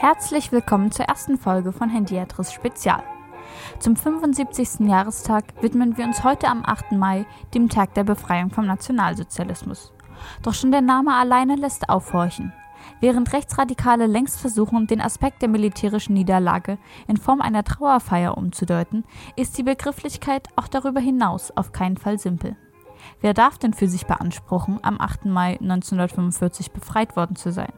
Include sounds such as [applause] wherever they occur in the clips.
Herzlich willkommen zur ersten Folge von Handiatris Spezial. Zum 75. Jahrestag widmen wir uns heute am 8. Mai dem Tag der Befreiung vom Nationalsozialismus. Doch schon der Name alleine lässt aufhorchen. Während Rechtsradikale längst versuchen, den Aspekt der militärischen Niederlage in Form einer Trauerfeier umzudeuten, ist die Begrifflichkeit auch darüber hinaus auf keinen Fall simpel. Wer darf denn für sich beanspruchen, am 8. Mai 1945 befreit worden zu sein?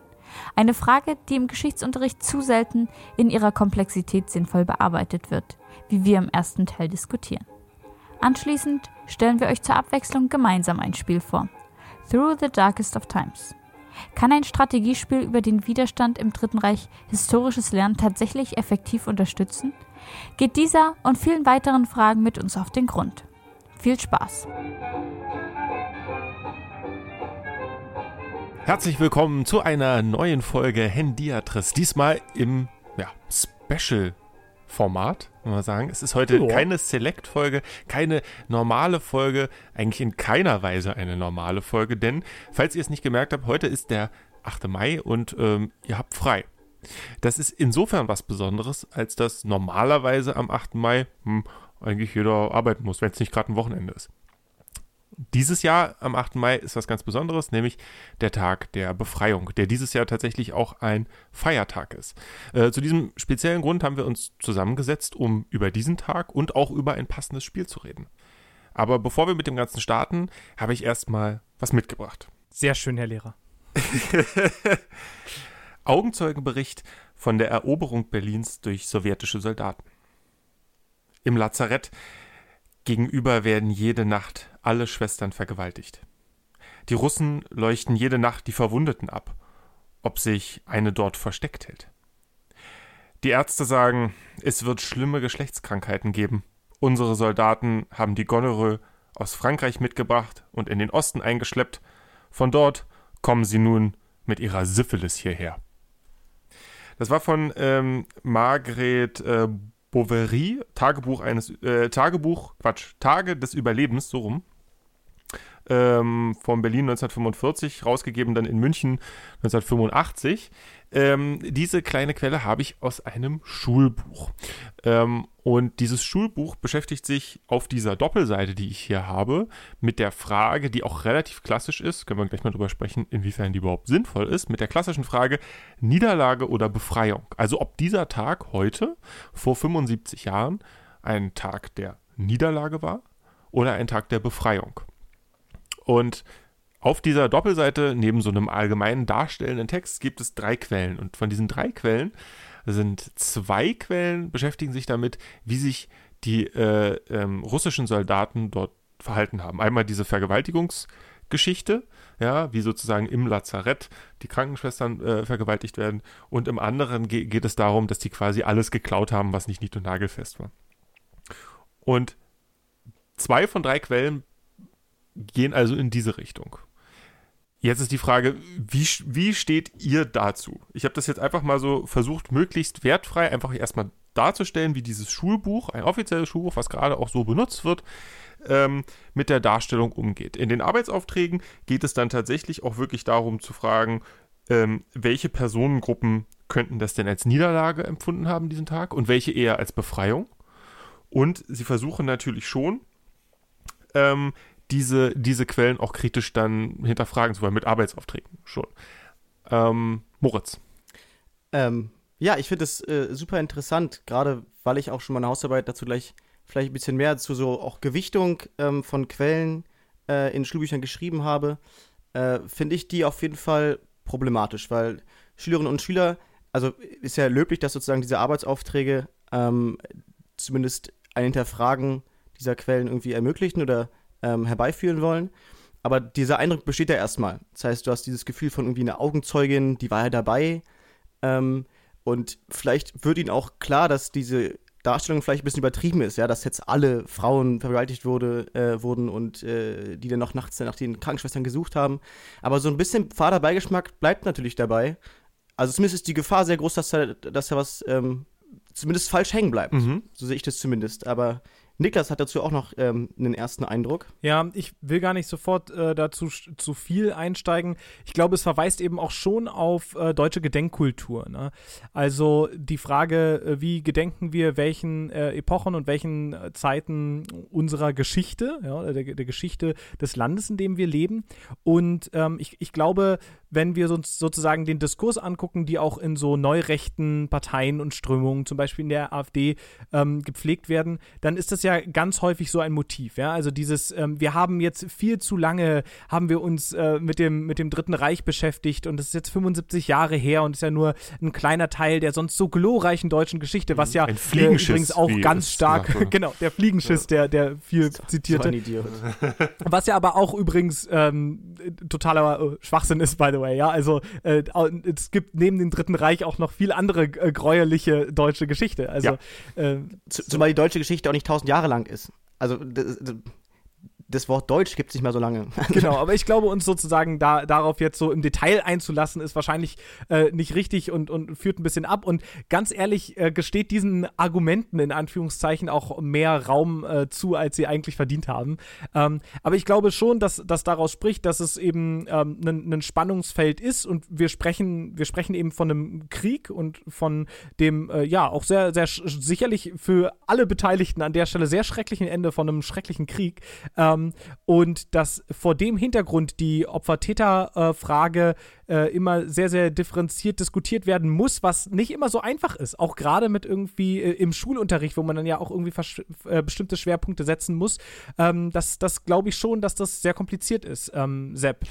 Eine Frage, die im Geschichtsunterricht zu selten in ihrer Komplexität sinnvoll bearbeitet wird, wie wir im ersten Teil diskutieren. Anschließend stellen wir euch zur Abwechslung gemeinsam ein Spiel vor. Through the Darkest of Times. Kann ein Strategiespiel über den Widerstand im Dritten Reich historisches Lernen tatsächlich effektiv unterstützen? Geht dieser und vielen weiteren Fragen mit uns auf den Grund. Viel Spaß! Herzlich willkommen zu einer neuen Folge Hendiatris. Diesmal im ja, Special-Format, muss man sagen. Es ist heute ja. keine Select-Folge, keine normale Folge, eigentlich in keiner Weise eine normale Folge, denn, falls ihr es nicht gemerkt habt, heute ist der 8. Mai und ähm, ihr habt frei. Das ist insofern was Besonderes, als dass normalerweise am 8. Mai hm, eigentlich jeder arbeiten muss, wenn es nicht gerade ein Wochenende ist. Dieses Jahr am 8. Mai ist was ganz Besonderes, nämlich der Tag der Befreiung, der dieses Jahr tatsächlich auch ein Feiertag ist. Äh, zu diesem speziellen Grund haben wir uns zusammengesetzt, um über diesen Tag und auch über ein passendes Spiel zu reden. Aber bevor wir mit dem Ganzen starten, habe ich erstmal was mitgebracht. Sehr schön, Herr Lehrer. [laughs] Augenzeugenbericht von der Eroberung Berlins durch sowjetische Soldaten. Im Lazarett gegenüber werden jede Nacht alle Schwestern vergewaltigt. Die Russen leuchten jede Nacht die Verwundeten ab, ob sich eine dort versteckt hält. Die Ärzte sagen, es wird schlimme Geschlechtskrankheiten geben. Unsere Soldaten haben die Gonorrhoe aus Frankreich mitgebracht und in den Osten eingeschleppt. Von dort kommen sie nun mit ihrer Syphilis hierher. Das war von ähm, Margret äh, Bovary, Tagebuch eines, äh, Tagebuch, Quatsch, Tage des Überlebens, so rum. Ähm, von Berlin 1945, rausgegeben dann in München 1985. Ähm, diese kleine Quelle habe ich aus einem Schulbuch. Ähm, und dieses Schulbuch beschäftigt sich auf dieser Doppelseite, die ich hier habe, mit der Frage, die auch relativ klassisch ist, können wir gleich mal drüber sprechen, inwiefern die überhaupt sinnvoll ist, mit der klassischen Frage Niederlage oder Befreiung. Also ob dieser Tag heute, vor 75 Jahren, ein Tag der Niederlage war oder ein Tag der Befreiung. Und auf dieser Doppelseite, neben so einem allgemeinen darstellenden Text, gibt es drei Quellen. Und von diesen drei Quellen sind zwei Quellen, beschäftigen sich damit, wie sich die äh, ähm, russischen Soldaten dort verhalten haben. Einmal diese Vergewaltigungsgeschichte, ja, wie sozusagen im Lazarett die Krankenschwestern äh, vergewaltigt werden. Und im anderen ge geht es darum, dass die quasi alles geklaut haben, was nicht nied- und nagelfest war. Und zwei von drei Quellen gehen also in diese Richtung. Jetzt ist die Frage, wie, wie steht ihr dazu? Ich habe das jetzt einfach mal so versucht, möglichst wertfrei einfach erstmal darzustellen, wie dieses Schulbuch, ein offizielles Schulbuch, was gerade auch so benutzt wird, ähm, mit der Darstellung umgeht. In den Arbeitsaufträgen geht es dann tatsächlich auch wirklich darum zu fragen, ähm, welche Personengruppen könnten das denn als Niederlage empfunden haben diesen Tag und welche eher als Befreiung. Und sie versuchen natürlich schon, ähm, diese, diese Quellen auch kritisch dann hinterfragen zu wollen, mit Arbeitsaufträgen schon. Ähm, Moritz. Ähm, ja, ich finde es äh, super interessant, gerade weil ich auch schon meine Hausarbeit dazu gleich vielleicht ein bisschen mehr zu so auch Gewichtung ähm, von Quellen äh, in Schulbüchern geschrieben habe, äh, finde ich die auf jeden Fall problematisch, weil Schülerinnen und Schüler, also ist ja löblich, dass sozusagen diese Arbeitsaufträge ähm, zumindest ein Hinterfragen dieser Quellen irgendwie ermöglichen oder ähm, herbeiführen wollen. Aber dieser Eindruck besteht ja erstmal. Das heißt, du hast dieses Gefühl von irgendwie einer Augenzeugin, die war ja dabei. Ähm, und vielleicht wird ihnen auch klar, dass diese Darstellung vielleicht ein bisschen übertrieben ist, ja, dass jetzt alle Frauen vergewaltigt wurde, äh, wurden und äh, die dann noch nachts nach den Krankenschwestern gesucht haben. Aber so ein bisschen fader Beigeschmack bleibt natürlich dabei. Also zumindest ist die Gefahr sehr groß, dass da, dass da was ähm, zumindest falsch hängen bleibt. Mhm. So sehe ich das zumindest. Aber Niklas hat dazu auch noch ähm, einen ersten Eindruck. Ja, ich will gar nicht sofort äh, dazu zu viel einsteigen. Ich glaube, es verweist eben auch schon auf äh, deutsche Gedenkkultur. Ne? Also die Frage, äh, wie gedenken wir welchen äh, Epochen und welchen äh, Zeiten unserer Geschichte, ja, der, der, Geschichte des Landes, in dem wir leben. Und ähm, ich, ich glaube, wenn wir uns sozusagen den Diskurs angucken, die auch in so neurechten Parteien und Strömungen, zum Beispiel in der AfD, ähm, gepflegt werden, dann ist das ja ganz häufig so ein Motiv. Ja? Also dieses, ähm, wir haben jetzt viel zu lange, haben wir uns äh, mit, dem, mit dem Dritten Reich beschäftigt und das ist jetzt 75 Jahre her und ist ja nur ein kleiner Teil der sonst so glorreichen deutschen Geschichte, was ja äh, übrigens auch ganz stark, [laughs] genau, der Fliegenschiss, der, der viel so, zitierte. So ein Idiot. [laughs] Was ja aber auch übrigens ähm, totaler äh, Schwachsinn ist, by the way, ja. Also äh, es gibt neben dem Dritten Reich auch noch viel andere äh, gräuerliche deutsche Geschichte. Also, ja. äh, Zumal die deutsche Geschichte auch nicht tausend Jahre lang ist. Also das Wort Deutsch gibt es nicht mehr so lange. [laughs] genau, aber ich glaube, uns sozusagen da, darauf jetzt so im Detail einzulassen, ist wahrscheinlich äh, nicht richtig und, und führt ein bisschen ab. Und ganz ehrlich, äh, gesteht diesen Argumenten in Anführungszeichen auch mehr Raum äh, zu, als sie eigentlich verdient haben. Ähm, aber ich glaube schon, dass das daraus spricht, dass es eben ein ähm, Spannungsfeld ist und wir sprechen, wir sprechen eben von einem Krieg und von dem, äh, ja, auch sehr, sehr sicherlich für alle Beteiligten an der Stelle sehr schrecklichen Ende von einem schrecklichen Krieg. Ähm, ähm, und dass vor dem Hintergrund die Opfer-Täter-Frage äh, immer sehr, sehr differenziert diskutiert werden muss, was nicht immer so einfach ist. Auch gerade mit irgendwie äh, im Schulunterricht, wo man dann ja auch irgendwie äh, bestimmte Schwerpunkte setzen muss. Ähm, das das glaube ich schon, dass das sehr kompliziert ist, ähm, Sepp.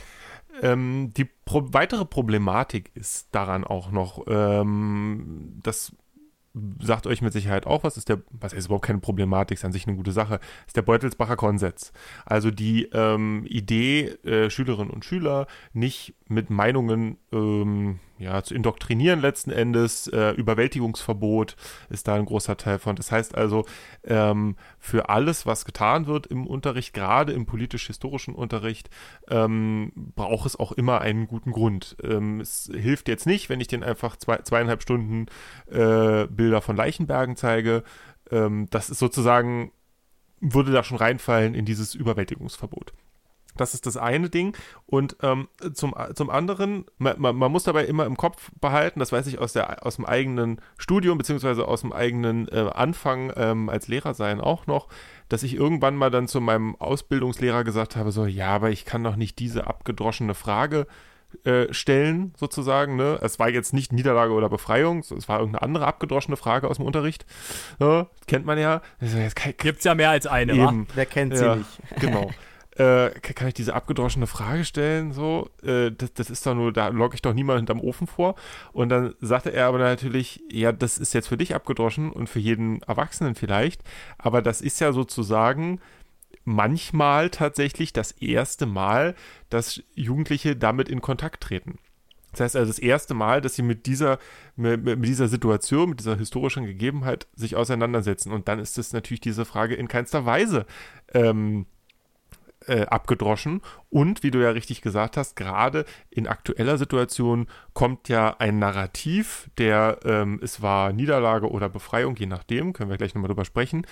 Ähm, die pro weitere Problematik ist daran auch noch, ähm, dass sagt euch mit Sicherheit auch was, ist der, was ist überhaupt keine Problematik, ist an sich eine gute Sache, ist der Beutelsbacher Konsens. Also die ähm, Idee, äh, Schülerinnen und Schüler nicht mit Meinungen ähm, ja, zu indoktrinieren letzten Endes. Äh, Überwältigungsverbot ist da ein großer Teil von. Das heißt also, ähm, für alles, was getan wird im Unterricht, gerade im politisch-historischen Unterricht, ähm, braucht es auch immer einen guten Grund. Ähm, es hilft jetzt nicht, wenn ich den einfach zwei, zweieinhalb Stunden äh, Bilder von Leichenbergen zeige. Ähm, das ist sozusagen, würde da schon reinfallen in dieses Überwältigungsverbot. Das ist das eine Ding. Und ähm, zum, zum anderen, man, man, muss dabei immer im Kopf behalten, das weiß ich aus, der, aus dem eigenen Studium, beziehungsweise aus dem eigenen äh, Anfang ähm, als Lehrer sein auch noch, dass ich irgendwann mal dann zu meinem Ausbildungslehrer gesagt habe, so, ja, aber ich kann doch nicht diese abgedroschene Frage äh, stellen, sozusagen. Ne? Es war jetzt nicht Niederlage oder Befreiung, es war irgendeine andere abgedroschene Frage aus dem Unterricht. Ja, kennt man ja. Gibt es ja mehr als eine, Eben. Wer kennt sie ja, nicht? Genau. [laughs] äh, kann ich diese abgedroschene Frage stellen? So, äh, das, das, ist doch nur, da logge ich doch niemand hinterm Ofen vor. Und dann sagte er aber natürlich, ja, das ist jetzt für dich abgedroschen und für jeden Erwachsenen vielleicht, aber das ist ja sozusagen manchmal tatsächlich das erste Mal, dass Jugendliche damit in Kontakt treten. Das heißt also das erste Mal, dass sie mit dieser, mit, mit, dieser Situation, mit dieser historischen Gegebenheit sich auseinandersetzen. Und dann ist es natürlich diese Frage in keinster Weise ähm, äh, abgedroschen. Und wie du ja richtig gesagt hast, gerade in aktueller Situation kommt ja ein Narrativ, der ähm, es war Niederlage oder Befreiung, je nachdem, können wir gleich nochmal drüber sprechen,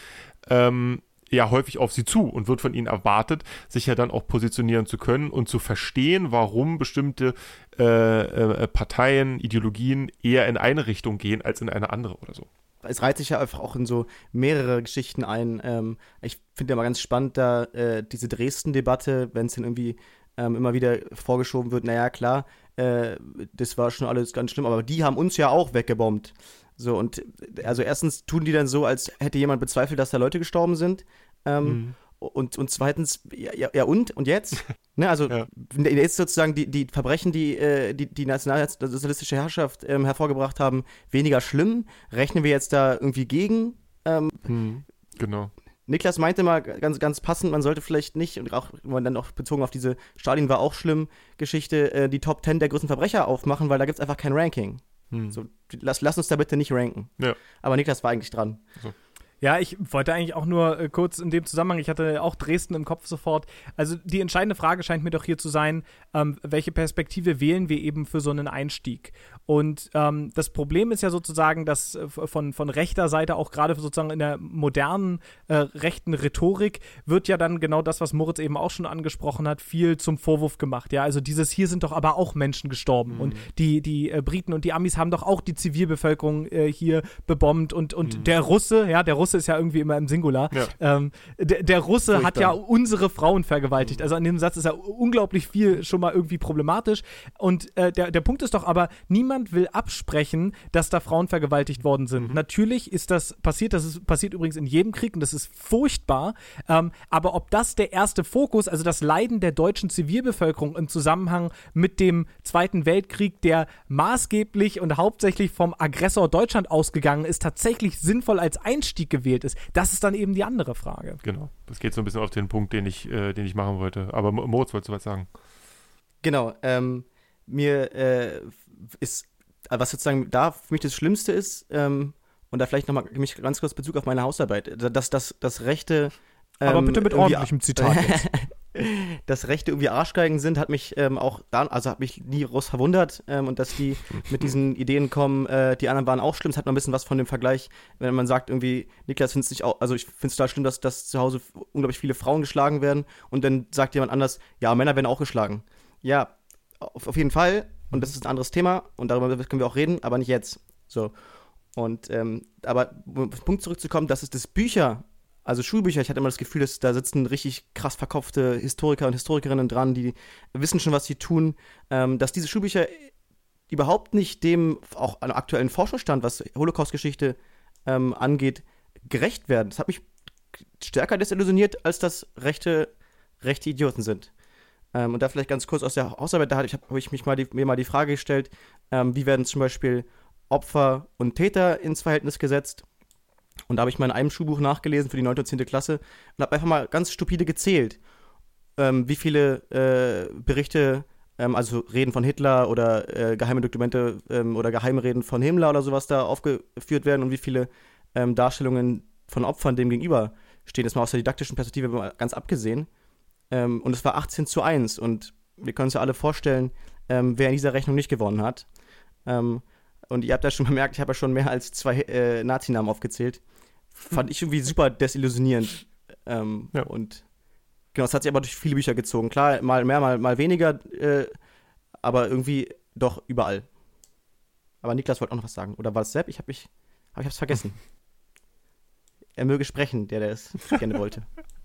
ähm, ja häufig auf sie zu und wird von ihnen erwartet, sich ja dann auch positionieren zu können und zu verstehen, warum bestimmte äh, äh, Parteien, Ideologien eher in eine Richtung gehen als in eine andere oder so es reiht sich ja einfach auch in so mehrere Geschichten ein. Ähm, ich finde ja mal ganz spannend, da äh, diese Dresden-Debatte, wenn es dann irgendwie ähm, immer wieder vorgeschoben wird, naja, klar, äh, das war schon alles ganz schlimm, aber die haben uns ja auch weggebombt. So, und also erstens tun die dann so, als hätte jemand bezweifelt, dass da Leute gestorben sind. Ähm, mhm. Und, und zweitens, ja, ja und? Und jetzt? ne, also [laughs] ja. jetzt sozusagen die, die Verbrechen, die äh, die, die nationalsozialistische Herrschaft ähm, hervorgebracht haben, weniger schlimm. Rechnen wir jetzt da irgendwie gegen? Ähm, hm, genau. Niklas meinte mal ganz, ganz passend, man sollte vielleicht nicht, und auch dann auch bezogen auf diese Stalin war auch schlimm Geschichte, äh, die Top 10 der größten Verbrecher aufmachen, weil da gibt es einfach kein Ranking. Hm. So, lass, lass uns da bitte nicht ranken. Ja. Aber Niklas war eigentlich dran. So. Ja, ich wollte eigentlich auch nur äh, kurz in dem Zusammenhang, ich hatte auch Dresden im Kopf sofort. Also die entscheidende Frage scheint mir doch hier zu sein, ähm, welche Perspektive wählen wir eben für so einen Einstieg? Und ähm, das Problem ist ja sozusagen, dass äh, von, von rechter Seite, auch gerade sozusagen in der modernen äh, rechten Rhetorik, wird ja dann genau das, was Moritz eben auch schon angesprochen hat, viel zum Vorwurf gemacht. Ja, also dieses hier sind doch aber auch Menschen gestorben mhm. und die, die äh, Briten und die Amis haben doch auch die Zivilbevölkerung äh, hier bebombt und, und mhm. der Russe, ja, der Russe Russe ist ja irgendwie immer im Singular. Ja. Ähm, der, der, Russe Furchtbar. hat ja unsere Frauen vergewaltigt. Also an dem Satz ist ja unglaublich viel schon mal irgendwie problematisch. Und äh, der, der Punkt ist doch aber, niemand will absprechen, dass da Frauen vergewaltigt worden sind. Mhm. Natürlich ist das passiert, das ist passiert übrigens in jedem Krieg und das ist furchtbar. Ähm, aber ob das der erste Fokus, also das Leiden der deutschen Zivilbevölkerung im Zusammenhang mit dem Zweiten Weltkrieg, der maßgeblich und hauptsächlich vom Aggressor Deutschland ausgegangen ist, tatsächlich sinnvoll als Einstieg gewählt ist. Das ist dann eben die andere Frage. Genau. Das geht so ein bisschen auf den Punkt, den ich, äh, den ich machen wollte. Aber Moritz, wolltest du was sagen? Genau. Ähm, mir äh, ist, was sozusagen da für mich das Schlimmste ist, ähm, und da vielleicht nochmal mich ganz kurz Bezug auf meine Hausarbeit, dass das, das Rechte. Ähm, Aber bitte mit ordentlichem Zitat. [laughs] dass Rechte irgendwie Arschgeigen sind, hat mich ähm, auch dann, also hat mich nie groß verwundert ähm, und dass die mit diesen [laughs] Ideen kommen, äh, die anderen waren auch schlimm. Es hat noch ein bisschen was von dem Vergleich, wenn man sagt irgendwie, Niklas findet nicht auch, also ich finde es total schlimm, dass, dass zu Hause unglaublich viele Frauen geschlagen werden und dann sagt jemand anders, ja, Männer werden auch geschlagen. Ja, auf, auf jeden Fall und das ist ein anderes Thema und darüber können wir auch reden, aber nicht jetzt. So. Und, ähm, aber um auf den Punkt zurückzukommen, dass es das Bücher also Schulbücher, ich hatte immer das Gefühl, dass da sitzen richtig krass verkopfte Historiker und Historikerinnen dran, die wissen schon, was sie tun, ähm, dass diese Schulbücher überhaupt nicht dem auch aktuellen Forschungsstand, was Holocaust-Geschichte ähm, angeht, gerecht werden. Das hat mich stärker desillusioniert, als dass rechte, rechte Idioten sind. Ähm, und da vielleicht ganz kurz aus der Hausarbeit, da habe ich, hab ich mich mal die, mir mal die Frage gestellt, ähm, wie werden zum Beispiel Opfer und Täter ins Verhältnis gesetzt? Und da habe ich mal in einem Schulbuch nachgelesen für die 9. und 10. Klasse und habe einfach mal ganz stupide gezählt, ähm, wie viele äh, Berichte, ähm, also Reden von Hitler oder äh, geheime Dokumente ähm, oder geheime Reden von Himmler oder sowas da aufgeführt werden und wie viele ähm, Darstellungen von Opfern dem gegenüber stehen. Das mal aus der didaktischen Perspektive ganz abgesehen. Ähm, und es war 18 zu 1 und wir können uns ja alle vorstellen, ähm, wer in dieser Rechnung nicht gewonnen hat. Und ihr habt ja schon [laughs] bemerkt, ich habe ja schon mehr als zwei äh, Nazi-Namen aufgezählt fand ich irgendwie super desillusionierend. Ähm, ja. Und genau, es hat sich aber durch viele Bücher gezogen. Klar, mal mehr, mal, mal weniger, äh, aber irgendwie doch überall. Aber Niklas wollte auch noch was sagen. Oder war es Sepp? Ich habe mich, hab ich hab's vergessen. [laughs] er möge sprechen, der, der es gerne wollte. [laughs]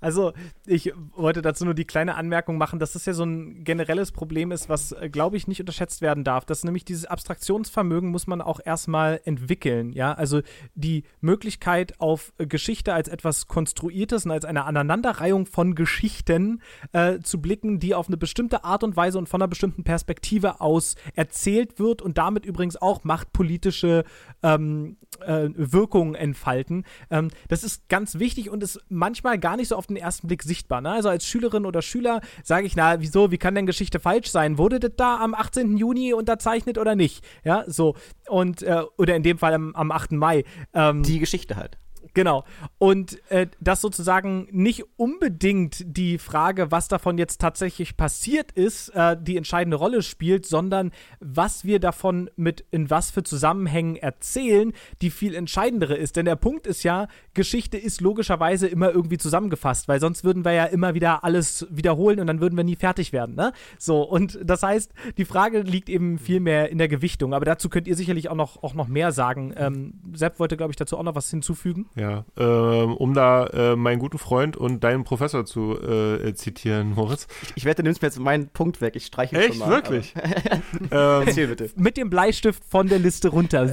Also, ich wollte dazu nur die kleine Anmerkung machen, dass das ja so ein generelles Problem ist, was, äh, glaube ich, nicht unterschätzt werden darf. Dass nämlich dieses Abstraktionsvermögen muss man auch erstmal entwickeln. Ja, also die Möglichkeit auf Geschichte als etwas Konstruiertes und als eine Aneinanderreihung von Geschichten äh, zu blicken, die auf eine bestimmte Art und Weise und von einer bestimmten Perspektive aus erzählt wird und damit übrigens auch machtpolitische ähm, äh, Wirkungen entfalten. Ähm, das ist ganz wichtig und ist manchmal gar nicht so auf den ersten Blick sichtbar. Ne? Also als Schülerin oder Schüler sage ich, na, wieso, wie kann denn Geschichte falsch sein? Wurde das da am 18. Juni unterzeichnet oder nicht? Ja, so. Und, äh, oder in dem Fall am, am 8. Mai. Ähm, Die Geschichte halt. Genau. Und äh, dass sozusagen nicht unbedingt die Frage, was davon jetzt tatsächlich passiert ist, äh, die entscheidende Rolle spielt, sondern was wir davon mit in was für Zusammenhängen erzählen, die viel entscheidendere ist. Denn der Punkt ist ja, Geschichte ist logischerweise immer irgendwie zusammengefasst, weil sonst würden wir ja immer wieder alles wiederholen und dann würden wir nie fertig werden. Ne? So, und das heißt, die Frage liegt eben viel mehr in der Gewichtung. Aber dazu könnt ihr sicherlich auch noch, auch noch mehr sagen. Ähm, Sepp wollte, glaube ich, dazu auch noch was hinzufügen. Ja, ja. Ähm, um da äh, meinen guten Freund und deinen Professor zu äh, zitieren, Moritz. Ich, ich wette, du nimmst mir jetzt meinen Punkt weg. Ich streiche Echt? schon mal. Wirklich? [laughs] ähm, Erzähl bitte. Mit dem Bleistift von der Liste runter.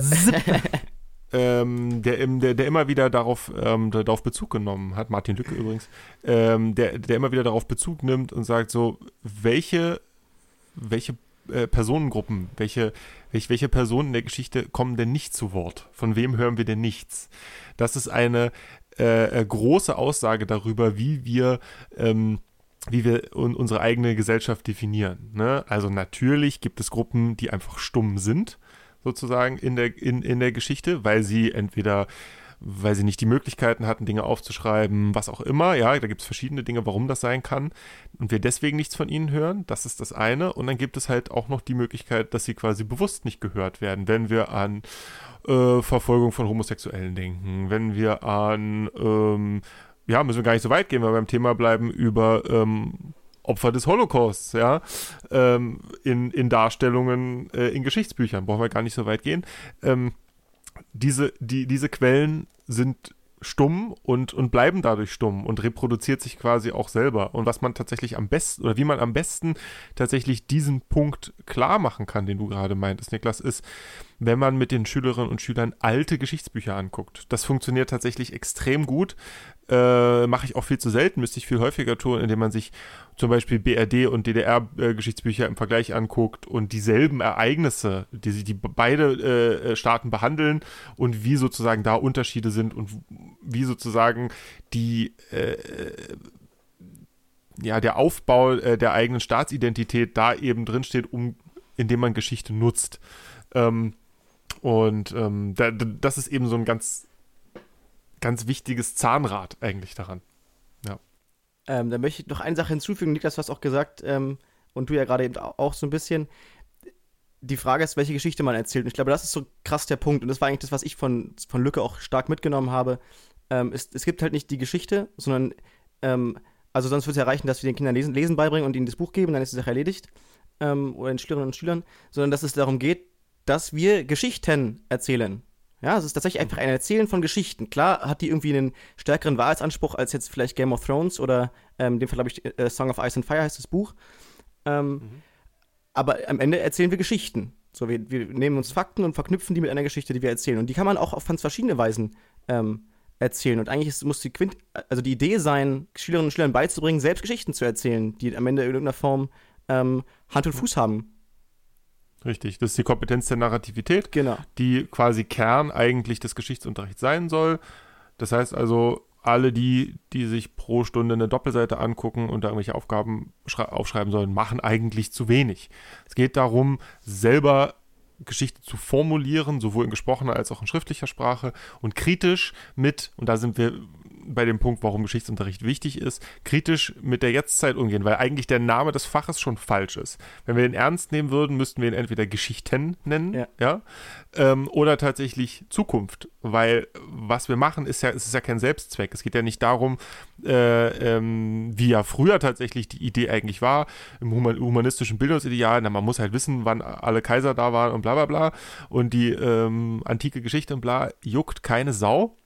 [laughs] ähm, der, der, der immer wieder darauf, ähm, darauf Bezug genommen hat, Martin Lücke übrigens, ähm, der, der immer wieder darauf Bezug nimmt und sagt so, welche, welche äh, Personengruppen, welche, welche, welche Personen in der Geschichte kommen denn nicht zu Wort? Von wem hören wir denn nichts? Das ist eine äh, äh große Aussage darüber, wie wir ähm, wie wir unsere eigene Gesellschaft definieren. Ne? Also natürlich gibt es Gruppen, die einfach stumm sind, sozusagen in der, in, in der Geschichte, weil sie entweder weil sie nicht die Möglichkeiten hatten, Dinge aufzuschreiben, was auch immer. Ja, da gibt es verschiedene Dinge, warum das sein kann. Und wir deswegen nichts von ihnen hören. Das ist das eine. Und dann gibt es halt auch noch die Möglichkeit, dass sie quasi bewusst nicht gehört werden, wenn wir an äh, Verfolgung von Homosexuellen denken, wenn wir an, ähm, ja, müssen wir gar nicht so weit gehen, weil wir beim Thema bleiben über ähm, Opfer des Holocausts, ja, ähm, in, in Darstellungen äh, in Geschichtsbüchern. Brauchen wir gar nicht so weit gehen. Ähm, diese, die, diese Quellen sind stumm und, und bleiben dadurch stumm und reproduziert sich quasi auch selber. Und was man tatsächlich am besten oder wie man am besten tatsächlich diesen Punkt klar machen kann, den du gerade meintest, Niklas, ist, wenn man mit den Schülerinnen und Schülern alte Geschichtsbücher anguckt. Das funktioniert tatsächlich extrem gut. Äh, Mache ich auch viel zu selten, müsste ich viel häufiger tun, indem man sich zum Beispiel BRD und DDR-Geschichtsbücher im Vergleich anguckt und dieselben Ereignisse, die die beide äh, Staaten behandeln und wie sozusagen da Unterschiede sind und wie sozusagen die äh, ja, der Aufbau äh, der eigenen Staatsidentität da eben drinsteht, um, indem man Geschichte nutzt. Ähm, und ähm, da, das ist eben so ein ganz, ganz wichtiges Zahnrad eigentlich daran. Ja. Ähm, da möchte ich noch eine Sache hinzufügen, Niklas, du hast auch gesagt, ähm, und du ja gerade eben auch so ein bisschen, die Frage ist, welche Geschichte man erzählt. Und ich glaube, das ist so krass der Punkt. Und das war eigentlich das, was ich von, von Lücke auch stark mitgenommen habe. Ähm, es, es gibt halt nicht die Geschichte, sondern, ähm, also sonst wird es erreichen, dass wir den Kindern Lesen, Lesen beibringen und ihnen das Buch geben, dann ist die Sache erledigt. Ähm, oder den Schülerinnen und Schülern, sondern dass es darum geht, dass wir Geschichten erzählen. Ja, es ist tatsächlich einfach ein Erzählen von Geschichten. Klar hat die irgendwie einen stärkeren Wahrheitsanspruch als jetzt vielleicht Game of Thrones oder ähm, in dem Fall, glaube ich, äh, Song of Ice and Fire heißt das Buch. Ähm, mhm. Aber am Ende erzählen wir Geschichten. So, wir, wir, nehmen uns Fakten und verknüpfen die mit einer Geschichte, die wir erzählen. Und die kann man auch auf ganz verschiedene Weisen ähm, erzählen. Und eigentlich ist, muss die Quint also die Idee sein, Schülerinnen und Schülern beizubringen, selbst Geschichten zu erzählen, die am Ende in irgendeiner Form ähm, Hand und Fuß haben. Richtig, das ist die Kompetenz der Narrativität, genau. die quasi Kern eigentlich des Geschichtsunterrichts sein soll. Das heißt also, alle die, die sich pro Stunde eine Doppelseite angucken und da irgendwelche Aufgaben aufschreiben sollen, machen eigentlich zu wenig. Es geht darum, selber Geschichte zu formulieren, sowohl in gesprochener als auch in schriftlicher Sprache und kritisch mit, und da sind wir bei dem Punkt, warum Geschichtsunterricht wichtig ist, kritisch mit der Jetztzeit umgehen, weil eigentlich der Name des Faches schon falsch ist. Wenn wir den ernst nehmen würden, müssten wir ihn entweder Geschichten nennen, ja, ja ähm, oder tatsächlich Zukunft, weil was wir machen, ist ja, es ist ja kein Selbstzweck. Es geht ja nicht darum, äh, ähm, wie ja früher tatsächlich die Idee eigentlich war, im humanistischen Bildungsideal, na, man muss halt wissen, wann alle Kaiser da waren und bla bla bla und die ähm, antike Geschichte und bla, juckt keine Sau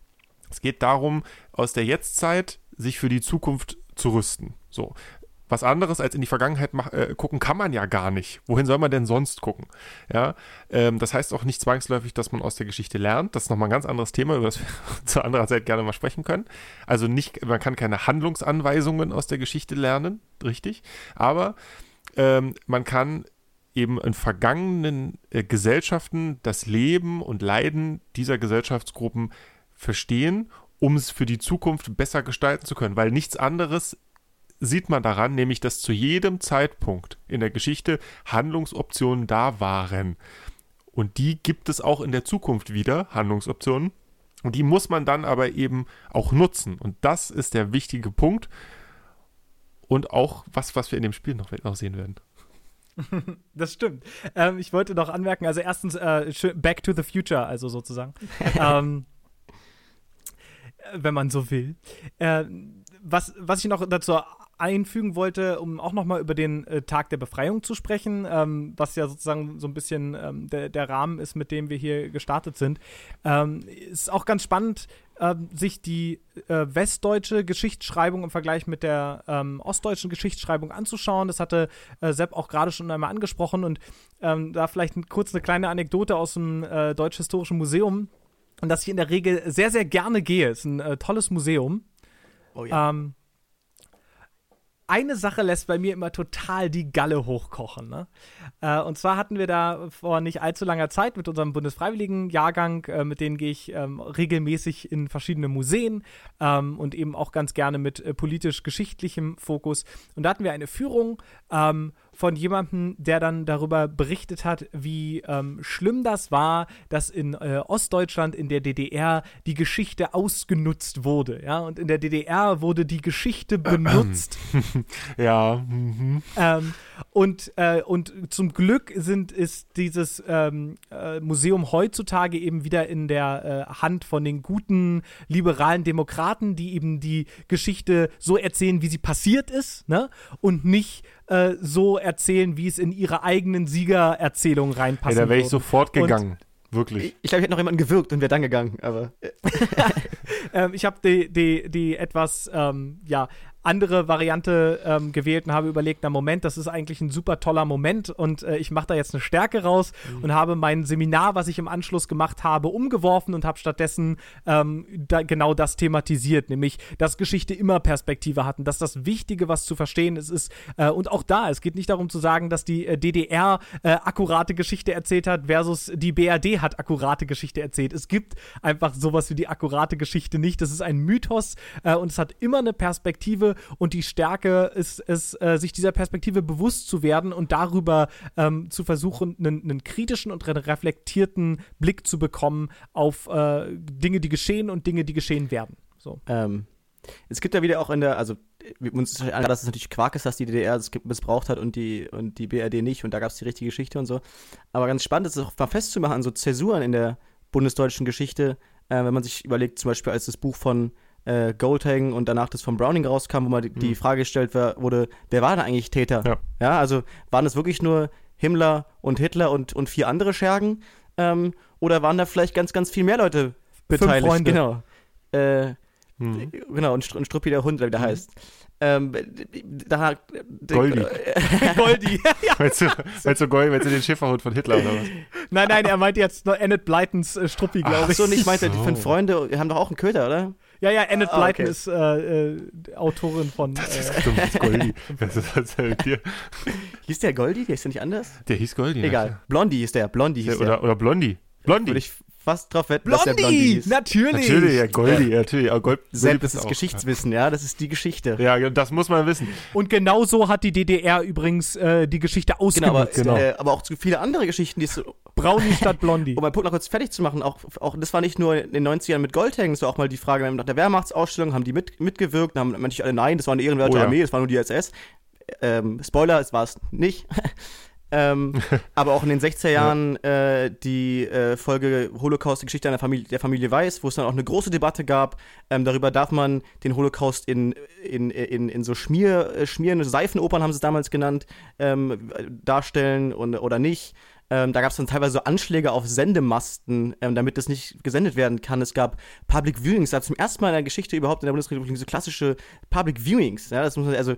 es geht darum, aus der Jetztzeit sich für die Zukunft zu rüsten. So. Was anderes als in die Vergangenheit mach, äh, gucken kann man ja gar nicht. Wohin soll man denn sonst gucken? Ja, ähm, das heißt auch nicht zwangsläufig, dass man aus der Geschichte lernt. Das ist nochmal ein ganz anderes Thema, über das wir [laughs] zu anderer Zeit gerne mal sprechen können. Also nicht, man kann keine Handlungsanweisungen aus der Geschichte lernen, richtig. Aber ähm, man kann eben in vergangenen äh, Gesellschaften das Leben und Leiden dieser Gesellschaftsgruppen verstehen, um es für die Zukunft besser gestalten zu können, weil nichts anderes sieht man daran, nämlich dass zu jedem Zeitpunkt in der Geschichte Handlungsoptionen da waren. Und die gibt es auch in der Zukunft wieder, Handlungsoptionen. Und die muss man dann aber eben auch nutzen. Und das ist der wichtige Punkt. Und auch was, was wir in dem Spiel noch, noch sehen werden. [laughs] Das stimmt. Ähm, ich wollte noch anmerken, also erstens äh, Back to the Future, also sozusagen. [laughs] ähm, wenn man so will. Äh, was, was ich noch dazu einfügen wollte, um auch nochmal über den äh, Tag der Befreiung zu sprechen, ähm, was ja sozusagen so ein bisschen ähm, der, der Rahmen ist, mit dem wir hier gestartet sind. Ähm, ist auch ganz spannend, äh, sich die äh, westdeutsche Geschichtsschreibung im Vergleich mit der ähm, ostdeutschen Geschichtsschreibung anzuschauen. Das hatte äh, Sepp auch gerade schon einmal angesprochen und ähm, da vielleicht kurz eine kleine Anekdote aus dem äh, Deutsch-Historischen Museum und dass ich in der Regel sehr, sehr gerne gehe. Es ist ein äh, tolles Museum. Oh ja. Ähm, eine Sache lässt bei mir immer total die Galle hochkochen. Ne? Äh, und zwar hatten wir da vor nicht allzu langer Zeit mit unserem Bundesfreiwilligen-Jahrgang, äh, mit denen gehe ich ähm, regelmäßig in verschiedene Museen ähm, und eben auch ganz gerne mit äh, politisch-geschichtlichem Fokus. Und da hatten wir eine Führung ähm, von jemandem, der dann darüber berichtet hat, wie ähm, schlimm das war, dass in äh, Ostdeutschland, in der DDR, die Geschichte ausgenutzt wurde. Ja, und in der DDR wurde die Geschichte [clears throat] benutzt. [laughs] ja. Mhm. Ähm, und, äh, und zum Glück sind, ist dieses ähm, äh, Museum heutzutage eben wieder in der äh, Hand von den guten liberalen Demokraten, die eben die Geschichte so erzählen, wie sie passiert ist, ne? Und nicht äh, so erzählen, wie es in ihre eigenen Siegererzählungen reinpasst. Ja, da wäre ich sofort gegangen. Und Wirklich. Ich, ich glaube, ich hätte noch jemanden gewirkt und wäre dann gegangen, aber. [laughs] ähm, ich habe die, die, die etwas, ähm, ja, andere Variante ähm, gewählt und habe überlegt, na Moment, das ist eigentlich ein super toller Moment und äh, ich mache da jetzt eine Stärke raus mhm. und habe mein Seminar, was ich im Anschluss gemacht habe, umgeworfen und habe stattdessen ähm, da, genau das thematisiert, nämlich, dass Geschichte immer Perspektive hatten, dass das Wichtige, was zu verstehen ist, ist äh, und auch da, es geht nicht darum zu sagen, dass die äh, DDR äh, akkurate Geschichte erzählt hat versus die BRD hat akkurate Geschichte erzählt. Es gibt einfach sowas wie die akkurate Geschichte nicht. Das ist ein Mythos äh, und es hat immer eine Perspektive und die Stärke ist es, äh, sich dieser Perspektive bewusst zu werden und darüber ähm, zu versuchen, einen, kritischen und reflektierten Blick zu bekommen auf äh, Dinge, die geschehen und Dinge, die geschehen werden. So. Ähm, es gibt ja wieder auch in der, also uns ist klar, dass es natürlich Quark ist, dass die DDR das missbraucht hat und die, und die BRD nicht und da gab es die richtige Geschichte und so. Aber ganz spannend ist es auch mal festzumachen, so Zäsuren in der bundesdeutschen Geschichte, äh, wenn man sich überlegt, zum Beispiel als das Buch von äh, Goldhagen und danach das von Browning rauskam, wo mal die, die mhm. Frage gestellt wurde, wer war denn eigentlich Täter? Ja. ja, also waren es wirklich nur Himmler und Hitler und, und vier andere Schergen? Ähm, oder waren da vielleicht ganz, ganz viel mehr Leute beteiligt? Fünf Freunde. Genau. Äh, mhm. Genau, und, und Struppi der Hund, wie der mhm. heißt. Ähm, da, Goldi. [laughs] Goldi. ja. [laughs] Meinst du, meinst du, Goldi, meinst du den Schäferhund von Hitler oder was? [laughs] Nein, nein, er meint jetzt nur Enid Blytons äh, Struppi, glaube ich. Ach so, nicht meinte, so. die fünf Freunde haben doch auch einen Köter, oder? Ja, ja, Enid ah, Blyton okay. ist äh, äh, Autorin von. Das ist, äh, [laughs] das ist Goldie. Was ist das dir? Hieß der Goldie? Der ist ja nicht anders? Der hieß Goldie. Egal. Ja. Blondie ist der. Blondie hieß der. Oder, oder Blondie. Blondie. Würde ich fast drauf wetten, Blondie, dass der Blondie ist. Natürlich! Natürlich, ja, Goldie, ja. natürlich. Aber Gold, Selbst das ist auch, Geschichtswissen, ja. das ist die Geschichte. Ja, das muss man wissen. Und genau so hat die DDR übrigens äh, die Geschichte ausgenutzt. Genau, aber, genau. Äh, aber auch viele andere Geschichten, die so Brownie statt Blondie. [laughs] Um meinen Punkt noch kurz fertig zu machen, auch, auch das war nicht nur in den 90ern mit Goldhängen, das war auch mal die Frage nach der Wehrmachtsausstellung, haben die mit, mitgewirkt, haben manche alle nein, das war eine ehrenwerte oh, ja. Armee, das war nur die SS. Ähm, Spoiler, es war es nicht. Ähm, [laughs] aber auch in den 60er Jahren ja. äh, die äh, Folge Holocaust, die Geschichte der Familie, der Familie Weiß, wo es dann auch eine große Debatte gab, ähm, darüber darf man den Holocaust in, in, in, in so Schmier, äh, schmierende Seifenopern, haben sie es damals genannt, ähm, darstellen und, oder nicht. Ähm, da gab es dann teilweise so Anschläge auf Sendemasten, ähm, damit das nicht gesendet werden kann. Es gab Public Viewings, da zum ersten Mal in der Geschichte überhaupt in der Bundesrepublik so klassische Public Viewings. Ja, das muss man, also,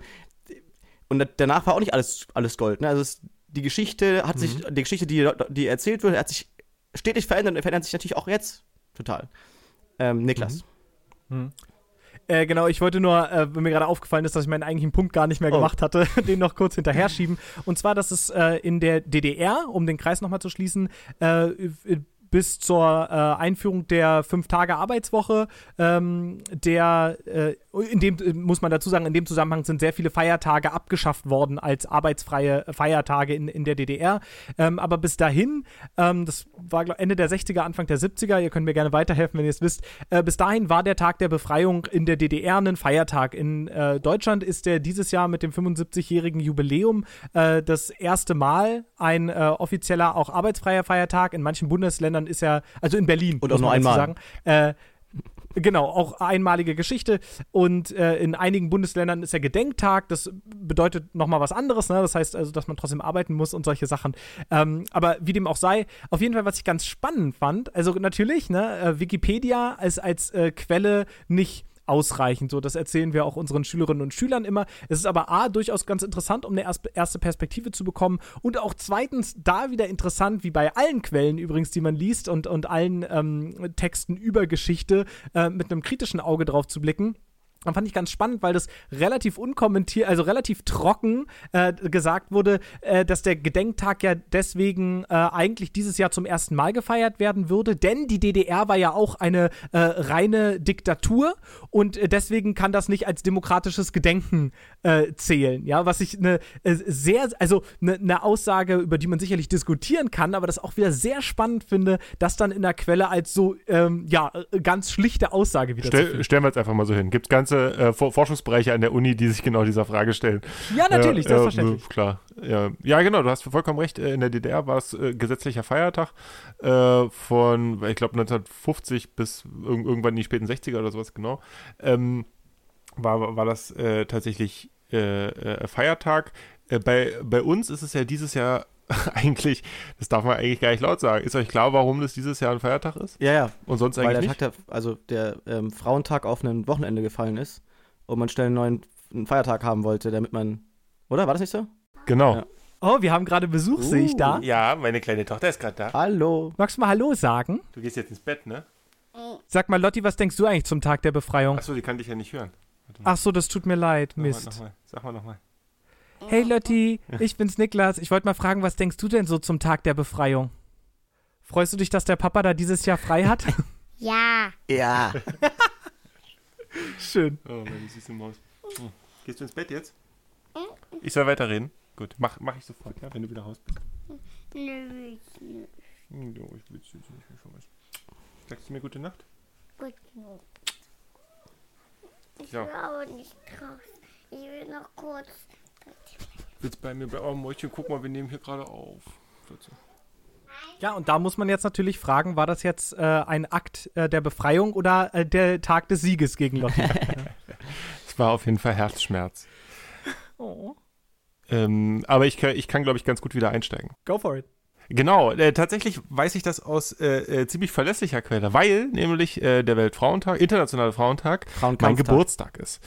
und danach war auch nicht alles, alles Gold. Ne? Also es, die Geschichte hat mhm. sich, die Geschichte, die, die erzählt wird, hat sich stetig verändert und verändert sich natürlich auch jetzt total. Ähm, Niklas. Mhm. Mhm. Äh, genau, ich wollte nur, äh, mir gerade aufgefallen ist, dass ich meinen eigentlichen Punkt gar nicht mehr oh. gemacht hatte, [laughs] den noch kurz hinterher schieben. Und zwar, dass es äh, in der DDR, um den Kreis nochmal zu schließen, äh, bis zur äh, Einführung der Fünf-Tage-Arbeitswoche, ähm, der, äh, in dem, äh, muss man dazu sagen, in dem Zusammenhang sind sehr viele Feiertage abgeschafft worden als arbeitsfreie Feiertage in, in der DDR. Ähm, aber bis dahin, ähm, das war glaub, Ende der 60er, Anfang der 70er, ihr könnt mir gerne weiterhelfen, wenn ihr es wisst, äh, bis dahin war der Tag der Befreiung in der DDR ein Feiertag. In äh, Deutschland ist der dieses Jahr mit dem 75-jährigen Jubiläum äh, das erste Mal ein offizieller, auch arbeitsfreier Feiertag. In manchen Bundesländern Deutschland ist ja, also in Berlin. Und auch nur einmal. Sagen, äh, Genau, auch einmalige Geschichte. Und äh, in einigen Bundesländern ist der Gedenktag. Das bedeutet nochmal was anderes. Ne? Das heißt also, dass man trotzdem arbeiten muss und solche Sachen. Ähm, aber wie dem auch sei, auf jeden Fall, was ich ganz spannend fand, also natürlich, ne, äh, Wikipedia ist als äh, Quelle nicht ausreichend. So, das erzählen wir auch unseren Schülerinnen und Schülern immer. Es ist aber A, durchaus ganz interessant, um eine erste Perspektive zu bekommen. Und auch zweitens da wieder interessant, wie bei allen Quellen übrigens, die man liest und, und allen ähm, Texten über Geschichte, äh, mit einem kritischen Auge drauf zu blicken Und fand ich ganz spannend, weil das relativ unkommentiert, also relativ trocken äh, gesagt wurde, äh, dass der Gedenktag ja deswegen äh, eigentlich dieses Jahr zum ersten Mal gefeiert werden würde, denn die DDR war ja auch eine äh, reine Diktatur und äh, deswegen kann das nicht als demokratisches Gedenken äh, zählen. Ja, was ich eine sehr, also eine ne Aussage, über die man sicherlich diskutieren kann, aber das auch wieder sehr spannend finde, das dann in der Quelle als so, ähm, ja, ganz schlichte Aussage wieder Stell, zu Stellen wir jetzt einfach mal so hin. Gibt es ganz ganze äh, Forschungsbereiche an der Uni, die sich genau dieser Frage stellen. Ja, natürlich, äh, selbstverständlich. klar. Ja. ja, genau, du hast vollkommen recht. Äh, in der DDR war es äh, gesetzlicher Feiertag äh, von, ich glaube, 1950 bis irg irgendwann in die späten 60er oder sowas, genau. Ähm, war, war das äh, tatsächlich Feiertag. bei, bei uns ist es ja dieses Jahr [laughs] eigentlich, das darf man eigentlich gar nicht laut sagen. Ist euch klar, warum das dieses Jahr ein Feiertag ist? Ja, ja. Und sonst eigentlich Weil der nicht? Tag der, also der ähm, Frauentag auf ein Wochenende gefallen ist und man schnell einen neuen einen Feiertag haben wollte, damit man, oder? War das nicht so? Genau. Ja. Oh, wir haben gerade Besuch, uh, sehe ich da. Ja, meine kleine Tochter ist gerade da. Hallo. Magst du mal Hallo sagen? Du gehst jetzt ins Bett, ne? Sag mal, Lotti, was denkst du eigentlich zum Tag der Befreiung? Achso, die kann dich ja nicht hören. Ach so, das tut mir leid, Mist. Sag mal nochmal. Hey Lotti, ich bin's Niklas. Ich wollte mal fragen, was denkst du denn so zum Tag der Befreiung? Freust du dich, dass der Papa da dieses Jahr frei hat? [laughs] Ja. Ja. [laughs] Schön. Oh, meine süße Maus. Hm. Gehst du ins Bett jetzt? Ich soll weiterreden? Gut, mach, mach ich sofort, ja, wenn du wieder raus bist. Nö, ich nicht. Hm, jo, ich will nicht mehr schon was. Sagst du mir gute Nacht? Gute Nacht. Ich Ja. will aber nicht raus. Ich will noch kurz. Willst bei mir bleiben? Oh, Mäuschen, guck mal, wir nehmen hier gerade auf. Ja, und da muss man jetzt natürlich fragen, war das jetzt äh, ein Akt äh, der Befreiung oder äh, der Tag des Sieges gegen Lotti? [laughs] Es war auf jeden Fall Herzschmerz. oh. Ähm, aber ich, kann- ich kann, glaube ich, ganz gut wieder einsteigen. Go for it. Genau, äh, tatsächlich weiß ich das aus äh, äh, ziemlich verlässlicher Quelle, weil nämlich äh, der Weltfrauentag, Internationale Frauentag, mein. Geburtstag ist.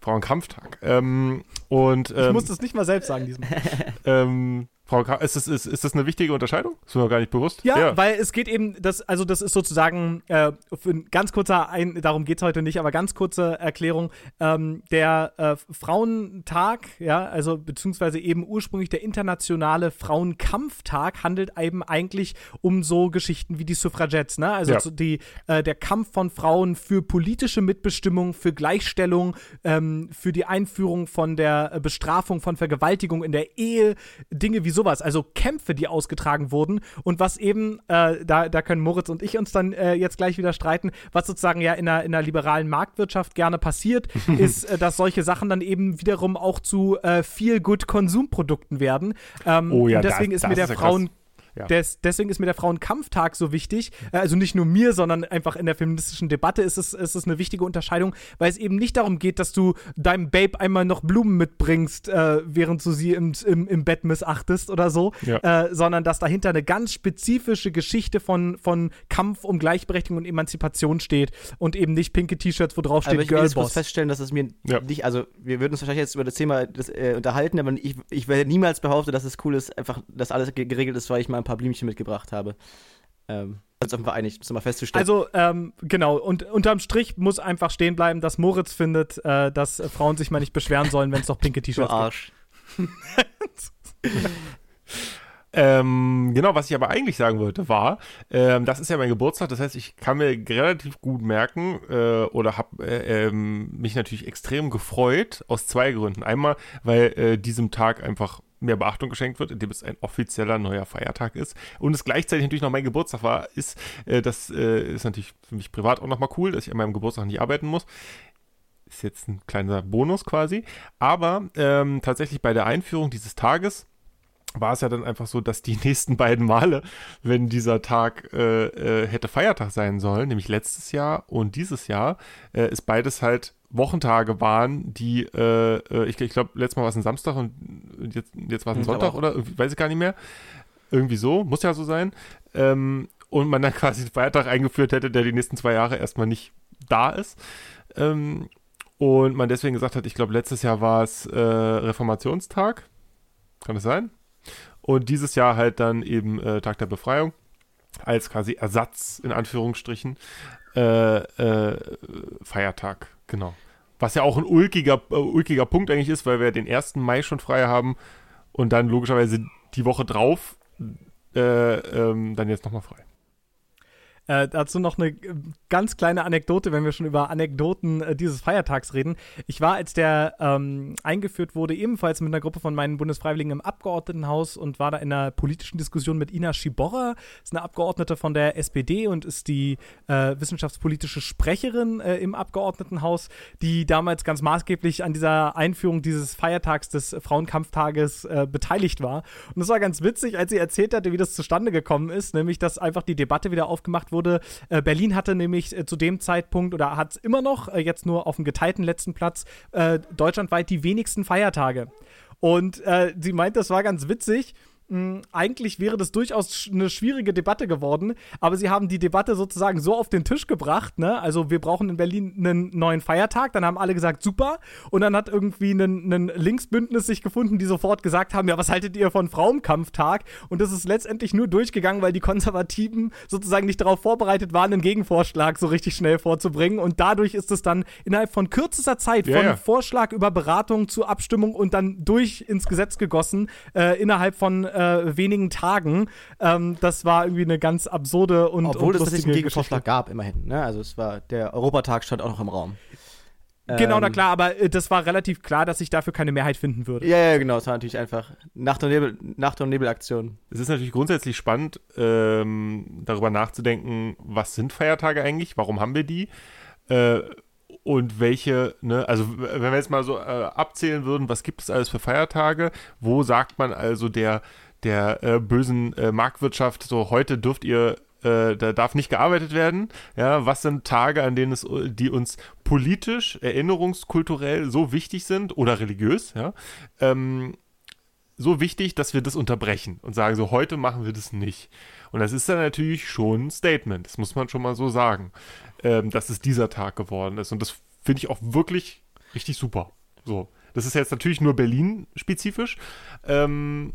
Frauenkampftag. Ähm, und Ich ähm, muss das nicht mal selbst sagen diesmal. [laughs] ähm, ist, das, ist, ist das eine wichtige Unterscheidung? Ist mir gar nicht bewusst. Ja, weil es geht eben, das, also das ist sozusagen äh, für ein ganz kurzer, ein, darum geht es heute nicht, aber ganz kurze Erklärung. Ähm, der äh, Frauentag, ja, also beziehungsweise eben ursprünglich der internationale Frauenkampftag handelt eben eigentlich um so Geschichten wie die Suffragettes, ne? Also Ja. die, äh, der Kampf von Frauen für politische Mitbestimmung, für Gleichstellung, ähm, für die Einführung von der äh, Bestrafung von Vergewaltigung in der Ehe, Dinge wie sowas, also Kämpfe, die ausgetragen wurden und was eben, äh, da, da können Moritz und ich uns dann äh, jetzt gleich wieder streiten, was sozusagen ja in einer, in einer liberalen Marktwirtschaft gerne passiert, [laughs] ist, äh, dass solche Sachen dann eben wiederum auch zu äh, viel gut Konsumprodukten werden. Ähm, Oh ja, und deswegen das- ist mir der. Frauen Ja. des, deswegen ist mir der Frauenkampftag so wichtig. Äh, Also nicht nur mir, sondern einfach in der feministischen Debatte ist es, ist es eine wichtige Unterscheidung, weil es eben nicht darum geht, dass du deinem Babe einmal noch Blumen mitbringst, äh, während du sie im, im, im Bett missachtest oder so, Ja. äh, sondern dass dahinter eine ganz spezifische Geschichte von, von Kampf um Gleichberechtigung und Emanzipation steht und eben nicht pinke T-Shirts, wo drauf Aber steht ich will jetzt kurz Girlboss. feststellen, dass es mir Ja. nicht, also wir würden uns wahrscheinlich jetzt über das Thema das, äh, unterhalten, aber ich, ich werde niemals behaupten, dass es cool ist, einfach, dass alles ge- geregelt ist, weil ich mal ein paar Blümchen mitgebracht habe. Ähm, uns einfach einig, das mal festzustellen. Also, ähm, genau, und unterm Strich muss einfach stehen bleiben, dass Moritz findet, äh, dass Frauen sich mal nicht beschweren sollen, wenn es doch pinke [laughs] T-Shirts gibt. Arsch. [laughs] Ähm, genau, was ich aber eigentlich sagen wollte, war, ähm, das ist ja mein Geburtstag, das heißt, ich kann mir relativ gut merken äh, oder habe äh, ähm, mich natürlich extrem gefreut, aus zwei Gründen. Einmal, weil äh, diesem Tag einfach mehr Beachtung geschenkt wird, indem es ein offizieller neuer Feiertag ist und es gleichzeitig natürlich noch mein Geburtstag war, ist, äh, das äh, ist natürlich für mich privat auch nochmal cool, dass ich an meinem Geburtstag nicht arbeiten muss ist jetzt ein kleiner Bonus quasi. Aber ähm, tatsächlich bei der Einführung dieses Tages war es ja dann einfach so, dass die [laughs] nächsten beiden Male, wenn dieser Tag äh, äh, hätte Feiertag sein sollen, nämlich letztes Jahr und dieses Jahr, äh, es beides halt Wochentage waren, die, äh, äh, ich, ich glaube, letztes Mal war es ein Samstag und jetzt, jetzt war es ein glaub Sonntag auch. oder weiß ich gar nicht mehr. Irgendwie so, muss ja so sein. Ähm, und man dann [laughs] quasi einen Feiertag eingeführt hätte, der die nächsten zwei Jahre erstmal nicht da ist. Ähm, und man deswegen gesagt hat, ich glaube, letztes Jahr war es äh, Reformationstag. Kann das sein? Und dieses Jahr halt dann eben äh, Tag der Befreiung als quasi Ersatz in Anführungsstrichen äh, äh, Feiertag, genau. Was ja auch ein ulkiger, äh, ulkiger Punkt eigentlich ist, weil wir den 1. Mai schon frei haben und dann logischerweise die Woche drauf äh, ähm, dann jetzt nochmal frei. Äh, dazu noch eine äh, ganz kleine Anekdote, wenn wir schon über Anekdoten äh, dieses Feiertags reden. Ich war, als der ähm, eingeführt wurde, ebenfalls mit einer Gruppe von meinen Bundesfreiwilligen im Abgeordnetenhaus und war da in einer politischen Diskussion mit Ina Schiborra, ist eine Abgeordnete von der SPD und ist die äh, wissenschaftspolitische Sprecherin äh, im Abgeordnetenhaus, die damals ganz maßgeblich an dieser Einführung dieses Feiertags des Frauenkampftages äh, beteiligt war. Und es war ganz witzig, als sie erzählt hatte, wie das zustande gekommen ist, nämlich dass einfach die Debatte wieder aufgemacht wurde. Äh, Berlin hatte nämlich äh, zu dem Zeitpunkt oder hat es immer noch, äh, jetzt nur auf dem geteilten letzten Platz, äh, deutschlandweit die wenigsten Feiertage. Und äh, sie meint, das war ganz witzig. Mh, eigentlich wäre das durchaus eine schwierige Debatte geworden, aber sie haben die Debatte sozusagen so auf den Tisch gebracht, ne? Also wir brauchen in Berlin einen neuen Feiertag, dann haben alle gesagt, super, und dann hat irgendwie ein, ein Linksbündnis sich gefunden, die sofort gesagt haben, ja, was haltet ihr von Frauenkampftag? Und das ist letztendlich nur durchgegangen, weil die Konservativen sozusagen nicht darauf vorbereitet waren, einen Gegenvorschlag so richtig schnell vorzubringen und dadurch ist es dann innerhalb von kürzester Zeit Ja, von. Vorschlag über Beratung zu Abstimmung und dann durch ins Gesetz gegossen, äh, innerhalb von äh, wenigen Tagen. Ähm, das war irgendwie eine ganz absurde und Obwohl und es tatsächlich einen Gegenvorschlag gab, immerhin. Ne? Also es war, der Europatag stand auch noch im Raum. Genau, na Ähm, klar, aber äh, das war relativ klar, dass ich dafür keine Mehrheit finden würde. Ja, ja, genau. Es war natürlich einfach Nacht- und, Nebel, Nacht und Nebelaktion. Es ist natürlich grundsätzlich spannend, ähm, darüber nachzudenken, was sind Feiertage eigentlich, warum haben wir die äh, und welche, ne, also wenn wir jetzt mal so äh, abzählen würden, was gibt es alles für Feiertage, wo sagt man also der, der äh, bösen äh, Marktwirtschaft, so heute dürft ihr äh, da darf nicht gearbeitet werden. Ja, was sind Tage, an denen es, die uns politisch, erinnerungskulturell so wichtig sind oder religiös, ja, ähm, so wichtig, dass wir das unterbrechen und sagen, so heute machen wir das nicht. Und das ist dann natürlich schon ein Statement, das muss man schon mal so sagen, ähm, dass es dieser Tag geworden ist. Und das finde ich auch wirklich richtig super. So, das ist jetzt natürlich nur Berlin-spezifisch, ähm,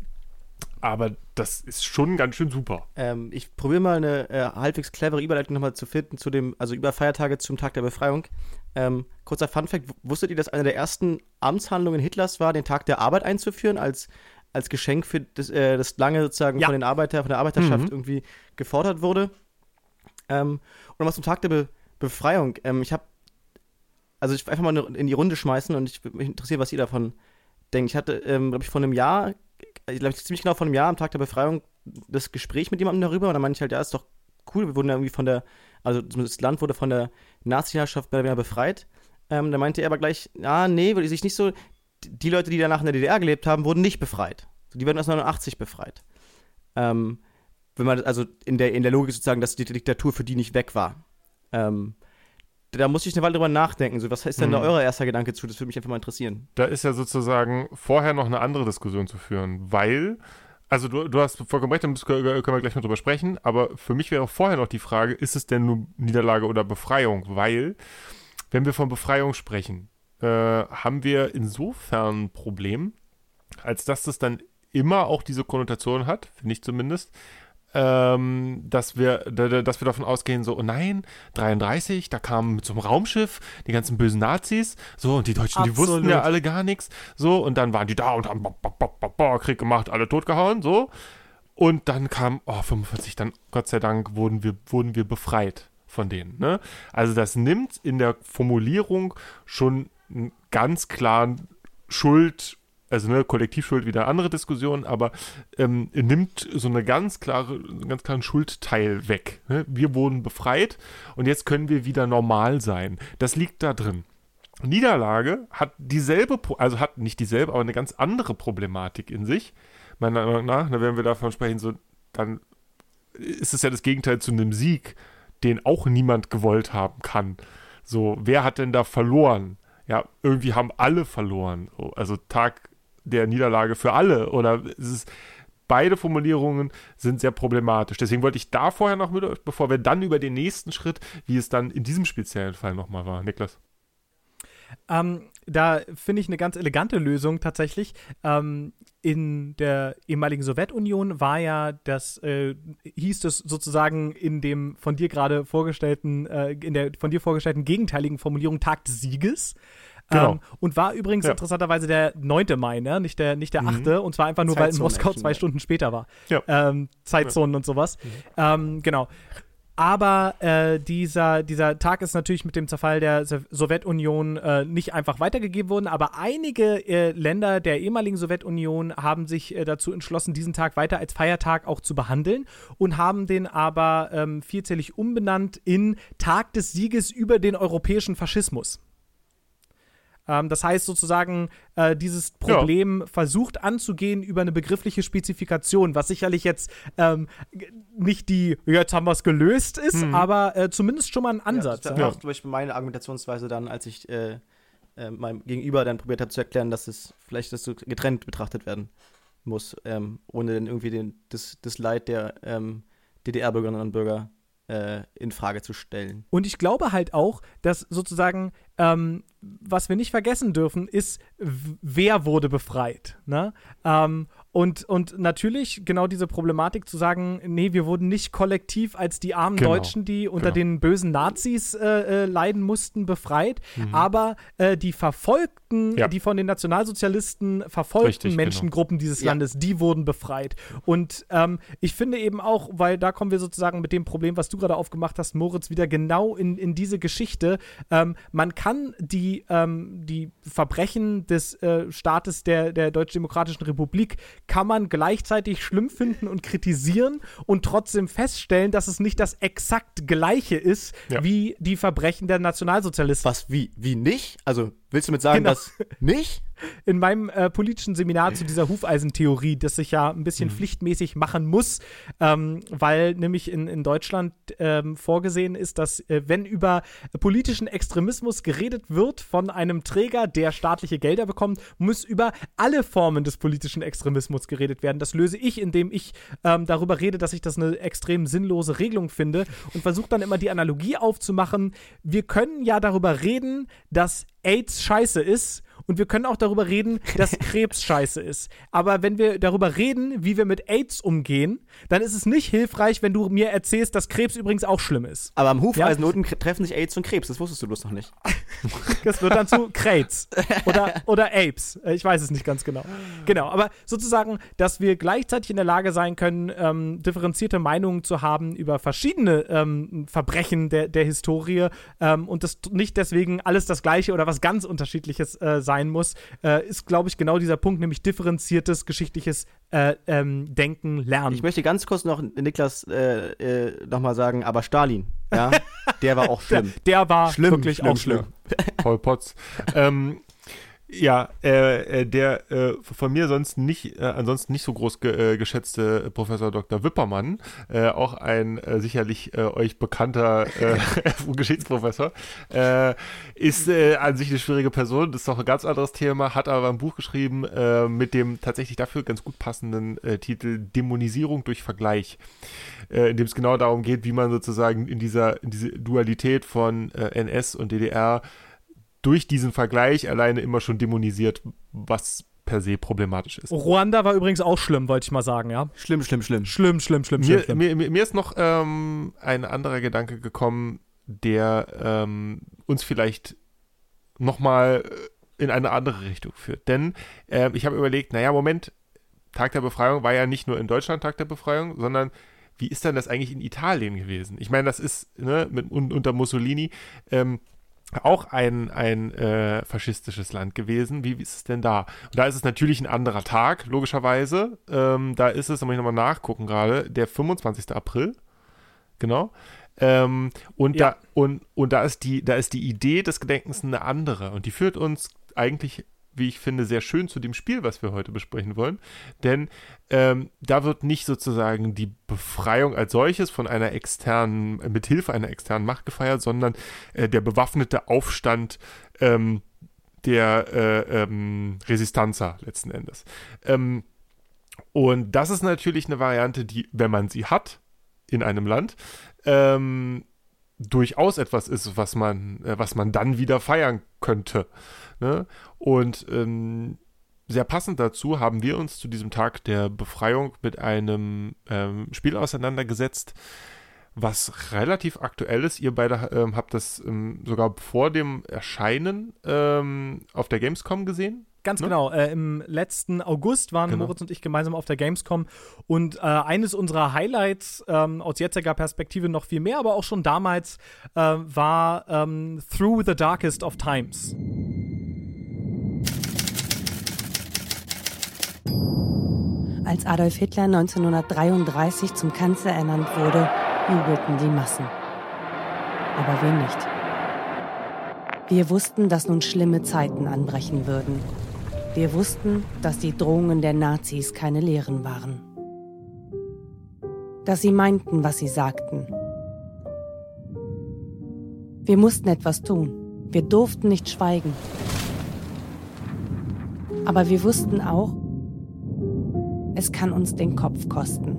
aber das ist schon ganz schön super. Ähm, ich probiere mal eine äh, halbwegs clevere Überleitung nochmal zu finden zu dem, also über Feiertage zum Tag der Befreiung. Ähm, kurzer Funfact, wusstet ihr, dass eine der ersten Amtshandlungen Hitlers war, den Tag der Arbeit einzuführen, als, als Geschenk für das, äh, das lange sozusagen Ja. von den Arbeiter, von der Arbeiterschaft Mhm. irgendwie gefordert wurde? Ähm, und was zum Tag der Be Befreiung. Ähm, ich habe, also ich will einfach mal in die Runde schmeißen und ich würde mich interessieren, was ihr davon denkt. Ich hatte, ähm, glaube ich, vor einem Jahr, ich glaube, ziemlich genau vor einem Jahr am Tag der Befreiung das Gespräch mit jemandem darüber und dann meinte ich halt, ja, ist doch cool, wir wurden ja irgendwie von der, also das Land wurde von der Nazi-Herrschaft mehr oder weniger befreit. Ähm, da meinte er aber gleich, ja, nee, würde sich nicht so, die Leute, die danach in der DDR gelebt haben, wurden nicht befreit. Die werden erst 89 befreit. Ähm, wenn man, also in der, in der Logik sozusagen, dass die Diktatur für die nicht weg war. Ähm, da musste ich eine Weile drüber nachdenken. So, was ist denn da Mhm. euer erster Gedanke zu? Das würde mich einfach mal interessieren. Da ist ja sozusagen vorher noch eine andere Diskussion zu führen, weil, also du, du hast vollkommen recht, da können wir gleich mal drüber sprechen, aber für mich wäre vorher noch die Frage, ist es denn nur Niederlage oder Befreiung? Weil, wenn wir von Befreiung sprechen, äh, haben wir insofern ein Problem, als dass das dann immer auch diese Konnotation hat, finde ich zumindest, ähm, dass wir, da- da- dass wir davon ausgehen, so, oh nein, 33, da kamen einem Raumschiff die ganzen bösen Nazis, so, und die Deutschen, die wussten Absolut. ja alle gar nichts, so, und dann waren die da und haben ba- ba- ba- Krieg gemacht, alle totgehauen, so. Und dann kam, oh, 45, dann, Gott sei Dank, wurden wir, wurden wir befreit von denen, ne? Also das nimmt in der Formulierung schon einen ganz klaren Schuld, also ne, Kollektivschuld wieder andere Diskussion, aber ähm, nimmt so eine ganz klare, einen ganz klaren Schuldteil weg. Ne? Wir wurden befreit und jetzt können wir wieder normal sein. Das liegt da drin. Niederlage hat dieselbe, also hat nicht dieselbe, aber eine ganz andere Problematik in sich. Meiner Meinung nach, ne, wenn wir davon sprechen, so, dann ist es ja das Gegenteil zu einem Sieg, den auch niemand gewollt haben kann. So, wer hat denn da verloren? Ja, irgendwie haben alle verloren. So, Also Tag der Niederlage für alle. Oder es ist, beide Formulierungen sind sehr problematisch. Deswegen wollte ich da vorher noch mit euch, bevor wir dann über den nächsten Schritt, wie es dann in diesem speziellen Fall nochmal war. Niklas. Ähm, da finde ich eine ganz elegante Lösung tatsächlich. Ähm, in der ehemaligen Sowjetunion war ja das, äh, hieß es sozusagen in dem von dir gerade vorgestellten, äh, in der von dir vorgestellten gegenteiligen Formulierung Tag des Sieges. Genau. Ähm, und war übrigens Ja. interessanterweise der 9. Mai, ne? nicht der, nicht der 8. Und zwar einfach nur, weil in Zeitzone Moskau Action, zwei ja. Stunden später war. Ja. Ähm, Zeitzonen und sowas. Ähm, genau. Aber äh, dieser, dieser Tag ist natürlich mit dem Zerfall der Sow- Sowjetunion äh, nicht einfach weitergegeben worden, aber einige äh, Länder der ehemaligen Sowjetunion haben sich äh, dazu entschlossen, diesen Tag weiter als Feiertag auch zu behandeln und haben den aber ähm, vielzählig umbenannt in Tag des Sieges über den europäischen Faschismus. Ähm, das heißt sozusagen, äh, dieses Problem versucht anzugehen über eine begriffliche Spezifikation, was sicherlich jetzt ähm, nicht die, jetzt haben wir es gelöst ist, aber äh, zumindest schon mal ein Ansatz. Ja, Ja, das war auch zum Beispiel meine Argumentationsweise dann, als ich äh, äh, meinem Gegenüber dann probiert habe zu erklären, dass es vielleicht das so getrennt betrachtet werden muss, ähm, ohne dann irgendwie den, das, das Leid der ähm, DDR-Bürgerinnen und Bürger äh, in Frage zu stellen. Und ich glaube halt auch, dass sozusagen, ähm, was wir nicht vergessen dürfen, ist, wer wurde befreit. Ne? Ähm, und, und natürlich genau diese Problematik zu sagen, nee, wir wurden nicht kollektiv als die armen Genau, Deutschen, die unter genau. den bösen Nazis äh, äh, leiden mussten, befreit, Mhm. aber äh, die verfolgten, Ja. die von den Nationalsozialisten verfolgten Richtig, genau. Menschengruppen dieses Ja. Landes, die wurden befreit. Und ähm, ich finde eben auch, weil da kommen wir sozusagen mit dem Problem, was du gerade aufgemacht hast, Moritz, wieder genau in, in diese Geschichte. Ähm, man kann die, ähm, die Verbrechen des äh, Staates der, der Deutsch-Demokratischen Republik kann man gleichzeitig schlimm finden und kritisieren und trotzdem feststellen, dass es nicht das exakt gleiche ist Ja. wie die Verbrechen der Nationalsozialisten. Was, wie, wie nicht? Also, willst du mit sagen, Genau. dass nicht? In meinem äh, politischen Seminar zu dieser Hufeisentheorie, das sich ja ein bisschen pflichtmäßig machen muss, ähm, weil nämlich in, in Deutschland ähm, vorgesehen ist, dass äh, wenn über politischen Extremismus geredet wird von einem Träger, der staatliche Gelder bekommt, muss über alle Formen des politischen Extremismus geredet werden. Das löse ich, indem ich ähm, darüber rede, dass ich das eine extrem sinnlose Regelung finde und versuche dann immer die Analogie aufzumachen. Wir können ja darüber reden, dass AIDS scheiße ist und wir können auch darüber reden, dass [laughs] Krebs scheiße ist. Aber wenn wir darüber reden, wie wir mit AIDS umgehen, dann ist es nicht hilfreich, wenn du mir erzählst, dass Krebs übrigens auch schlimm ist. Aber am Hufeisen unten k- treffen sich AIDS und Krebs, das wusstest du bloß noch nicht. [laughs] Das wird dann zu Krebs oder, oder Apes. Äh, Ich weiß es nicht ganz genau. Genau, aber sozusagen, dass wir gleichzeitig in der Lage sein können, ähm, differenzierte Meinungen zu haben über verschiedene ähm, Verbrechen der, der Historie ähm, und das nicht deswegen alles das Gleiche oder was ganz Unterschiedliches äh, sein muss, äh, ist, glaube ich, genau dieser Punkt, nämlich differenziertes geschichtliches äh, ähm, Denken, Lernen. Ich möchte ganz kurz noch Niklas äh, äh, nochmal sagen, aber Stalin, ja, [laughs] der war auch der, schlimm. der war Schlimm, wirklich schlimm, auch schlimm. Paul Potts. ähm, ja, äh, äh, der äh, von mir sonst nicht, äh, ansonsten nicht so groß ge äh, geschätzte Professor Dr. Wippermann, äh, auch ein äh, sicherlich äh, euch bekannter äh, [laughs] Geschichtsprofessor, äh, ist äh, an sich eine schwierige Person. Das ist doch ein ganz anderes Thema, hat aber ein Buch geschrieben äh, mit dem tatsächlich dafür ganz gut passenden äh, Titel Dämonisierung durch Vergleich, äh, in dem es genau darum geht, wie man sozusagen in dieser in diese Dualität von äh, NS und DDR durch diesen Vergleich alleine immer schon dämonisiert, was per se problematisch ist. Ruanda war übrigens auch schlimm, wollte ich mal sagen, ja. Schlimm, schlimm, schlimm. Schlimm, schlimm, schlimm, schlimm. Mir, schlimm. mir, mir mir ist noch ähm, ein anderer Gedanke gekommen, der ähm, uns vielleicht nochmal in eine andere Richtung führt. Denn ähm, ich habe überlegt, naja, Moment, Tag der Befreiung war ja nicht nur in Deutschland Tag der Befreiung, sondern wie ist denn das eigentlich in Italien gewesen? Ich meine, das ist ne, mit, un, unter Mussolini ähm, auch ein, ein äh, faschistisches Land gewesen. Wie, wie ist es denn da? Und da ist es natürlich ein anderer Tag, logischerweise. Ähm, da ist es, da muss ich nochmal nachgucken gerade, der 25. April. Genau. Ähm, und, Ja. da, und, und da ist die, da ist die Idee des Gedenkens eine andere. Und die führt uns eigentlich, wie ich finde, sehr schön zu dem Spiel, was wir heute besprechen wollen. Denn ähm, da wird nicht sozusagen die Befreiung als solches von einer externen, mit Hilfe einer externen Macht gefeiert, sondern äh, der bewaffnete Aufstand ähm, der äh, ähm, Resistanza letzten Endes. Ähm, und das ist natürlich eine Variante, die, wenn man sie hat in einem Land, ähm, durchaus etwas ist, was man, äh, was man dann wieder feiern könnte. Ne? Und ähm, sehr passend dazu haben wir uns zu diesem Tag der Befreiung mit einem ähm, Spiel auseinandergesetzt, was relativ aktuell ist. Ihr beide ähm, habt das ähm, sogar vor dem Erscheinen ähm, auf der Gamescom gesehen. Ganz Ne? genau. Äh, Im letzten August waren Genau. Moritz und ich gemeinsam auf der Gamescom und äh, eines unserer Highlights ähm, aus jetziger Perspektive noch viel mehr, aber auch schon damals äh, war ähm, Through the Darkest of Times. Als Adolf Hitler 1933 zum Kanzler ernannt wurde, jubelten die Massen. Aber wir nicht. Wir wussten, dass nun schlimme Zeiten anbrechen würden. Wir wussten, dass die Drohungen der Nazis keine Lehren waren. Dass sie meinten, was sie sagten. Wir mussten etwas tun. Wir durften nicht schweigen. Aber wir wussten auch, es kann uns den Kopf kosten.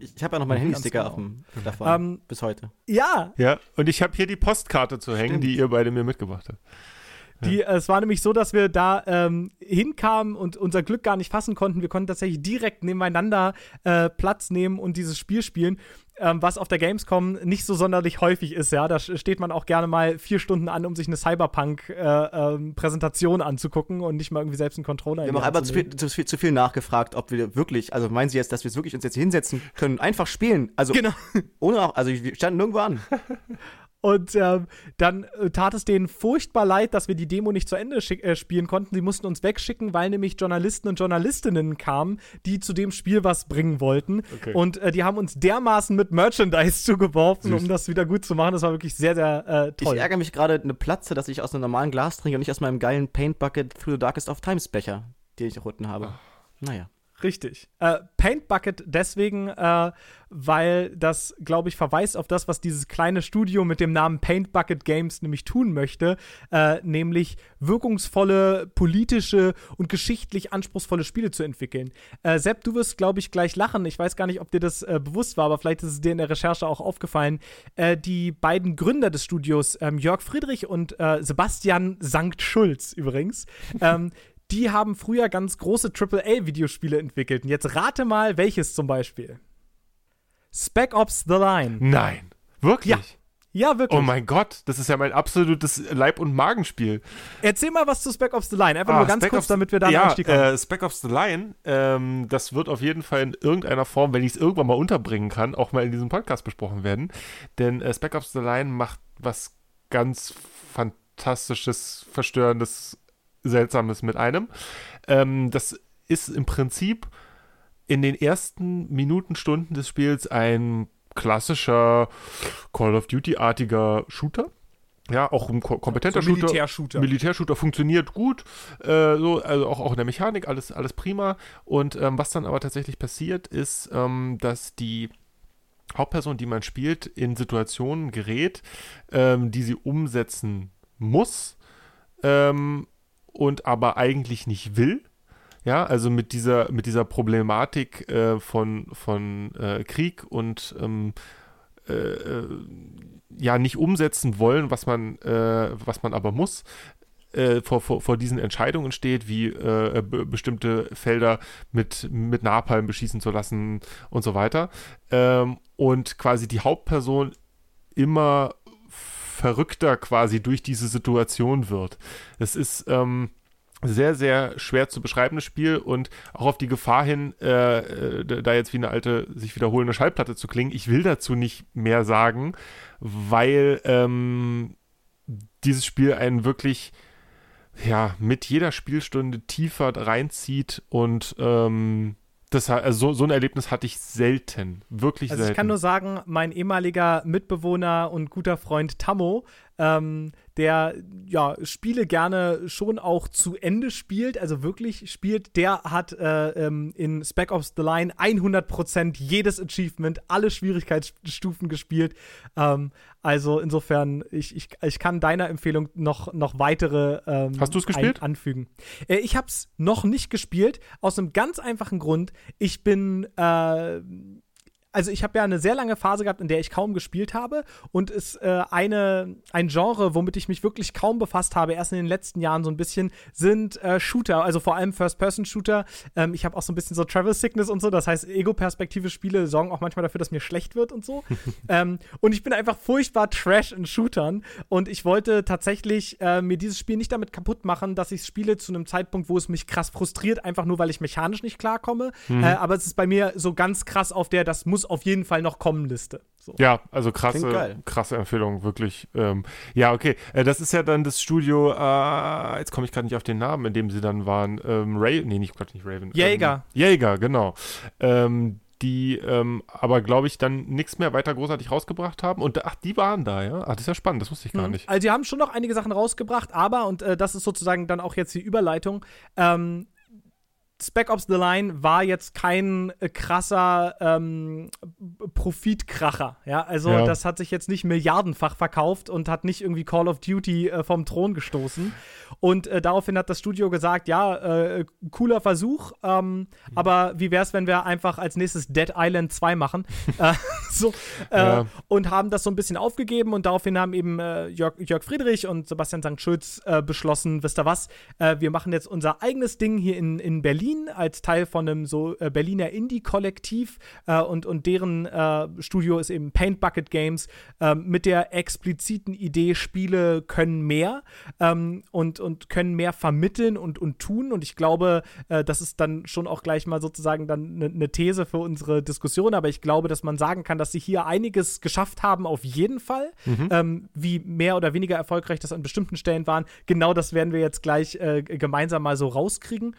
Ich habe ja noch meinen Handysticker genau. auf dem davon. Ähm, bis heute. Ja, Ja, und ich habe hier die Postkarte zu hängen, Stimmt. die ihr beide mir mitgebracht habt. Die, äh, es war nämlich so, dass wir da ähm, hinkamen und unser Glück gar nicht fassen konnten. Wir konnten tatsächlich direkt nebeneinander äh, Platz nehmen und dieses Spiel spielen, ähm, was auf der Gamescom nicht so sonderlich häufig ist. Ja, da steht man auch gerne mal vier Stunden an, um sich eine Cyberpunk-Präsentation anzugucken und nicht mal irgendwie selbst einen Controller. Wir haben auch einmal zu viel, zu, viel, zu viel nachgefragt, ob wir wirklich, also meinen Sie jetzt, dass wir es wirklich uns jetzt hinsetzen können, einfach spielen. Also Genau. ohne auch, also wir standen nirgendwo an. [laughs] Und ähm, dann äh, tat es denen furchtbar leid, dass wir die Demo nicht zu Ende äh, spielen konnten. Sie mussten uns wegschicken, weil nämlich Journalisten und Journalistinnen kamen, die zu dem Spiel was bringen wollten. Okay. Und äh, die haben uns dermaßen mit Merchandise [laughs] zugeworfen, Süß. um das wieder gut zu machen. Das war wirklich sehr, sehr äh, toll. Ich ärgere mich gerade eine Platze, dass ich aus einem normalen Glas trinke und nicht aus meinem geilen Paint Bucket Through the Darkest of Times Becher, den ich unten habe. Naja. Richtig. Äh, Paint Bucket deswegen, äh, weil das, glaube ich, verweist auf das, was dieses kleine Studio mit dem Namen Paint Bucket Games nämlich tun möchte, äh, nämlich wirkungsvolle, politische und geschichtlich anspruchsvolle Spiele zu entwickeln. Äh, Sepp, du wirst, glaube ich, gleich lachen. Ich weiß gar nicht, ob dir das äh, bewusst war, aber vielleicht ist es dir in der Recherche auch aufgefallen. Äh, die beiden Gründer des Studios, ähm, Jörg Friedrich und äh, Sebastian Sankt Schulz übrigens, ähm, [laughs] die haben früher ganz große AAA-Videospiele entwickelt. Und jetzt rate mal, welches zum Beispiel. Spec Ops The Line. Nein. Wirklich? Ja. Ja, wirklich. Oh mein Gott, das ist ja mein absolutes Leib- und Magenspiel. Erzähl mal was zu Spec Ops The Line. Einfach Ah, nur ganz Spec kurz, Ops- damit wir da ja, Einstieg haben. Äh, Spec Ops The Line, ähm, das wird auf jeden Fall in irgendeiner Form, wenn ich es irgendwann mal unterbringen kann, auch mal in diesem Podcast besprochen werden. Denn äh, Spec Ops The Line macht was ganz Fantastisches, Verstörendes, Seltsames mit einem. Ähm, das ist im Prinzip in den ersten Minuten, Stunden des Spiels ein klassischer Call of Duty-artiger Shooter. Ja, auch ein ko kompetenter So Shooter. Militärshooter. Militärshooter funktioniert gut, äh, so, also auch, auch in der Mechanik, alles, alles prima. Und ähm, was dann aber tatsächlich passiert, ist, ähm, dass die Hauptperson, die man spielt, in Situationen gerät, ähm, die sie umsetzen muss ähm, und aber eigentlich nicht will. Ja, also mit dieser, mit dieser Problematik äh, von, von äh, Krieg und ähm, äh, äh, ja nicht umsetzen wollen, was man, äh, was man aber muss, äh, vor, vor, vor diesen Entscheidungen steht, wie äh, be bestimmte Felder mit, mit Napalm beschießen zu lassen und so weiter. Ähm, und quasi die Hauptperson immer verrückter quasi durch diese Situation wird. Es ist ähm, sehr, sehr schwer zu beschreibendes Spiel und auch auf die Gefahr hin, äh, äh, da jetzt wie eine alte, sich wiederholende Schallplatte zu klingen. Ich will dazu nicht mehr sagen, weil ähm, dieses Spiel einen wirklich ja, mit jeder Spielstunde tiefer reinzieht und ähm, das, also so, so ein Erlebnis hatte ich selten. Wirklich Also selten. ich kann nur sagen, mein ehemaliger Mitbewohner und guter Freund Tammo, ähm, der ja Spiele gerne schon auch zu Ende spielt, also wirklich spielt, der hat äh, ähm, in Spec Ops The Line 100% jedes Achievement, alle Schwierigkeitsstufen gespielt. Ähm, also insofern, ich, ich, ich kann deiner Empfehlung noch, noch weitere ähm, Hast du's gespielt? anfügen. Äh, ich habe es noch nicht gespielt, aus einem ganz einfachen Grund. Ich bin äh, also ich habe ja eine sehr lange Phase gehabt, in der ich kaum gespielt habe und es äh, eine ein Genre, womit ich mich wirklich kaum befasst habe, erst in den letzten Jahren so ein bisschen, sind äh, Shooter, also vor allem First-Person-Shooter. Ähm, ich habe auch so ein bisschen so Travel Sickness und so, das heißt Ego-Perspektive Spiele sorgen auch manchmal dafür, dass mir schlecht wird und so. [laughs] ähm, und ich bin einfach furchtbar Trash in Shootern und ich wollte tatsächlich äh, mir dieses Spiel nicht damit kaputt machen, dass ich es spiele zu einem Zeitpunkt, wo es mich krass frustriert, einfach nur weil ich mechanisch nicht klarkomme. Mhm. Äh, aber es ist bei mir so ganz krass auf der, das muss auf jeden Fall noch kommen Liste. So. Ja, also krasse, krasse Empfehlung, wirklich. Ähm, ja, okay. Äh, das ist ja dann das Studio, äh, jetzt komme ich gerade nicht auf den Namen, in dem sie dann waren. Ähm, Ray, nee, nicht, Gott, nicht Raven. Jäger. Ähm, Jäger, genau. Ähm, die ähm, aber, glaube ich, dann nichts mehr weiter großartig rausgebracht haben. Und ach, die waren da, ja? Ach, das ist ja spannend, das wusste ich gar mhm. nicht. Also, sie haben schon noch einige Sachen rausgebracht, aber, und äh, das ist sozusagen dann auch jetzt die Überleitung, ähm, Spec Ops The Line war jetzt kein äh, krasser ähm, Profitkracher. Ja, also ja. das hat sich jetzt nicht milliardenfach verkauft und hat nicht irgendwie Call of Duty äh, vom Thron gestoßen. Und äh, daraufhin hat das Studio gesagt, ja, äh, cooler Versuch, ähm, mhm. aber wie wäre es, wenn wir einfach als nächstes Dead Island 2 machen? [laughs] Äh, so, äh, ja. Und haben das so ein bisschen aufgegeben und daraufhin haben eben Jörg, Jörg, Friedrich und Sebastian St. Schulz beschlossen, wisst ihr was, wir machen jetzt unser eigenes Ding hier in, in Berlin Berlin als Teil von einem so äh, Berliner Indie-Kollektiv äh, und, und deren äh, Studio ist eben Paint Bucket Games ähm, mit der expliziten Idee, Spiele können mehr ähm, und, und können mehr vermitteln und, und tun. Und ich glaube, das ist dann schon auch gleich mal sozusagen dann eine ne These für unsere Diskussion, aber ich glaube, dass man sagen kann, dass sie hier einiges geschafft haben, auf jeden Fall. Mhm. Ähm, wie mehr oder weniger erfolgreich das an bestimmten Stellen waren, genau das werden wir jetzt gleich äh, gemeinsam mal so rauskriegen.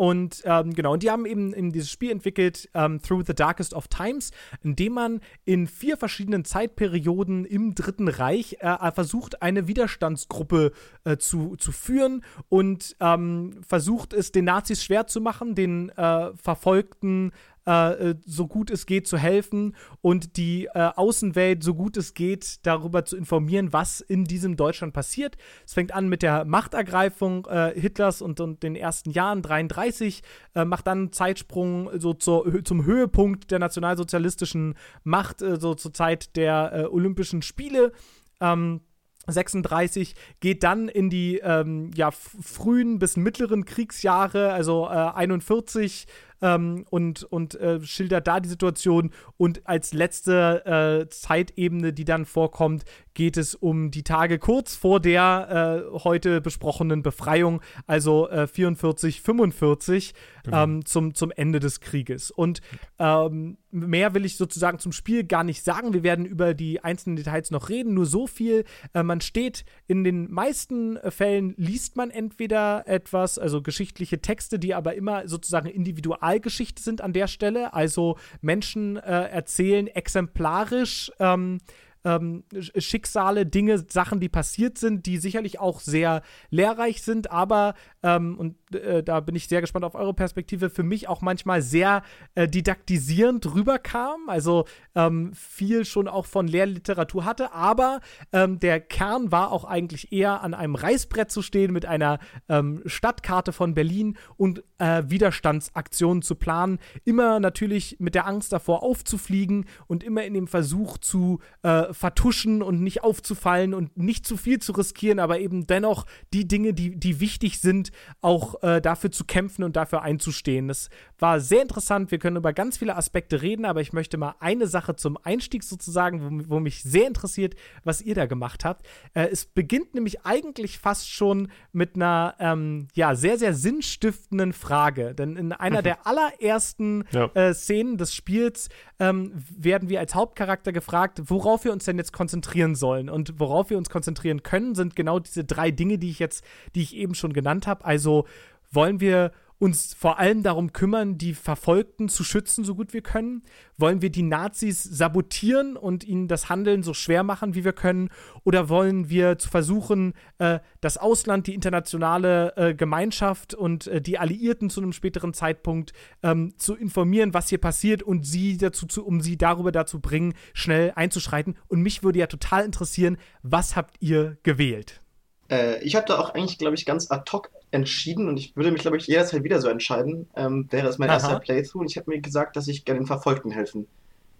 Und ähm, genau, und die haben eben, eben dieses Spiel entwickelt, ähm, Through the Darkest of Times, in dem man in vier verschiedenen Zeitperioden im Dritten Reich äh, versucht, eine Widerstandsgruppe äh, zu, zu führen und ähm, versucht es den Nazis schwer zu machen, den äh, verfolgten äh, äh, so gut es geht zu helfen und die äh, Außenwelt so gut es geht darüber zu informieren, was in diesem Deutschland passiert. Es fängt an mit der Machtergreifung äh, Hitlers und, und, den ersten Jahren, 33, äh, macht dann einen Zeitsprung so zur, zum Höhepunkt der nationalsozialistischen Macht, so zur Zeit der Olympischen Spiele. Ähm, 36 geht dann in die ähm, ja, frühen bis mittleren Kriegsjahre, also äh, 41 ähm, und, und äh, schildert da die Situation. Und als letzte äh, Zeitebene, die dann vorkommt, geht es um die Tage kurz vor der äh, heute besprochenen Befreiung, also 44, äh, 45 genau. ähm, zum, zum Ende des Krieges. Und ähm, mehr will ich sozusagen zum Spiel gar nicht sagen. Wir werden über die einzelnen Details noch reden. Nur so viel. Äh, man steht in den meisten Fällen, liest man entweder etwas, also geschichtliche Texte, die aber immer sozusagen individual Individualgeschichte sind an der Stelle. Also Menschen äh, erzählen exemplarisch ähm, ähm, Schicksale, Dinge, Sachen, die passiert sind, die sicherlich auch sehr lehrreich sind, aber, ähm, und äh, da bin ich sehr gespannt auf eure Perspektive, für mich auch manchmal sehr äh, didaktisierend rüberkam, also ähm, viel schon auch von Lehrliteratur hatte, aber ähm, der Kern war auch eigentlich eher an einem Reißbrett zu stehen mit einer ähm, Stadtkarte von Berlin und äh, Widerstandsaktionen zu planen, immer natürlich mit der Angst davor aufzufliegen und immer in dem Versuch zu äh, vertuschen und nicht aufzufallen und nicht zu viel zu riskieren, aber eben dennoch die Dinge, die, die wichtig sind, auch äh, dafür zu kämpfen und dafür einzustehen. Das war sehr interessant. Wir können über ganz viele Aspekte reden, aber ich möchte mal eine Sache zum Einstieg sozusagen, wo, wo mich sehr interessiert, was ihr da gemacht habt. Äh, es beginnt nämlich eigentlich fast schon mit einer ähm, ja, sehr, sehr sinnstiftenden Frage. Denn in einer der allerersten ja. äh, Szenen des Spiels ähm, werden wir als Hauptcharakter gefragt, worauf wir uns denn jetzt konzentrieren sollen. Und worauf wir uns konzentrieren können, sind genau diese drei Dinge, die ich jetzt, die ich eben schon genannt habe. Also wollen wir uns vor allem darum kümmern, die Verfolgten zu schützen, so gut wir können? Wollen wir die Nazis sabotieren und ihnen das Handeln so schwer machen, wie wir können? Oder wollen wir versuchen, äh, das Ausland, die internationale äh, Gemeinschaft und äh, die Alliierten zu einem späteren Zeitpunkt ähm, zu informieren, was hier passiert und sie dazu, zu, um sie darüber dazu bringen, schnell einzuschreiten? Und mich würde ja total interessieren, was habt ihr gewählt? Äh, ich habe da auch eigentlich, glaube ich, ganz ad hoc entschieden und ich würde mich, glaube ich, jederzeit wieder so entscheiden. Ähm, wäre es mein Aha. erster Playthrough und ich habe mir gesagt, dass ich gerne den Verfolgten helfen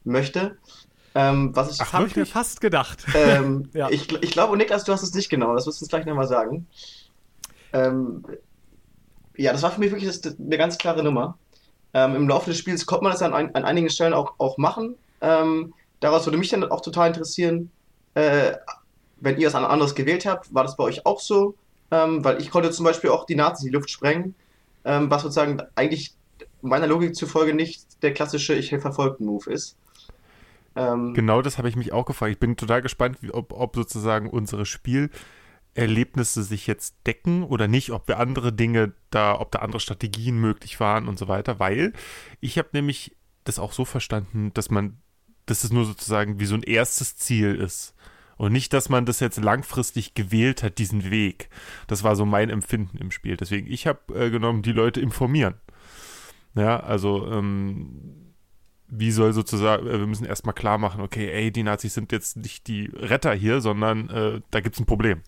möchte. Ähm, was ich, Das habe ich mir fast gedacht. [laughs] ähm, Ja. ich, ich glaube, Niklas, du hast es nicht genau, das wirst du uns gleich nochmal sagen. Ähm, ja, das war für mich wirklich das, eine ganz klare Nummer. Ähm, Im Laufe des Spiels konnte man das an, ein, an einigen Stellen auch, auch machen. Ähm, daraus würde mich dann auch total interessieren, äh, wenn ihr es an anderes gewählt habt, war das bei euch auch so? Ähm, weil ich konnte zum Beispiel auch die Nazis in die Luft sprengen, ähm, was sozusagen eigentlich meiner Logik zufolge nicht der klassische Ich helfe verfolgten Move ist. Ähm, Genau das habe ich mich auch gefragt. Ich bin total gespannt, wie, ob, ob sozusagen unsere Spielerlebnisse sich jetzt decken oder nicht, ob wir andere Dinge da, ob da andere Strategien möglich waren und so weiter, weil ich habe nämlich das auch so verstanden, dass man, dass es nur sozusagen wie so ein erstes Ziel ist. Und nicht, dass man das jetzt langfristig gewählt hat, diesen Weg. Das war so mein Empfinden im Spiel. Deswegen, ich habe äh, genommen, die Leute informieren. Ja, also ähm, wie soll sozusagen, äh, wir müssen erstmal klar machen, okay, ey, die Nazis sind jetzt nicht die Retter hier, sondern äh, da gibt es ein Problem.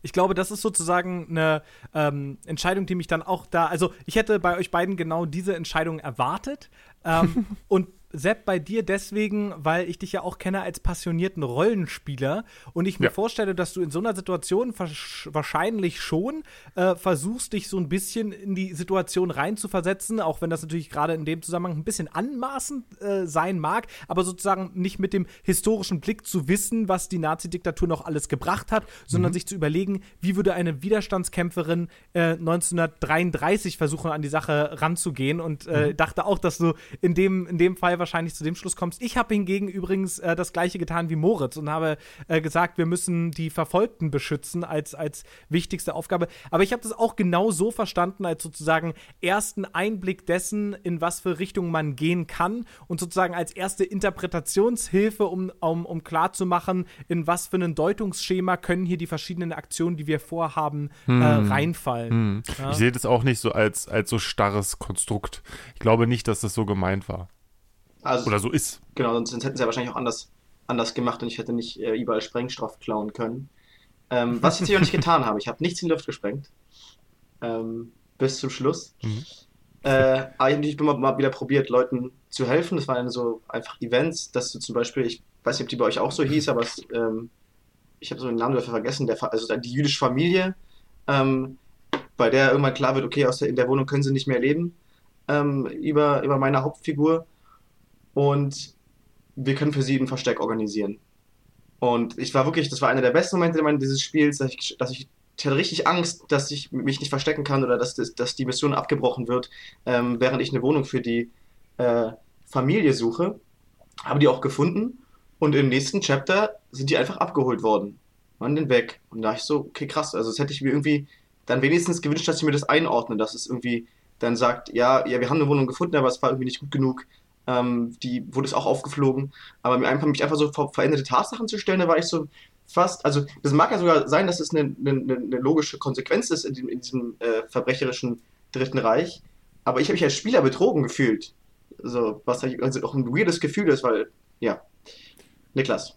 Ich glaube, das ist sozusagen eine ähm, Entscheidung, die mich dann auch da. Also, ich hätte bei euch beiden genau diese Entscheidung erwartet. Ähm, [laughs] und Sepp, bei dir deswegen, weil ich dich ja auch kenne als passionierten Rollenspieler und ich mir Ja. vorstelle, dass du in so einer Situation wahrsch- wahrscheinlich schon äh, versuchst, dich so ein bisschen in die Situation reinzuversetzen, auch wenn das natürlich gerade in dem Zusammenhang ein bisschen anmaßend äh, sein mag, aber sozusagen nicht mit dem historischen Blick zu wissen, was die Nazi-Diktatur noch alles gebracht hat, sondern sich zu überlegen, wie würde eine Widerstandskämpferin äh, 1933 versuchen, an die Sache ranzugehen und äh, dachte auch, dass du in dem, in dem Fall wahrscheinlich zu dem Schluss kommst. Ich habe hingegen übrigens äh, das gleiche getan wie Moritz und habe äh, gesagt, wir müssen die Verfolgten beschützen als, als wichtigste Aufgabe. Aber ich habe das auch genau so verstanden, als sozusagen ersten Einblick dessen, in was für Richtung man gehen kann und sozusagen als erste Interpretationshilfe, um, um, um klarzumachen, in was für ein Deutungsschema können hier die verschiedenen Aktionen, die wir vorhaben, äh, reinfallen. Hm. Ja. Ich sehe das auch nicht so als, als so starres Konstrukt. Ich glaube nicht, dass das so gemeint war. Also, Oder so ist. Genau, sonst, hätten sie ja wahrscheinlich auch anders, anders gemacht und ich hätte nicht äh, überall Sprengstoff klauen können. Ähm, was ich jetzt hier auch nicht [laughs] getan habe. Ich habe nichts in die Luft gesprengt. Ähm, bis zum Schluss. Mhm. Äh, aber ich habe natürlich immer mal wieder probiert, Leuten zu helfen. Das waren so einfach Events, dass du zum Beispiel, ich weiß nicht, ob die bei euch auch so hieß, aber es, ähm, ich habe so den Namen dafür vergessen, der, also die jüdische Familie, ähm, bei der irgendwann klar wird, okay, aus der, in der Wohnung können sie nicht mehr leben, ähm, über, über meine Hauptfigur. Und wir können für sie ein Versteck organisieren. Und ich war wirklich, das war einer der besten Momente dieses Spiels, dass ich, dass ich, ich hatte richtig Angst, dass ich mich nicht verstecken kann oder dass, das, dass die Mission abgebrochen wird, ähm, während ich eine Wohnung für die äh, Familie suche. Habe die auch gefunden und im nächsten Chapter sind die einfach abgeholt worden. Waren dann weg. Und da dachte ich so, okay, krass. Also, das hätte ich mir irgendwie dann wenigstens gewünscht, dass sie mir das einordnen, dass es irgendwie dann sagt, ja, ja, wir haben eine Wohnung gefunden, aber es war irgendwie nicht gut genug. Ähm, die wurde es auch aufgeflogen. Aber mir einfach, mich einfach so vor veränderte Tatsachen zu stellen, da war ich so fast, also das mag ja sogar sein, dass es eine, eine, eine logische Konsequenz ist in, dem, in diesem äh, verbrecherischen Dritten Reich. Aber ich habe mich als Spieler betrogen gefühlt. So, was also auch ein weirdes Gefühl ist, weil, ja. Niklas.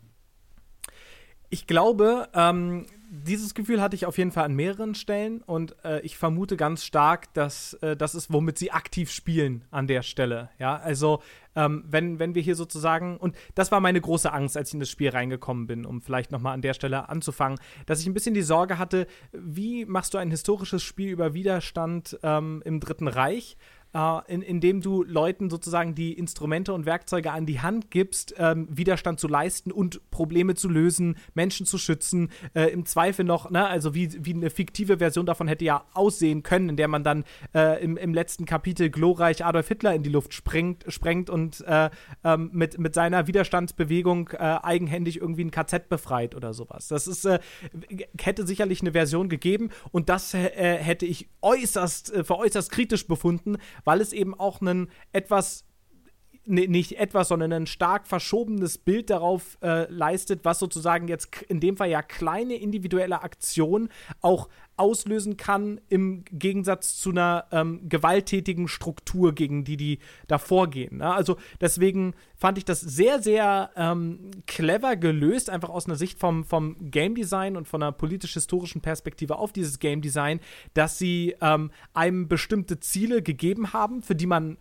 Ich glaube, ähm, dieses Gefühl hatte ich auf jeden Fall an mehreren Stellen und äh, ich vermute ganz stark, dass äh, das ist, womit sie aktiv spielen an der Stelle. Ja, also ähm, wenn, wenn wir hier sozusagen, und das war meine große Angst, als ich in das Spiel reingekommen bin, um vielleicht nochmal an der Stelle anzufangen, dass ich ein bisschen die Sorge hatte, wie machst du ein historisches Spiel über Widerstand ähm, im Dritten Reich? Äh, in, indem du Leuten sozusagen die Instrumente und Werkzeuge an die Hand gibst, ähm, Widerstand zu leisten und Probleme zu lösen, Menschen zu schützen, äh, im Zweifel noch, ne, also wie, wie eine fiktive Version davon hätte ja aussehen können, in der man dann äh, im, im letzten Kapitel glorreich Adolf Hitler in die Luft springt, sprengt und äh, ähm, mit, mit seiner Widerstandsbewegung äh, eigenhändig irgendwie ein KZ befreit oder sowas. Das ist, äh, hätte sicherlich eine Version gegeben und das hätte ich äußerst, für äußerst kritisch befunden, weil es eben auch einen etwas nee, nicht etwas, sondern ein stark verschobenes Bild darauf äh, leistet, was sozusagen jetzt in dem Fall ja kleine individuelle Aktionen auch auslösen kann, im Gegensatz zu einer ähm, gewalttätigen Struktur, gegen die die da vorgehen. Ne? Also deswegen fand ich das sehr, sehr ähm, clever gelöst, einfach aus einer Sicht vom, vom Game Design und von einer politisch-historischen Perspektive auf dieses Game Design, dass sie ähm, einem bestimmte Ziele gegeben haben, für die man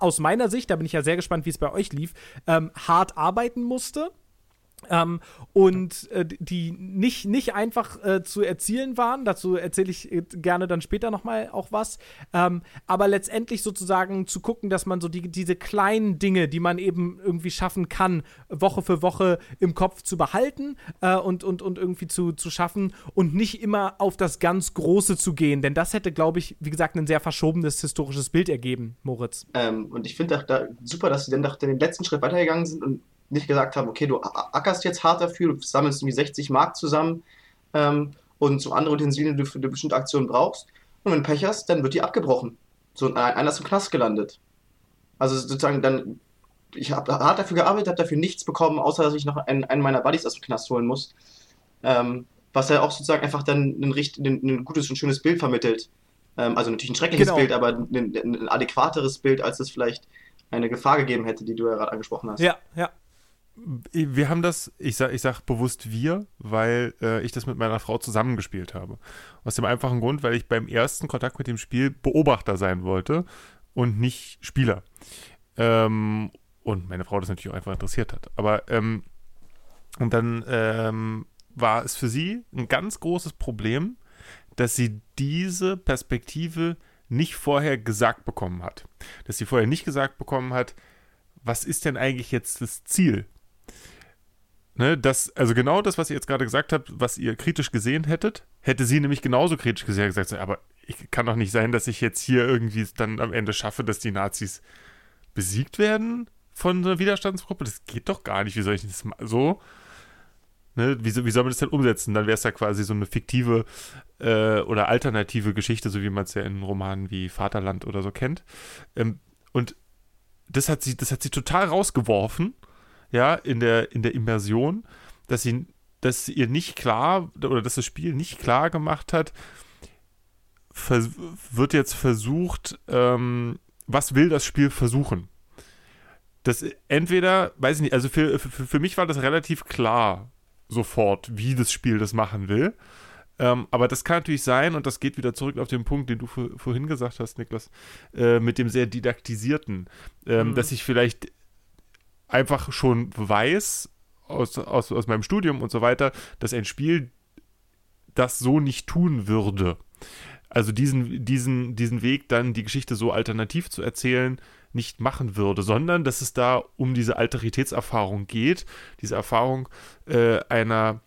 aus meiner Sicht, da bin ich ja sehr gespannt, wie es bei euch lief, ähm, hart arbeiten musste ähm, und äh, die nicht, nicht einfach äh, zu erzielen waren. Dazu erzähle ich äh, gerne dann später nochmal auch was. Ähm, aber letztendlich sozusagen zu gucken, dass man so die, diese kleinen Dinge, die man eben irgendwie schaffen kann, Woche für Woche im Kopf zu behalten äh, und, und, und irgendwie zu, zu schaffen und nicht immer auf das ganz Große zu gehen. Denn das hätte, glaube ich, wie gesagt, ein sehr verschobenes historisches Bild ergeben, Moritz. Ähm, und ich finde da super, dass sie dann doch den letzten Schritt weitergegangen sind und nicht gesagt haben, okay, du ackerst jetzt hart dafür, du sammelst irgendwie 60 Mark zusammen ähm, und so andere Utensilien, die du für eine bestimmte Aktion brauchst. Und wenn du Pech hast, dann wird die abgebrochen. So, einer ist im Knast gelandet. Also sozusagen dann, ich habe hart dafür gearbeitet, habe dafür nichts bekommen, außer dass ich noch einen, einen meiner Buddies aus dem Knast holen muss. Ähm, was ja auch sozusagen einfach dann ein, ein, ein gutes und schönes Bild vermittelt. Ähm, also natürlich ein schreckliches genau. Bild, aber ein, ein, adäquateres Bild, als es vielleicht eine Gefahr gegeben hätte, die du ja gerade angesprochen hast. Ja, ja wir haben das, ich sag, ich sag bewusst wir, weil äh, ich das mit meiner Frau zusammengespielt habe. Aus dem einfachen Grund, weil ich beim ersten Kontakt mit dem Spiel Beobachter sein wollte und nicht Spieler. Ähm, und meine Frau das natürlich auch einfach interessiert hat. Aber ähm, und dann ähm, war es für sie ein ganz großes Problem, dass sie diese Perspektive nicht vorher gesagt bekommen hat. Dass sie vorher nicht gesagt bekommen hat, was ist denn eigentlich jetzt das Ziel Ne, das, also genau das, was ihr jetzt gerade gesagt habt, was ihr kritisch gesehen hättet, hätte sie nämlich genauso kritisch gesehen gesagt, aber ich kann doch nicht sein, dass ich jetzt hier irgendwie es dann am Ende schaffe, dass die Nazis besiegt werden von einer Widerstandsgruppe. Das geht doch gar nicht. Wie soll ich das so? Ne, wie, wie soll man das denn umsetzen? Dann wäre es ja quasi so eine fiktive äh, oder alternative Geschichte, so wie man es ja in Romanen wie Vaterland oder so kennt. Ähm, und das hat sie, das hat sie total rausgeworfen ja, in der, in der Immersion, dass sie, dass ihr nicht klar oder dass das Spiel nicht klar gemacht hat, wird jetzt versucht, ähm, was will das Spiel versuchen? Das entweder, weiß ich nicht, also für, für, für mich war das relativ klar sofort, wie das Spiel das machen will. Ähm, aber das kann natürlich sein, und das geht wieder zurück auf den Punkt, den du vorhin gesagt hast, Niklas, äh, mit dem sehr didaktisierten, ähm, mhm. dass ich vielleicht einfach schon weiß aus, aus, aus meinem Studium und so weiter, dass ein Spiel das so nicht tun würde. Also diesen, diesen, diesen Weg dann die Geschichte so alternativ zu erzählen, nicht machen würde, sondern dass es da um diese Alteritätserfahrung geht, diese Erfahrung äh, einer,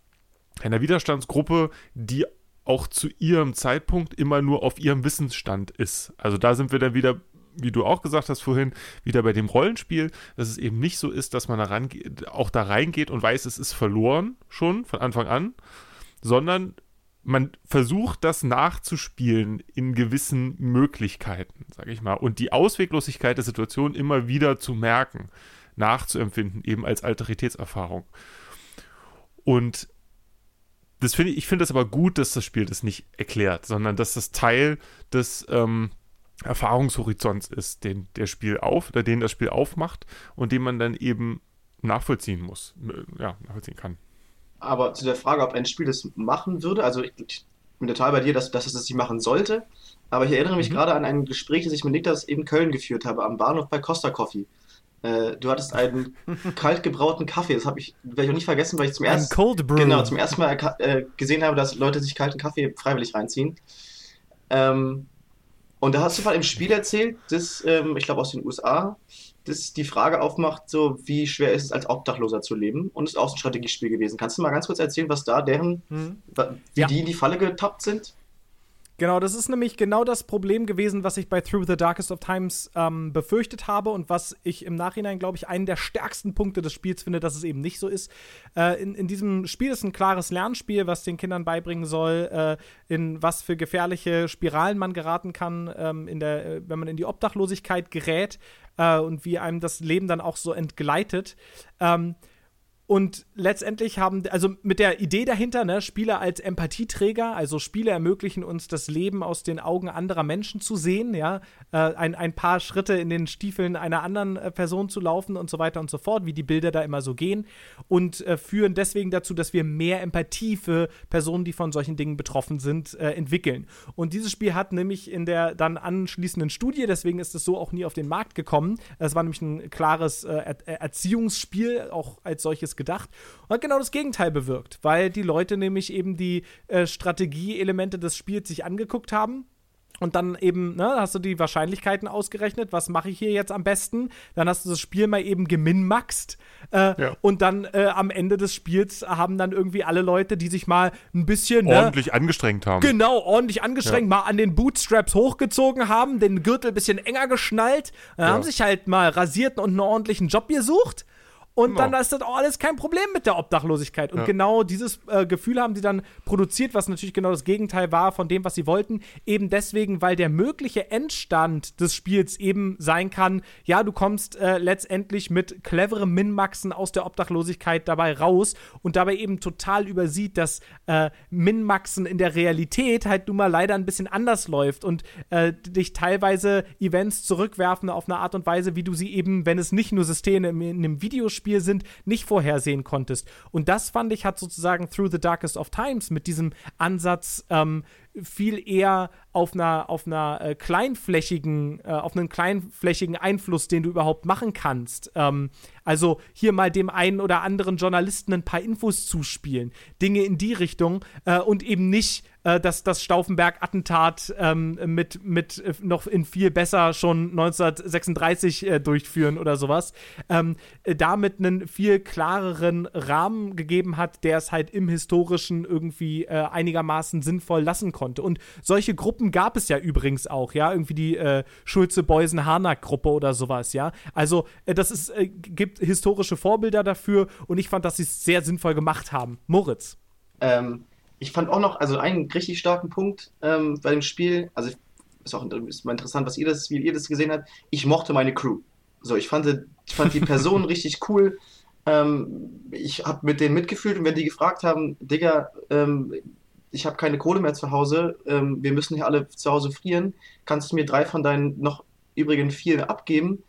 einer Widerstandsgruppe, die auch zu ihrem Zeitpunkt immer nur auf ihrem Wissensstand ist. Also da sind wir dann wieder wie du auch gesagt hast vorhin, wieder bei dem Rollenspiel, dass es eben nicht so ist, dass man da auch da reingeht und weiß, es ist verloren schon von Anfang an, sondern man versucht das nachzuspielen in gewissen Möglichkeiten, sage ich mal, und die Ausweglosigkeit der Situation immer wieder zu merken, nachzuempfinden, eben als Alteritätserfahrung. Und das finde ich, ich finde das aber gut, dass das Spiel das nicht erklärt, sondern dass das Teil des ähm, Erfahrungshorizonts ist, den der Spiel auf oder den das Spiel aufmacht und den man dann eben nachvollziehen muss, ja, nachvollziehen kann. Aber zu der Frage, ob ein Spiel das machen würde, also ich, ich bin total bei dir, dass, dass es das nicht machen sollte, aber ich erinnere mich mhm. gerade an ein Gespräch, das ich mit Niklas in Köln geführt habe, am Bahnhof bei Costa Coffee. Äh, du hattest einen [laughs] kalt gebrauten Kaffee, das habe ich, werde ich auch nicht vergessen, weil ich zum ersten Cold Brew. Genau, zum ersten Mal äh, gesehen habe, dass Leute sich kalten Kaffee freiwillig reinziehen. Ähm, und da hast du mal im Spiel erzählt, dass, ähm, ich glaube aus den USA, dass die Frage aufmacht, so wie schwer ist es als Obdachloser zu leben und es ist auch ein Strategiespiel gewesen. Kannst du mal ganz kurz erzählen, was da deren, hm. wie ja. die in die Falle getappt sind? Genau, das ist nämlich genau das Problem gewesen, was ich bei Through the Darkest of Times ähm, befürchtet habe und was ich im Nachhinein, glaube ich, einen der stärksten Punkte des Spiels finde, dass es eben nicht so ist. Äh, in, in diesem Spiel ist ein klares Lernspiel, was den Kindern beibringen soll, äh, in was für gefährliche Spiralen man geraten kann, ähm, in der, äh, wenn man in die Obdachlosigkeit gerät äh, und wie einem das Leben dann auch so entgleitet. Ähm, und letztendlich haben, also mit der Idee dahinter, ne, Spieler als Empathieträger, also Spiele ermöglichen uns das Leben aus den Augen anderer Menschen zu sehen, ja, äh, ein, ein paar Schritte in den Stiefeln einer anderen äh, Person zu laufen und so weiter und so fort, wie die Bilder da immer so gehen und äh, führen deswegen dazu, dass wir mehr Empathie für Personen, die von solchen Dingen betroffen sind, äh, entwickeln. Und dieses Spiel hat nämlich in der dann anschließenden Studie, deswegen ist es so auch nie auf den Markt gekommen, es war nämlich ein klares äh, er Erziehungsspiel, auch als solches gedacht, und hat genau das Gegenteil bewirkt, weil die Leute nämlich eben die äh, Strategieelemente des Spiels sich angeguckt haben und dann eben, ne, hast du die Wahrscheinlichkeiten ausgerechnet, was mache ich hier jetzt am besten? Dann hast du das Spiel mal eben geminmaxt. Äh, ja. Und dann äh, am Ende des Spiels haben dann irgendwie alle Leute, die sich mal ein bisschen ne, ordentlich angestrengt haben. Genau, ordentlich angestrengt, ja. mal an den Bootstraps hochgezogen haben, den Gürtel ein bisschen enger geschnallt, äh, ja. haben sich halt mal rasiert und einen ordentlichen Job gesucht. Und genau. dann ist das auch alles kein Problem mit der Obdachlosigkeit. Und ja. genau dieses äh, Gefühl haben sie dann produziert, was natürlich genau das Gegenteil war von dem, was sie wollten. Eben deswegen, weil der mögliche Endstand des Spiels eben sein kann, ja, du kommst äh, letztendlich mit cleverem Minmaxen aus der Obdachlosigkeit dabei raus und dabei eben total übersieht, dass äh, Minmaxen in der Realität halt nun mal leider ein bisschen anders läuft und äh, dich teilweise Events zurückwerfen auf eine Art und Weise, wie du sie eben, wenn es nicht nur Systeme in, in einem Videospiel Spiel sind, nicht vorhersehen konntest. Und das fand ich hat sozusagen Through the Darkest of Times mit diesem Ansatz ähm, viel eher auf einer, auf einer äh, kleinflächigen, äh, auf einen kleinflächigen Einfluss, den du überhaupt machen kannst. Ähm, also hier mal dem einen oder anderen Journalisten ein paar Infos zuspielen. Dinge in die Richtung äh, und eben nicht äh, das, das Stauffenberg-Attentat ähm, mit, mit äh, noch in viel besser schon 1936 äh, durchführen oder sowas. Ähm, damit einen viel klareren Rahmen gegeben hat, der es halt im Historischen irgendwie einigermaßen sinnvoll lassen konnte. Und solche Gruppen gab es ja übrigens auch, ja, irgendwie die äh, Schulze-Beusen-Harnack-Gruppe oder sowas, ja. Also, äh, das ist, äh, gibt historische Vorbilder dafür und ich fand, dass sie es sehr sinnvoll gemacht haben. Moritz. Ähm, ich fand auch noch, also einen richtig starken Punkt ähm, bei dem Spiel, also ist auch ist mal interessant, was ihr das, wie ihr das gesehen habt. Ich mochte meine Crew. So, ich fand, ich fand die Personen [laughs] richtig cool. Ähm, ich habe mit denen mitgefühlt und wenn die gefragt haben, Digga, ähm, ich habe keine Kohle mehr zu Hause, ähm, wir müssen hier alle zu Hause frieren, kannst du mir drei von deinen noch übrigen vier abgeben?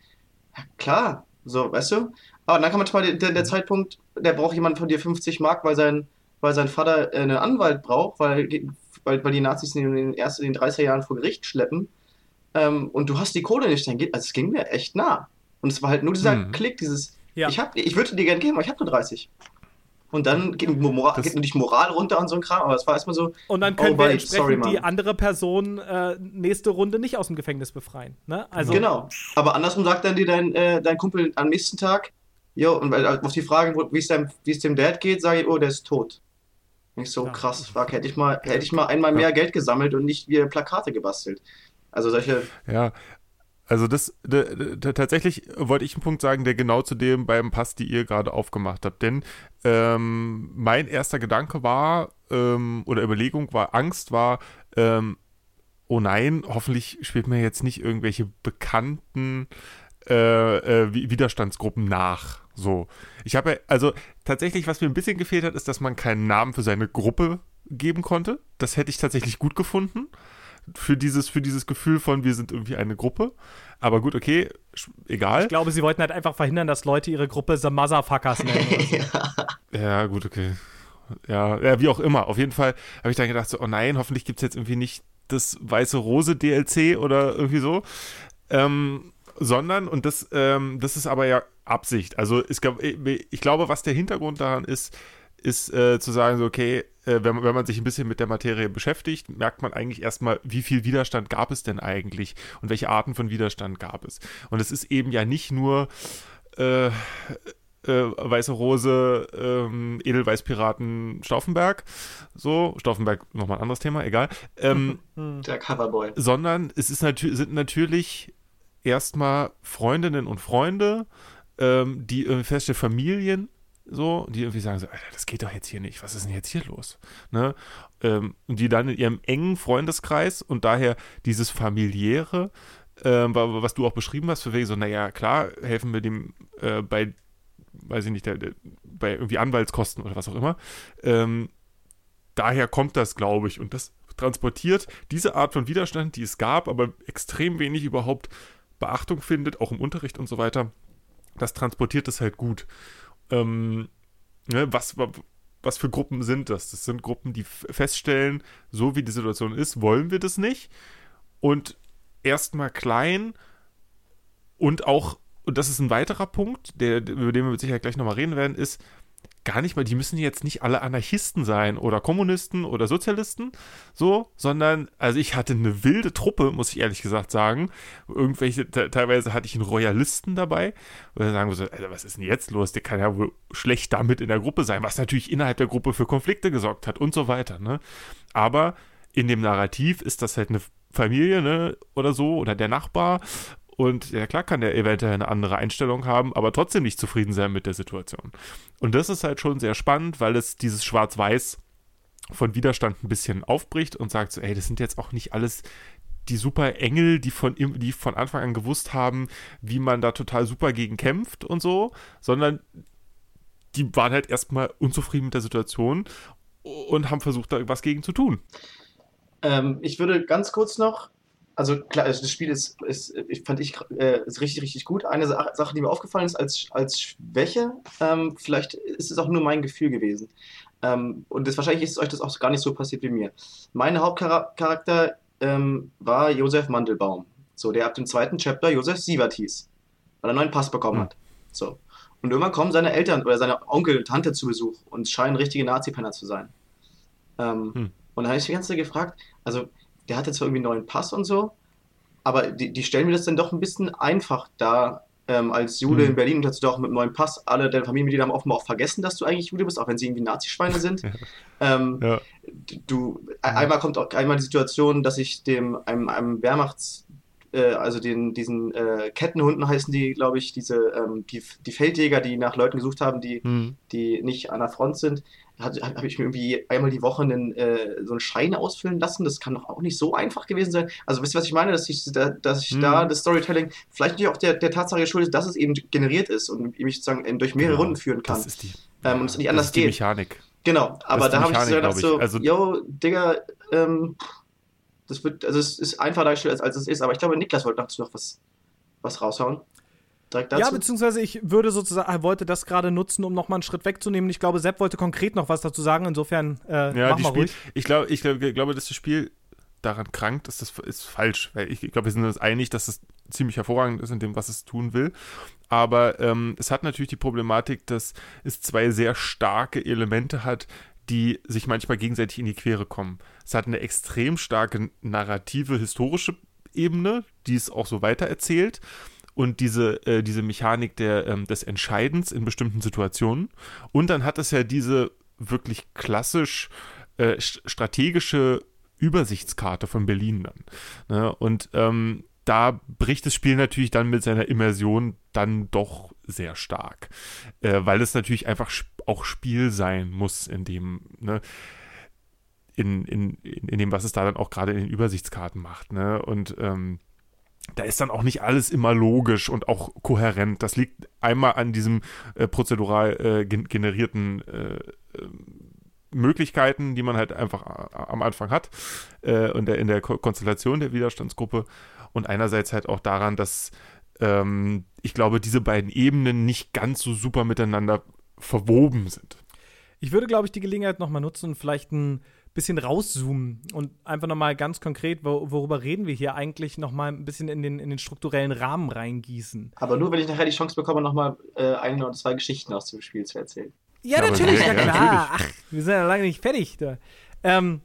Ja, klar, so, weißt du? Aber dann kann manchmal der, der Zeitpunkt, der braucht jemand von dir 50 Mark, weil sein, weil sein Vater äh, einen Anwalt braucht, weil, weil, weil die Nazis ihn in den ersten in den 30er Jahren vor Gericht schleppen. Ähm, und du hast die Kohle nicht, dann geht, also es ging mir echt nah. Und es war halt nur dieser hm. Klick, dieses, ja. ich, hab, ich würde dir gerne geben, aber ich habe nur 30. Und dann geht, Moral, geht natürlich Moral runter und so ein Kram, aber es war erstmal so. Und dann können oh, wir entsprechend sorry, die andere Person äh, nächste Runde nicht aus dem Gefängnis befreien. Ne? Also, genau. Aber andersrum sagt dann dir dein, äh, dein Kumpel am nächsten Tag, jo, und auf die Frage, wie es dem Dad geht, sage ich, oh, der ist tot. Nicht so ja. krass. Fuck, hätte ich mal, hätte ich mal einmal mehr Geld gesammelt und nicht wie Plakate gebastelt. Also solche. Ja, also das tatsächlich wollte ich einen Punkt sagen, der genau zu dem beim passt, die ihr gerade aufgemacht habt. Denn ähm, mein erster Gedanke war ähm, oder Überlegung war, Angst war, ähm, oh nein, hoffentlich spielt mir jetzt nicht irgendwelche bekannten äh, äh, Widerstandsgruppen nach. So. Ich habe also tatsächlich, was mir ein bisschen gefehlt hat, ist, dass man keinen Namen für seine Gruppe geben konnte. Das hätte ich tatsächlich gut gefunden für dieses, für dieses Gefühl von, wir sind irgendwie eine Gruppe. Aber gut, okay, egal. Ich glaube, sie wollten halt einfach verhindern, dass Leute ihre Gruppe The Motherfuckers nennen. So. [laughs] ja, gut, okay. Ja, ja, wie auch immer. Auf jeden Fall habe ich dann gedacht, so, oh nein, hoffentlich gibt es jetzt irgendwie nicht das Weiße Rose DLC oder irgendwie so. Ähm, sondern, und das, ähm, das ist aber ja Absicht. Also ich, glaub, ich glaube, was der Hintergrund daran ist, ist äh, zu sagen, so, okay, äh, wenn, wenn man sich ein bisschen mit der Materie beschäftigt, merkt man eigentlich erstmal, wie viel Widerstand gab es denn eigentlich und welche Arten von Widerstand gab es. Und es ist eben ja nicht nur äh, äh, Weiße Rose, ähm, Edelweißpiraten, Stauffenberg. So, Stauffenberg, nochmal ein anderes Thema, egal. Ähm, [laughs] der Coverboy. Sondern es ist natür sind natürlich erstmal Freundinnen und Freunde, ähm, die feste Familien so, die irgendwie sagen so, Alter, das geht doch jetzt hier nicht, was ist denn jetzt hier los? Ne? Ähm, und die dann in ihrem engen Freundeskreis und daher dieses familiäre, ähm, was du auch beschrieben hast, für welche so, naja, klar, helfen wir dem äh, bei weiß ich nicht, der, der, bei irgendwie Anwaltskosten oder was auch immer. Ähm, daher kommt das, glaube ich. Und das transportiert diese Art von Widerstand, die es gab, aber extrem wenig überhaupt Beachtung findet, auch im Unterricht und so weiter. Das transportiert es halt gut. Ähm, ne, was, was für Gruppen sind das? Das sind Gruppen, die feststellen, so wie die Situation ist, wollen wir das nicht. Und erstmal klein und auch, und das ist ein weiterer Punkt, der, über den wir Sicherheit gleich nochmal reden werden, ist, gar nicht mal, die müssen jetzt nicht alle Anarchisten sein oder Kommunisten oder Sozialisten, so, sondern, also ich hatte eine wilde Truppe, muss ich ehrlich gesagt sagen. Irgendwelche, teilweise hatte ich einen Royalisten dabei, und dann sagen wir so, Alter, was ist denn jetzt los? Der kann ja wohl schlecht damit in der Gruppe sein, was natürlich innerhalb der Gruppe für Konflikte gesorgt hat und so weiter, ne? Aber in dem Narrativ ist das halt eine Familie, ne, oder so, oder der Nachbar und ja, klar kann der eventuell eine andere Einstellung haben, aber trotzdem nicht zufrieden sein mit der Situation. Und das ist halt schon sehr spannend, weil es dieses Schwarz-Weiß von Widerstand ein bisschen aufbricht und sagt so, ey, das sind jetzt auch nicht alles die super Engel, die von, die von Anfang an gewusst haben, wie man da total super gegen kämpft und so, sondern die waren halt erstmal unzufrieden mit der Situation und haben versucht, da was gegen zu tun. Ähm, ich würde ganz kurz noch also klar, das Spiel ist, ist ich fand ich, äh, ist richtig, richtig gut. Eine Sache, die mir aufgefallen ist als, als Schwäche, ähm, vielleicht ist es auch nur mein Gefühl gewesen. Ähm, und das, wahrscheinlich ist euch das auch gar nicht so passiert wie mir. Mein Hauptcharakter ähm, war Josef Mandelbaum. So, der ab dem zweiten Chapter Josef Sievert hieß, weil er einen neuen Pass bekommen hm. hat. So. Und irgendwann kommen seine Eltern oder seine Onkel und Tante zu Besuch und scheinen richtige Nazi-Penner zu sein. Ähm, hm. Und da habe ich die ganze Zeit gefragt, also der hatte zwar irgendwie einen neuen Pass und so, aber die, die stellen mir das dann doch ein bisschen einfach dar, ähm, als Jude mhm. in Berlin und hast du doch mit einem neuen Pass, alle deine Familienmitglieder haben offenbar auch vergessen, dass du eigentlich Jude bist, auch wenn sie irgendwie Nazischweine sind. [laughs] ähm, ja. Du, einmal kommt auch einmal die Situation, dass ich dem einem, einem Wehrmachts äh, also den, diesen äh, Kettenhunden heißen die, glaube ich, diese ähm, die, die Feldjäger, die nach Leuten gesucht haben, die, mhm. die nicht an der Front sind, habe ich mir irgendwie einmal die Woche einen, äh, so einen Schein ausfüllen lassen. Das kann doch auch nicht so einfach gewesen sein. Also wisst ihr, was ich meine? Dass ich, da, dass ich mhm. da das Storytelling vielleicht nicht auch der, der Tatsache geschuldet ist, dass es eben generiert ist und mich sozusagen durch mehrere genau. Runden führen kann. Das ist die, ähm, und es nicht anders das ist die geht. Mechanik. Genau, aber da habe ich so gedacht, so, also, yo, Digga, ähm, das wird, also es ist einfacher dargestellt, als, als es ist. Aber ich glaube, Niklas wollte dazu noch was, was raushauen. Direkt dazu. Ja, beziehungsweise ich würde sozusagen, wollte das gerade nutzen, um nochmal einen Schritt wegzunehmen. Ich glaube, Sepp wollte konkret noch was dazu sagen. Insofern, äh, ja, mach mal Spiel, ruhig. Ich glaube, ich glaube, glaube, dass das Spiel daran krankt, ist das ist falsch. Weil ich, ich glaube, wir sind uns einig, dass es ziemlich hervorragend ist in dem, was es tun will. Aber ähm, es hat natürlich die Problematik, dass es zwei sehr starke Elemente hat, die sich manchmal gegenseitig in die Quere kommen. Es hat eine extrem starke narrative, historische Ebene, die es auch so weitererzählt. Und diese, äh, diese Mechanik der, ähm, des Entscheidens in bestimmten Situationen. Und dann hat es ja diese wirklich klassisch äh, strategische Übersichtskarte von Berlin dann. Ne? Und ähm, da bricht das Spiel natürlich dann mit seiner Immersion dann doch sehr stark. Äh, weil es natürlich einfach auch Spiel sein muss, in dem, ne, in, in, in dem, was es da dann auch gerade in den Übersichtskarten macht. Ne? Und ähm, da ist dann auch nicht alles immer logisch und auch kohärent. Das liegt einmal an diesem äh, prozedural äh, generierten äh, Möglichkeiten, die man halt einfach am Anfang hat äh, und der, in der Ko Konstellation der Widerstandsgruppe und einerseits halt auch daran, dass ähm, ich glaube, diese beiden Ebenen nicht ganz so super miteinander verwoben sind. Ich würde, glaube ich, die Gelegenheit nochmal nutzen vielleicht ein bisschen rauszoomen und einfach nochmal ganz konkret, wor worüber reden wir hier eigentlich, nochmal ein bisschen in den, in den strukturellen Rahmen reingießen. Aber nur, wenn ich nachher die Chance bekomme, nochmal äh, eine oder zwei Geschichten aus dem Spiel zu erzählen. Ja, ja natürlich, ja, klar. Natürlich. Ach, wir sind ja lange nicht fertig. Da. Ähm,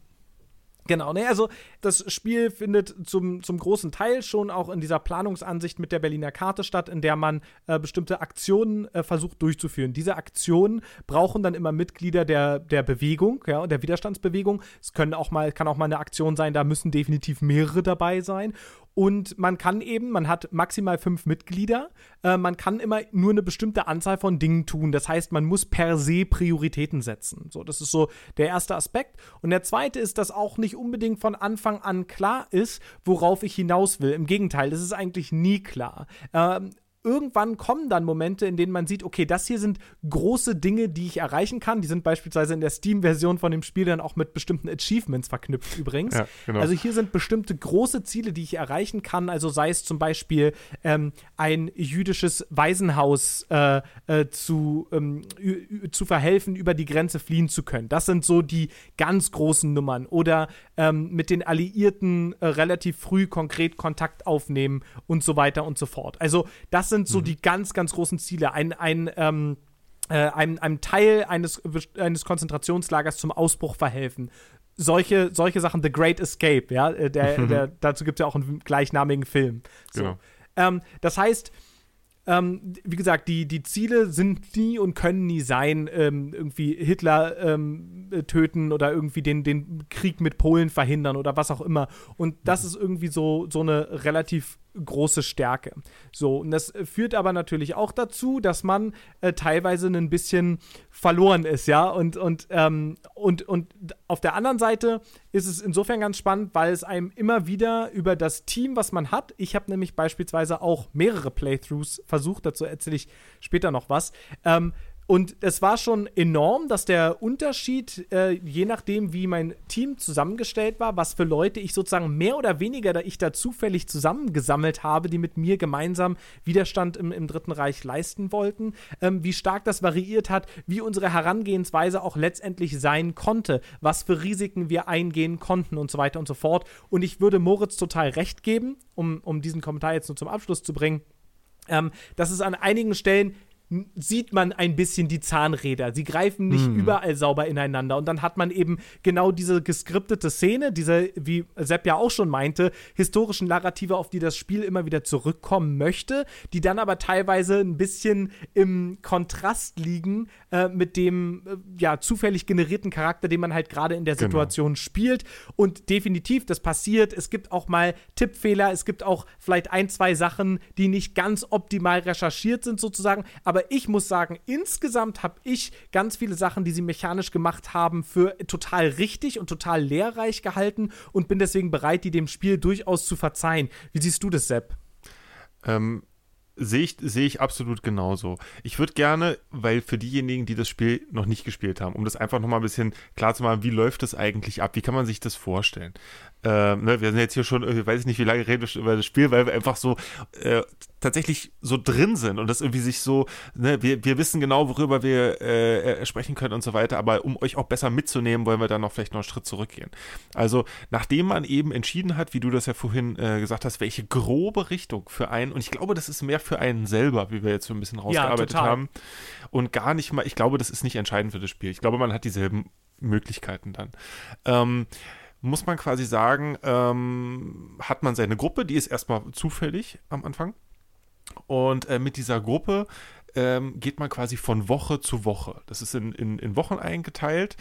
Genau, ne, also das Spiel findet zum, zum großen Teil schon auch in dieser Planungsansicht mit der Berliner Karte statt, in der man äh, bestimmte Aktionen äh, versucht durchzuführen. Diese Aktionen brauchen dann immer Mitglieder der, der Bewegung, ja, der Widerstandsbewegung. Es können auch mal, kann auch mal eine Aktion sein, da müssen definitiv mehrere dabei sein. Und man kann eben, man hat maximal fünf Mitglieder, äh, man kann immer nur eine bestimmte Anzahl von Dingen tun. Das heißt, man muss per se Prioritäten setzen. So, das ist so der erste Aspekt. Und der zweite ist, dass auch nicht unbedingt von Anfang an klar ist, worauf ich hinaus will. Im Gegenteil, das ist eigentlich nie klar. Ähm, irgendwann kommen dann Momente, in denen man sieht, okay, das hier sind große Dinge, die ich erreichen kann. Die sind beispielsweise in der Steam-Version von dem Spiel dann auch mit bestimmten Achievements verknüpft übrigens. Ja, genau. Also hier sind bestimmte große Ziele, die ich erreichen kann. Also sei es zum Beispiel ähm, ein jüdisches Waisenhaus äh, äh, zu, ähm, zu verhelfen, über die Grenze fliehen zu können. Das sind so die ganz großen Nummern. Oder ähm, mit den Alliierten äh, relativ früh konkret Kontakt aufnehmen und so weiter und so fort. Also das sind so die ganz, ganz großen Ziele. Ein, ein ähm, äh, einem, einem Teil eines, eines Konzentrationslagers zum Ausbruch verhelfen. Solche, solche Sachen, The Great Escape, ja, äh, der, der, dazu gibt es ja auch einen gleichnamigen Film. So. Genau. Ähm, das heißt, ähm, wie gesagt, die, die Ziele sind nie und können nie sein, ähm, irgendwie Hitler ähm, äh, töten oder irgendwie den, den Krieg mit Polen verhindern oder was auch immer. Und das ist irgendwie so, so eine relativ große Stärke. So, und das führt aber natürlich auch dazu, dass man äh, teilweise ein bisschen verloren ist, ja. Und, und, ähm, und, und auf der anderen Seite ist es insofern ganz spannend, weil es einem immer wieder über das Team, was man hat, ich habe nämlich beispielsweise auch mehrere Playthroughs versucht, dazu erzähle ich später noch was, ähm, und es war schon enorm, dass der Unterschied, äh, je nachdem, wie mein Team zusammengestellt war, was für Leute ich sozusagen mehr oder weniger da ich da zufällig zusammengesammelt habe, die mit mir gemeinsam Widerstand im, im Dritten Reich leisten wollten, ähm, wie stark das variiert hat, wie unsere Herangehensweise auch letztendlich sein konnte, was für Risiken wir eingehen konnten und so weiter und so fort. Und ich würde Moritz total recht geben, um, um diesen Kommentar jetzt nur zum Abschluss zu bringen, ähm, dass es an einigen Stellen sieht man ein bisschen die Zahnräder. Sie greifen nicht überall sauber ineinander. Und dann hat man eben genau diese geskriptete Szene, diese, wie Sepp ja auch schon meinte, historischen Narrative, auf die das Spiel immer wieder zurückkommen möchte, die dann aber teilweise ein bisschen im Kontrast liegen äh, mit dem äh, ja, zufällig generierten Charakter, den man halt gerade in der Genau. Situation spielt. Und definitiv, das passiert. Es gibt auch mal Tippfehler, es gibt auch vielleicht ein, zwei Sachen, die nicht ganz optimal recherchiert sind, sozusagen. Aber ich muss sagen, insgesamt habe ich ganz viele Sachen, die sie mechanisch gemacht haben, für total richtig und total lehrreich gehalten und bin deswegen bereit, die dem Spiel durchaus zu verzeihen. Wie siehst du das, Sepp? Ähm, Sehe ich, sehe ich absolut genauso. Ich würde gerne, weil für diejenigen, die das Spiel noch nicht gespielt haben, um das einfach nochmal ein bisschen klar zu machen, wie läuft das eigentlich ab? Wie kann man sich das vorstellen? Ähm, ne, wir sind jetzt hier schon, weiß ich nicht, wie lange reden wir über das Spiel, weil wir einfach so äh, tatsächlich so drin sind und das irgendwie sich so, ne, wir, wir wissen genau, worüber wir äh, äh, sprechen können und so weiter, aber um euch auch besser mitzunehmen, wollen wir dann noch vielleicht noch einen Schritt zurückgehen. Also, nachdem man eben entschieden hat, wie du das ja vorhin äh, gesagt hast, welche grobe Richtung für einen, und ich glaube, das ist mehr für einen selber, wie wir jetzt so ein bisschen rausgearbeitet total. haben, und gar nicht mal, ich glaube, das ist nicht entscheidend für das Spiel. Ich glaube, man hat dieselben Möglichkeiten dann. Ähm, muss man quasi sagen, ähm, hat man seine Gruppe, die ist erstmal zufällig am Anfang. Und äh, mit dieser Gruppe ähm, geht man quasi von Woche zu Woche. Das ist in, in, in Wochen eingeteilt,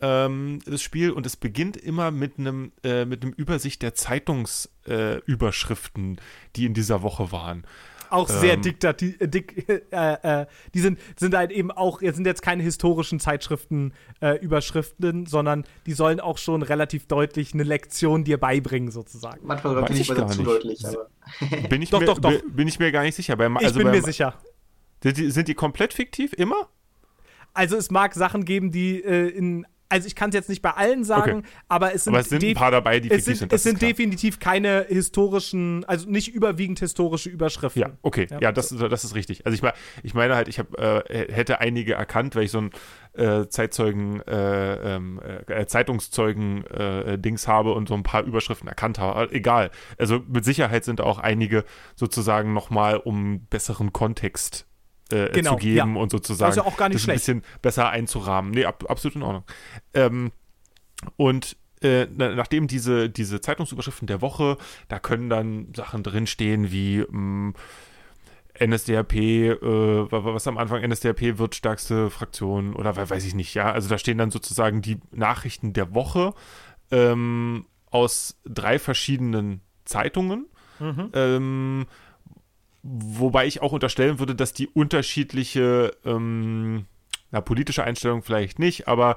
ähm, das Spiel. Und es beginnt immer mit einem äh, mit einem Übersicht der Zeitungsüberschriften, äh, die in dieser Woche waren. Auch sehr Ähm. diktati äh, dick, [laughs] äh, äh, die sind, sind halt eben auch, jetzt sind jetzt keine historischen Zeitschriften äh, Überschriften, sondern die sollen auch schon relativ deutlich eine Lektion dir beibringen, sozusagen. Manchmal finde ich ich gar zu deutlich, aber. Bin ich, Doch, mir, doch, doch. bi- Bin ich mir gar nicht sicher. Beim, Ich also bin beim, mir sicher. Sind die, sind die komplett fiktiv? Immer? Also es mag Sachen geben, die äh, in, also ich kann es jetzt nicht bei allen sagen, Okay. aber es sind, Aber es sind ein paar dabei, die es sind, sind. es sind definitiv keine historischen, also nicht überwiegend historische Überschriften. Ja, okay, Ja. ja, das, das ist richtig. Also ich, mein, ich meine halt, ich hab, äh, hätte einige erkannt, weil ich so ein äh, Zeitzeugen, äh, ähm, äh, Zeitungszeugen-Dings habe und so ein paar Überschriften erkannt habe. Aber egal. Also mit Sicherheit sind auch einige sozusagen nochmal um besseren Kontext äh, Genau, zu geben ja. und sozusagen Also auch gar nicht das ein schlecht. bisschen besser einzurahmen. Nee, ab, absolut in Ordnung. Ähm, und äh, na- nachdem diese, diese Zeitungsüberschriften der Woche, da können dann Sachen drinstehen wie mh, NSDAP, äh, wa- wa- was am Anfang NSDAP wird stärkste Fraktion oder we- weiß ich nicht, ja. Also da stehen dann sozusagen die Nachrichten der Woche ähm, aus drei verschiedenen Zeitungen. Ähm, wobei ich auch unterstellen würde, dass die unterschiedliche, ähm, na, politische Einstellung vielleicht nicht, aber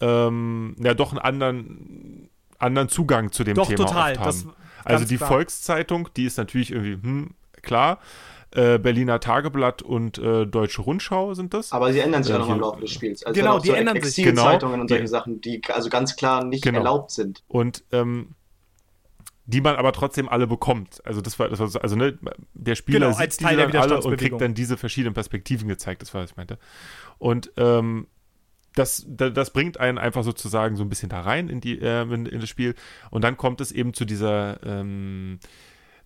ähm, ja, doch einen anderen, anderen Zugang zu dem Doch, Thema total. oft haben. Das, Also die klar. Volkszeitung, die ist natürlich irgendwie, hm, klar. Äh, Berliner Tageblatt und äh, Deutsche Rundschau sind das. Aber sie ändern sich Ja, auch noch im Laufe des Spiels. Also Genau, auch die so ändern sich. Exilzeitungen und solche. Sachen, die also ganz klar nicht Genau. erlaubt sind. und ähm, die man aber trotzdem alle bekommt. Also das war, das war so, also ne, der Spieler Genau, als Teil der alle und kriegt dann diese verschiedenen Perspektiven gezeigt, das war, was ich meinte. Und ähm, das, da- das bringt einen einfach sozusagen so ein bisschen da rein in, die, ähm, in, in das Spiel. Und dann kommt es eben zu dieser, ähm,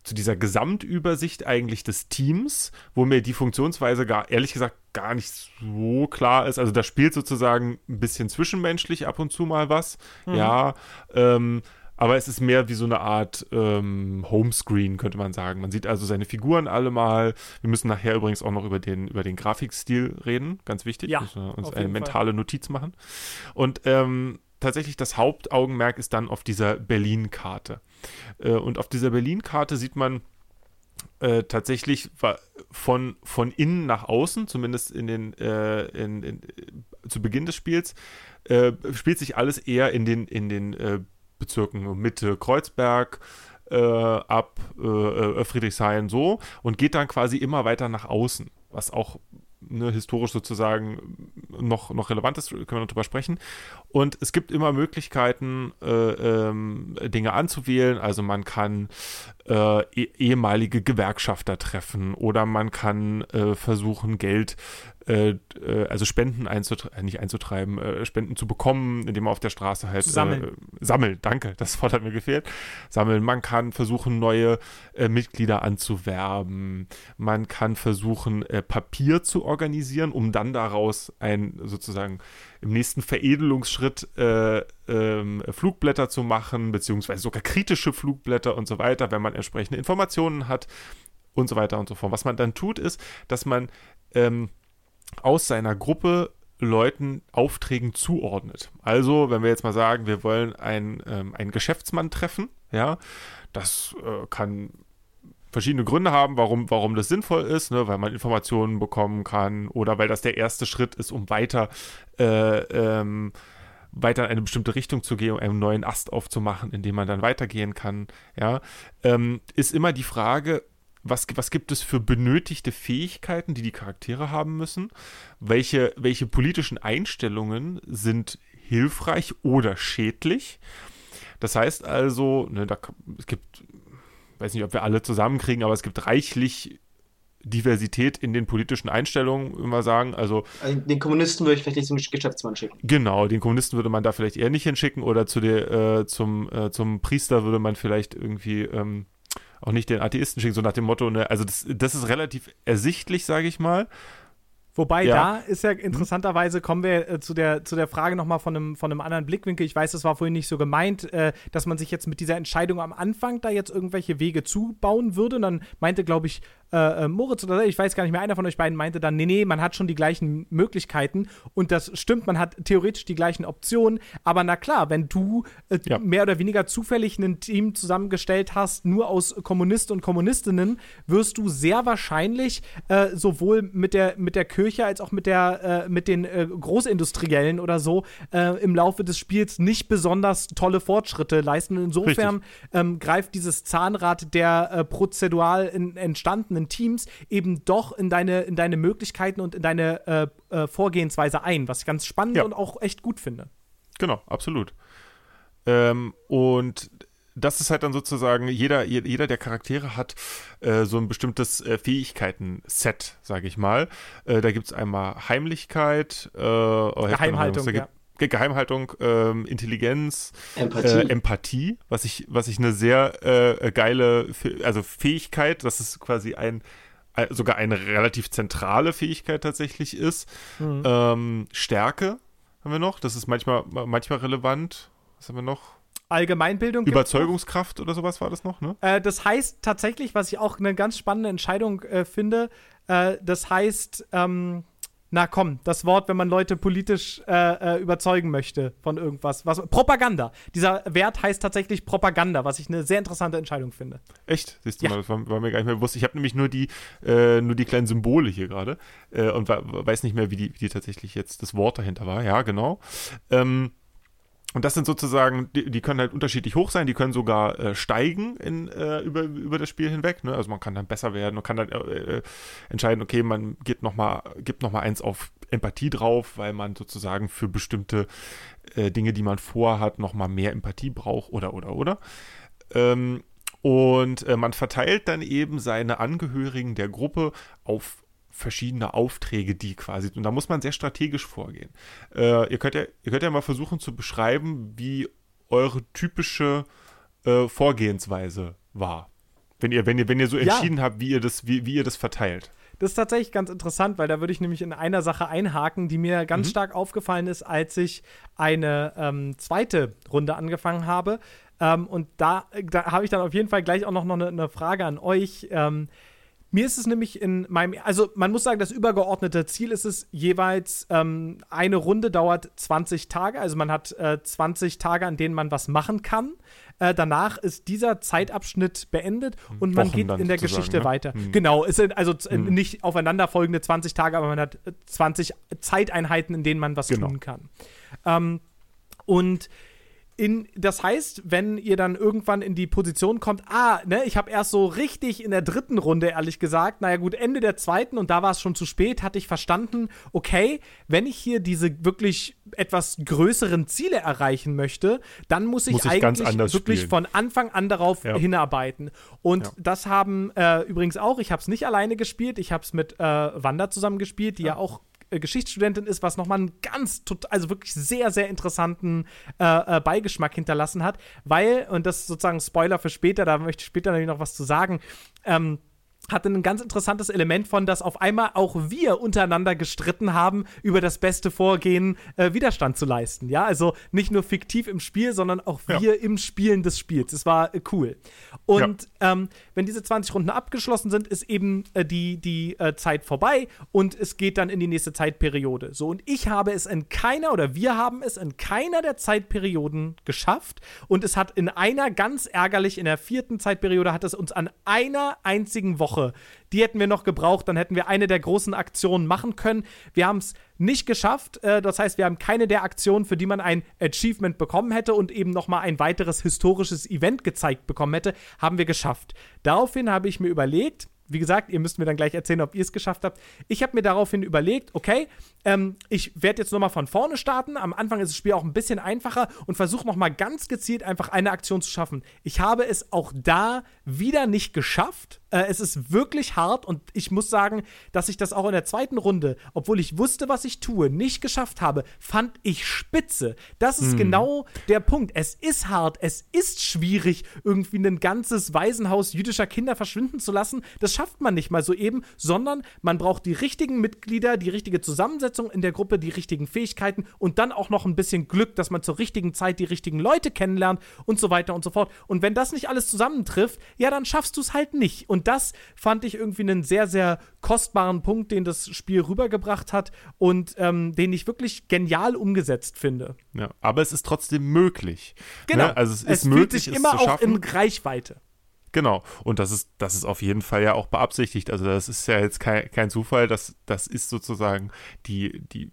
zu dieser Gesamtübersicht eigentlich des Teams, wo mir die Funktionsweise gar, ehrlich gesagt, gar nicht so klar ist. Also da spielt sozusagen ein bisschen zwischenmenschlich ab und zu mal was. Ja, ähm, aber es ist mehr wie so eine Art ähm, Homescreen, könnte man sagen. Man sieht also seine Figuren alle mal. Wir müssen nachher übrigens auch noch über den, über den Grafikstil reden. Ganz wichtig. Ja, müssen wir uns eine jeden Fall. mentale Notiz machen. Und ähm, tatsächlich das Hauptaugenmerk ist dann auf dieser Berlin-Karte. Äh, und auf dieser Berlin-Karte sieht man äh, tatsächlich von, von innen nach außen, zumindest in den, äh, in, in, äh, zu Beginn des Spiels, äh, spielt sich alles eher in den, in den äh, Bezirken Mitte Kreuzberg äh, ab äh, äh, Friedrichshain so und geht dann quasi immer weiter nach außen, was auch ne, historisch sozusagen noch, noch relevant ist, können wir noch drüber sprechen. Und es gibt immer Möglichkeiten, äh, ähm, Dinge anzuwählen. Also man kann äh, eh- ehemalige Gewerkschafter treffen oder man kann äh, versuchen, Geld, äh, äh, also Spenden einzutreiben, nicht einzutreiben, äh, Spenden zu bekommen, indem man auf der Straße halt sammeln. Äh, sammeln, danke, das Wort hat mir gefehlt. Sammeln. Man kann versuchen, neue äh, Mitglieder anzuwerben. Man kann versuchen, äh, Papier zu organisieren, um dann daraus ein sozusagen im nächsten Veredelungsschritt äh, ähm, Flugblätter zu machen, beziehungsweise sogar kritische Flugblätter und so weiter, wenn man entsprechende Informationen hat und so weiter und so fort. Was man dann tut, ist, dass man ähm, aus seiner Gruppe Leuten Aufträgen zuordnet. Also, wenn wir jetzt mal sagen, wir wollen einen, ähm, einen Geschäftsmann treffen, ja, das äh, kann verschiedene Gründe haben, warum, warum das sinnvoll ist, ne? weil man Informationen bekommen kann oder weil das der erste Schritt ist, um weiter, äh, ähm, weiter in eine bestimmte Richtung zu gehen, um einen neuen Ast aufzumachen, in dem man dann weitergehen kann, ja, ähm, ist immer die Frage, was, was gibt es für benötigte Fähigkeiten, die die Charaktere haben müssen? Welche, welche politischen Einstellungen sind hilfreich oder schädlich? Das heißt also, ne, da, es gibt, weiß nicht, ob wir alle zusammenkriegen, aber es gibt reichlich Diversität in den politischen Einstellungen, immer sagen. Also Also den Kommunisten würde ich vielleicht nicht zum Geschäftsmann schicken. Genau, den Kommunisten würde man da vielleicht eher nicht hinschicken oder zu der, äh, zum, äh, zum Priester würde man vielleicht irgendwie ähm, auch nicht den Atheisten schicken, so nach dem Motto, ne, also das, das ist relativ ersichtlich, sage ich mal. Wobei Ja. da ist ja interessanterweise, kommen wir äh, zu, der, zu der Frage nochmal von einem, von einem anderen Blickwinkel. Ich weiß, das war vorhin nicht so gemeint, äh, dass man sich jetzt mit dieser Entscheidung am Anfang da jetzt irgendwelche Wege zubauen würde. Und dann meinte, glaube ich, äh, äh, Moritz oder ich weiß gar nicht mehr, einer von euch beiden meinte dann, nee, nee, man hat schon die gleichen Möglichkeiten. Und das stimmt, man hat theoretisch die gleichen Optionen. Aber na klar, wenn du äh, Ja. mehr oder weniger zufällig ein Team zusammengestellt hast, nur aus Kommunisten und Kommunistinnen, wirst du sehr wahrscheinlich äh, sowohl mit der, mit der Kirche als auch mit, der, äh, mit den äh, Großindustriellen oder so im Laufe des Spiels nicht besonders tolle Fortschritte leisten. Und insofern ähm, greift dieses Zahnrad der prozedural in, entstandenen Teams eben doch in deine, in deine Möglichkeiten und in deine äh, äh, Vorgehensweise ein, was ich ganz spannend Ja. und auch echt gut finde. Genau, absolut. Ähm, und das ist halt dann sozusagen, jeder, je- jeder der Charaktere hat äh, so ein bestimmtes äh, Fähigkeiten-Set, sage ich mal. Äh, da gibt es einmal Heimlichkeit, äh, oh, Geheimhaltung, ja. Geheimhaltung, ähm, Intelligenz, Empathie. äh, Empathie, was ich, was ich eine sehr äh, geile, also Fähigkeit, das ist quasi ein, äh, sogar eine relativ zentrale Fähigkeit tatsächlich ist. Mhm. Ähm, Stärke haben wir noch, das ist manchmal, manchmal relevant. Was haben wir noch? Allgemeinbildung. Überzeugungskraft oder sowas war das noch, ne? Äh, das heißt tatsächlich, was ich auch eine ganz spannende Entscheidung äh, finde, äh, das heißt, ähm, na komm, das Wort, wenn man Leute politisch äh, äh, überzeugen möchte von irgendwas. Was, Propaganda. Dieser Wert heißt tatsächlich Propaganda, was ich eine sehr interessante Entscheidung finde. Echt? Siehst du Ja. mal, das war, war mir gar nicht mehr bewusst. Ich habe nämlich nur die, äh, nur die kleinen Symbole hier gerade äh, und weiß nicht mehr, wie die, wie die tatsächlich jetzt das Wort dahinter war. Ja, genau. Ähm, und das sind sozusagen, die, die, können halt unterschiedlich hoch sein, die können sogar äh, steigen in, äh, über, über das Spiel hinweg. Ne? Also man kann dann besser werden und kann dann äh, entscheiden, okay, man gibt nochmal eins auf Empathie drauf, weil man sozusagen für bestimmte äh, Dinge, die man vorhat, nochmal mehr Empathie braucht oder oder oder. Ähm, und äh, man verteilt dann eben seine Angehörigen der Gruppe auf verschiedene Aufträge, die quasi, und da muss man sehr strategisch vorgehen. Äh, ihr, könnt ja, ihr könnt ja mal versuchen zu beschreiben, wie eure typische äh, Vorgehensweise war. Wenn ihr, wenn ihr, wenn ihr so entschieden ja. habt, wie ihr das, wie, wie ihr das verteilt. Das ist tatsächlich ganz interessant, weil da würde ich nämlich in einer Sache einhaken, die mir ganz mhm. stark aufgefallen ist, als ich eine ähm, zweite Runde angefangen habe. Ähm, und da, da habe ich dann auf jeden Fall gleich auch noch, noch eine, eine Frage an euch. Ähm, mir ist es nämlich in meinem, also man muss sagen, das übergeordnete Ziel ist es jeweils, ähm, eine Runde dauert 20 Tage, also man hat äh, 20 Tage, an denen man was machen kann. Äh, danach ist dieser Zeitabschnitt beendet und man Wochen geht in der Geschichte ne? weiter. Hm. Genau, es sind also hm. nicht aufeinanderfolgende 20 Tage, aber man hat 20 Zeiteinheiten, in denen man was genau. tun kann. Ähm, und in, das heißt, wenn ihr dann irgendwann in die Position kommt, ah, ne, ich habe erst so richtig in der dritten Runde, ehrlich gesagt, naja gut, Ende der zweiten und da war es schon zu spät, hatte ich verstanden, okay, wenn ich hier diese wirklich etwas größeren Ziele erreichen möchte, dann muss ich, muss ich eigentlich wirklich spielen. von Anfang an darauf ja. hinarbeiten. Und ja. das haben äh, übrigens auch, ich habe es nicht alleine gespielt, ich habe es mit äh, Wanda zusammen gespielt, die ja, ja auch Geschichtsstudentin ist, was nochmal einen ganz, also wirklich sehr, sehr interessanten äh, äh, Beigeschmack hinterlassen hat, weil, und das ist sozusagen Spoiler für später, da möchte ich später natürlich noch was zu sagen, ähm, hatte ein ganz interessantes Element von, dass auf einmal auch wir untereinander gestritten haben, über das beste Vorgehen äh, Widerstand zu leisten. Ja, also nicht nur fiktiv im Spiel, sondern auch wir ja. im Spielen des Spiels. Es war äh, cool. Und ja. ähm, wenn diese 20 Runden abgeschlossen sind, ist eben äh, die, die äh, Zeit vorbei und es geht dann in die nächste Zeitperiode. So, und ich habe es in keiner oder wir haben es in keiner der Zeitperioden geschafft und es hat in einer ganz ärgerlich, in der vierten Zeitperiode hat es uns an einer einzigen Woche Woche. Die hätten wir noch gebraucht, dann hätten wir eine der großen Aktionen machen können. Wir haben es nicht geschafft. Äh, das heißt, wir haben keine der Aktionen, für die man ein Achievement bekommen hätte und eben nochmal ein weiteres historisches Event gezeigt bekommen hätte, haben wir geschafft. Daraufhin habe ich mir überlegt, wie gesagt, ihr müsst mir dann gleich erzählen, ob ihr es geschafft habt. Ich habe mir daraufhin überlegt, okay, ähm, ich werde jetzt nochmal von vorne starten. Am Anfang ist das Spiel auch ein bisschen einfacher und versuche nochmal ganz gezielt einfach eine Aktion zu schaffen. Ich habe es auch da wieder nicht geschafft. Äh, es ist wirklich hart und ich muss sagen, dass ich das auch in der zweiten Runde, obwohl ich wusste, was ich tue, nicht geschafft habe, fand ich spitze. Das ist hm. genau der Punkt. Es ist hart, es ist schwierig, irgendwie ein ganzes Waisenhaus jüdischer Kinder verschwinden zu lassen. Das schafft man nicht mal so eben, sondern man braucht die richtigen Mitglieder, die richtige Zusammensetzung in der Gruppe, die richtigen Fähigkeiten und dann auch noch ein bisschen Glück, dass man zur richtigen Zeit die richtigen Leute kennenlernt und so weiter und so fort. Und wenn das nicht alles zusammentrifft, ja, dann schaffst du es halt nicht. Und das fand ich irgendwie einen sehr, sehr kostbaren Punkt, den das Spiel rübergebracht hat und ähm, den ich wirklich genial umgesetzt finde. Ja, aber es ist trotzdem möglich. Genau. Ne? Also es, es ist möglich, sich immer auch in Reichweite. Genau. Und das ist, das ist auf jeden Fall ja auch beabsichtigt. Also das ist ja jetzt kein, kein Zufall, das, das ist sozusagen die, die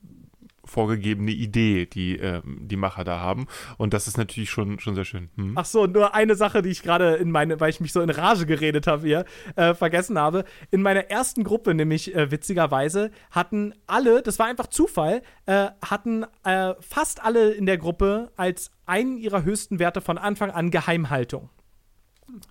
vorgegebene Idee, die ähm, die Macher da haben. Und das ist natürlich schon, schon sehr schön. Hm? Ach so, nur eine Sache, die ich gerade in meine, weil ich mich so in Rage geredet habe hier, äh, vergessen habe. In meiner ersten Gruppe, nämlich äh, witzigerweise, hatten alle, das war einfach Zufall, äh, hatten äh, fast alle in der Gruppe als einen ihrer höchsten Werte von Anfang an Geheimhaltung.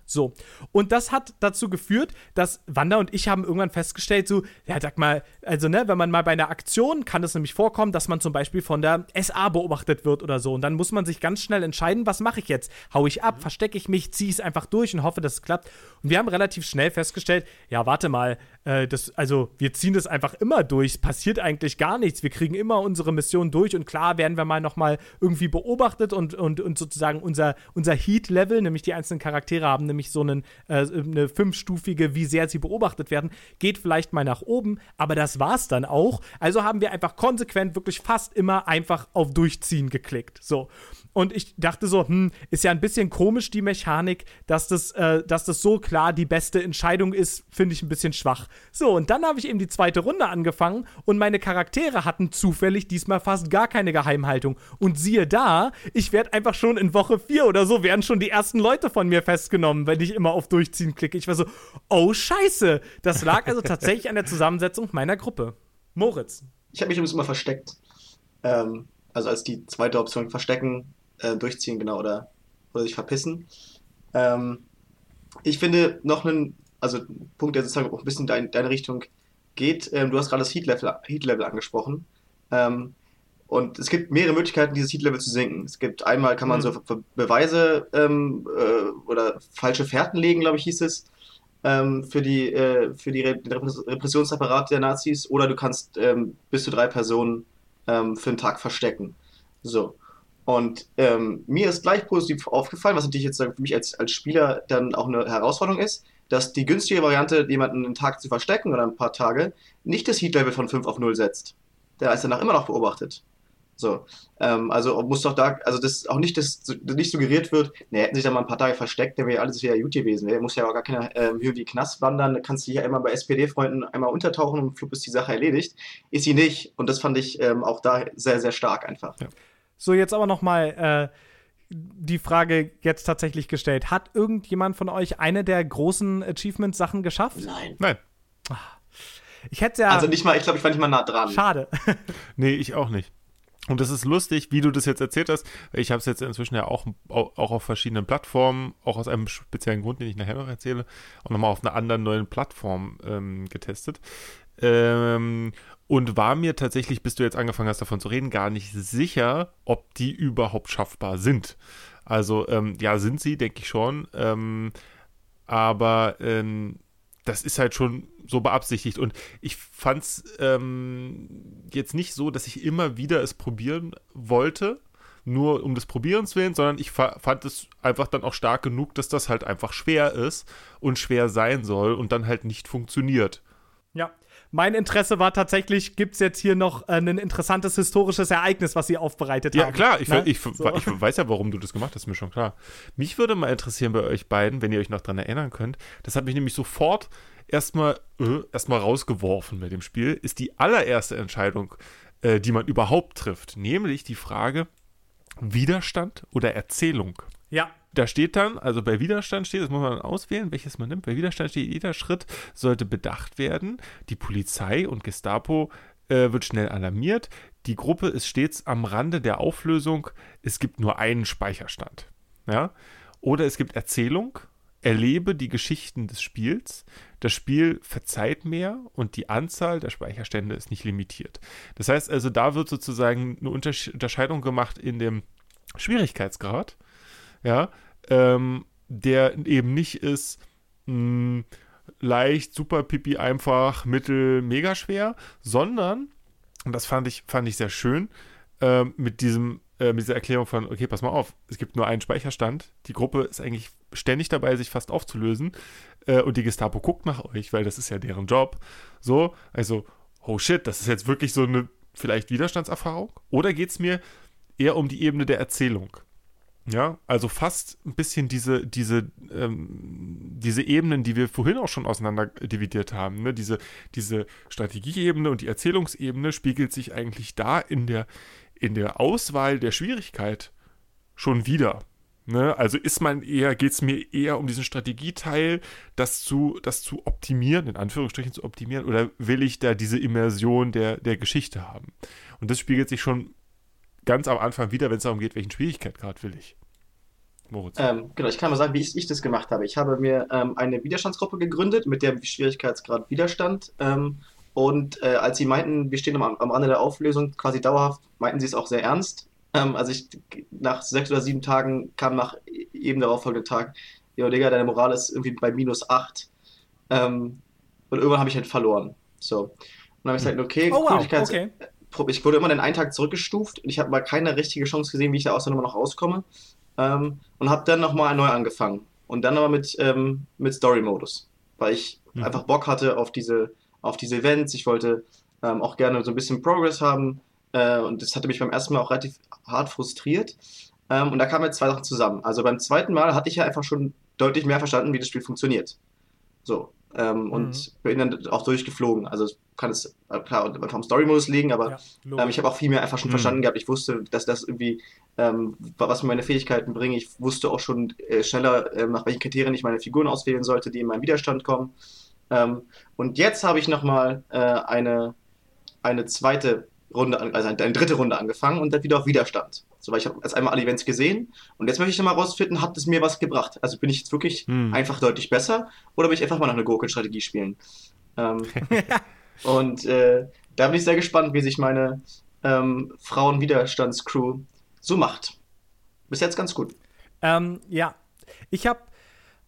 So. Und das hat dazu geführt, dass Wanda und ich haben irgendwann festgestellt, so, ja, sag mal, also, ne, wenn man mal bei einer Aktion, kann es nämlich vorkommen, dass man zum Beispiel von der SA beobachtet wird oder so. Und dann muss man sich ganz schnell entscheiden, was mache ich jetzt? Hau ich ab, verstecke ich mich, ziehe es einfach durch und hoffe, dass es klappt. Und wir haben relativ schnell festgestellt, ja, warte mal, äh, das, also, wir ziehen das einfach immer durch. Es passiert eigentlich gar nichts. Wir kriegen immer unsere Mission durch und klar werden wir mal nochmal irgendwie beobachtet und, und, und sozusagen unser, unser Heat-Level, nämlich die einzelnen Charaktere, haben, nämlich so einen, äh, eine fünfstufige, wie sehr sie beobachtet werden, geht vielleicht mal nach oben, aber das war's dann auch. Also haben wir einfach konsequent wirklich fast immer einfach auf Durchziehen geklickt. So. Und ich dachte so, hm, ist ja ein bisschen komisch die Mechanik, dass das, äh, dass das so klar die beste Entscheidung ist, finde ich ein bisschen schwach. So, und dann habe ich eben die zweite Runde angefangen und meine Charaktere hatten zufällig diesmal fast gar keine Geheimhaltung. Und siehe da, ich werde einfach schon in Woche 4 oder so, werden schon die ersten Leute von mir festgenommen, wenn ich immer auf Durchziehen klicke. Ich war so, oh Scheiße. Das lag also tatsächlich an der Zusammensetzung meiner Gruppe. Moritz. Ich habe mich übrigens immer versteckt. Ähm, also als die zweite Option verstecken, äh, durchziehen, genau, oder, oder sich verpissen. Ähm, ich finde noch einen, also Punkt, der sozusagen auch ein bisschen in dein, deine Richtung geht. Ähm, du hast gerade das Heat-Level Heat -Level angesprochen. Ähm, und es gibt mehrere Möglichkeiten, dieses Heat-Level zu senken. Es gibt einmal, kann man Mhm. so Be- Beweise ähm, äh, oder falsche Fährten legen, glaube ich, hieß es, ähm, für die, äh, für die Re Repressionsapparat der Nazis. Oder du kannst ähm, bis zu drei Personen ähm, für einen Tag verstecken. So. Und ähm, mir ist gleich positiv aufgefallen, was natürlich jetzt für mich als, als Spieler dann auch eine Herausforderung ist, dass die günstige Variante, jemanden einen Tag zu verstecken oder ein paar Tage, nicht das Heat-Level von 5 auf 0 setzt. Der ist danach immer noch beobachtet. So. Ähm, also muss doch da, also das auch nicht, dass nicht suggeriert wird, ne, hätten sich da mal ein paar Tage versteckt, dann wäre ja alles wieder gut gewesen. Der muss ja auch gar keine ähm, wie Knast wandern, da kannst du hier einmal bei SPD-Freunden einmal untertauchen und flupp ist die Sache erledigt. Ist sie nicht. Und das fand ich ähm, auch da sehr, sehr stark einfach. So, jetzt aber noch mal äh, die Frage jetzt tatsächlich gestellt. Hat irgendjemand von euch eine der großen Achievement-Sachen geschafft? Nein. Nein. Ich hätte ja. Also nicht mal, ich glaube, ich war nicht mal nah dran. schade. [laughs] Nee, ich auch nicht. Und das ist lustig, wie du das jetzt erzählt hast. Ich habe es jetzt inzwischen ja auch, auch auch auf verschiedenen Plattformen, auch aus einem speziellen Grund, den ich nachher noch erzähle, auch nochmal auf einer anderen neuen Plattform ähm, getestet. Ähm, und war mir tatsächlich, bis du jetzt angefangen hast, davon zu reden, gar nicht sicher, ob die überhaupt schaffbar sind. Also, ähm, ja, sind sie, denke ich schon. Ähm, aber ähm, das ist halt schon so beabsichtigt. Und ich fand es ähm, jetzt nicht so, dass ich immer wieder es probieren wollte, nur um des Probierens willen, sondern ich fa fand es einfach dann auch stark genug, dass das halt einfach schwer ist und schwer sein soll und dann halt nicht funktioniert. Ja. Mein Interesse war tatsächlich, gibt es jetzt hier noch äh, ein interessantes historisches Ereignis, was sie aufbereitet Ja, haben? klar, ich, Ne? ich, So. ich weiß ja, warum du das gemacht hast, ist mir schon klar. Mich würde mal interessieren bei euch beiden, wenn ihr euch noch dran erinnern könnt, das hat mich nämlich sofort erstmal äh, erstmal rausgeworfen bei dem Spiel, ist die allererste Entscheidung, äh, die man überhaupt trifft, nämlich die Frage Widerstand oder Erzählung. Ja. Da steht dann, also bei Widerstand steht, das muss man auswählen, welches man nimmt. Bei Widerstand steht, jeder Schritt sollte bedacht werden. Die Polizei und Gestapo äh, wird schnell alarmiert. Die Gruppe ist stets am Rande der Auflösung. Es gibt nur einen Speicherstand. Ja? Oder es gibt Erzählung. Erlebe die Geschichten des Spiels. Das Spiel verzeiht mehr und die Anzahl der Speicherstände ist nicht limitiert. Das heißt also, da wird sozusagen eine Untersch Unterscheidung gemacht in dem Schwierigkeitsgrad ja, ähm, der eben nicht ist mh, leicht, super pipi einfach, mittel, mega schwer, sondern, und das fand ich, fand ich sehr schön, ähm, mit diesem, äh, mit dieser Erklärung von, okay, pass mal auf, es gibt nur einen Speicherstand, die Gruppe ist eigentlich ständig dabei, sich fast aufzulösen, äh, und die Gestapo guckt nach euch, weil das ist ja deren Job. So, also, oh shit, das ist jetzt wirklich so eine vielleicht Widerstandserfahrung? Oder geht es mir eher um die Ebene der Erzählung? Ja, also fast ein bisschen diese, diese, ähm, diese Ebenen, die wir vorhin auch schon auseinander dividiert haben. Ne? Diese, diese Strategieebene und die Erzählungsebene spiegelt sich eigentlich da in der, in der Auswahl der Schwierigkeit schon wieder. Ne? Also ist man eher, geht es mir eher um diesen Strategieteil, das zu, das zu optimieren, in Anführungsstrichen zu optimieren, oder will ich da diese Immersion der, der Geschichte haben? Und das spiegelt sich schon ganz am Anfang wieder, wenn es darum geht, welchen Schwierigkeitsgrad will ich. Moritz. Ähm, genau, ich kann mal sagen, wie ich, ich das gemacht habe. Ich habe mir ähm, eine Widerstandsgruppe gegründet mit dem Schwierigkeitsgrad Widerstand. Ähm, und äh, als sie meinten, wir stehen am, am Rande der Auflösung, quasi dauerhaft, meinten sie es auch sehr ernst. Ähm, also ich, nach sechs oder sieben Tagen kam nach eben darauf folgenden Tag, jo Digga, deine Moral ist irgendwie bei minus acht. Ähm, und irgendwann habe ich halt verloren. So. Und dann habe ich gesagt, okay, Oh, wow, Schwierigkeits- okay. Ich wurde immer den einen Tag zurückgestuft und ich habe mal keine richtige Chance gesehen, wie ich da aus der Nummer noch rauskomme. Ähm, und habe dann nochmal neu angefangen. Und dann aber mit, ähm, mit Story-Modus, weil ich Mhm. einfach Bock hatte auf diese, auf diese Events. Ich wollte ähm, auch gerne so ein bisschen Progress haben äh, und das hatte mich beim ersten Mal auch relativ hart frustriert. Ähm, und da kamen jetzt zwei Sachen zusammen. Also beim zweiten Mal hatte ich ja einfach schon deutlich mehr verstanden, wie das Spiel funktioniert. So. Ähm, Und bin dann auch durchgeflogen. Also kann es äh, klar vom Story-Modus liegen, aber Ja, ähm, ich habe auch viel mehr einfach schon Mhm. verstanden gehabt. Ich wusste, dass das irgendwie, ähm, was mir meine Fähigkeiten bringen. Ich wusste auch schon äh, schneller, ähm, nach welchen Kriterien ich meine Figuren auswählen sollte, die in meinen Widerstand kommen. Ähm, und jetzt habe ich nochmal äh, eine, eine zweite Runde, also eine, eine dritte Runde angefangen und dann wieder auf Widerstand. So, weil ich habe jetzt einmal alle Events gesehen und jetzt möchte ich nochmal rausfinden, hat es mir was gebracht? Also bin ich jetzt wirklich Hm. einfach deutlich besser oder will ich einfach mal noch eine Gurken-Strategie spielen? Ähm, [laughs] und äh, da bin ich sehr gespannt, wie sich meine ähm, Frauenwiderstandscrew so macht. Bis jetzt ganz gut. Ähm, ja, ich habe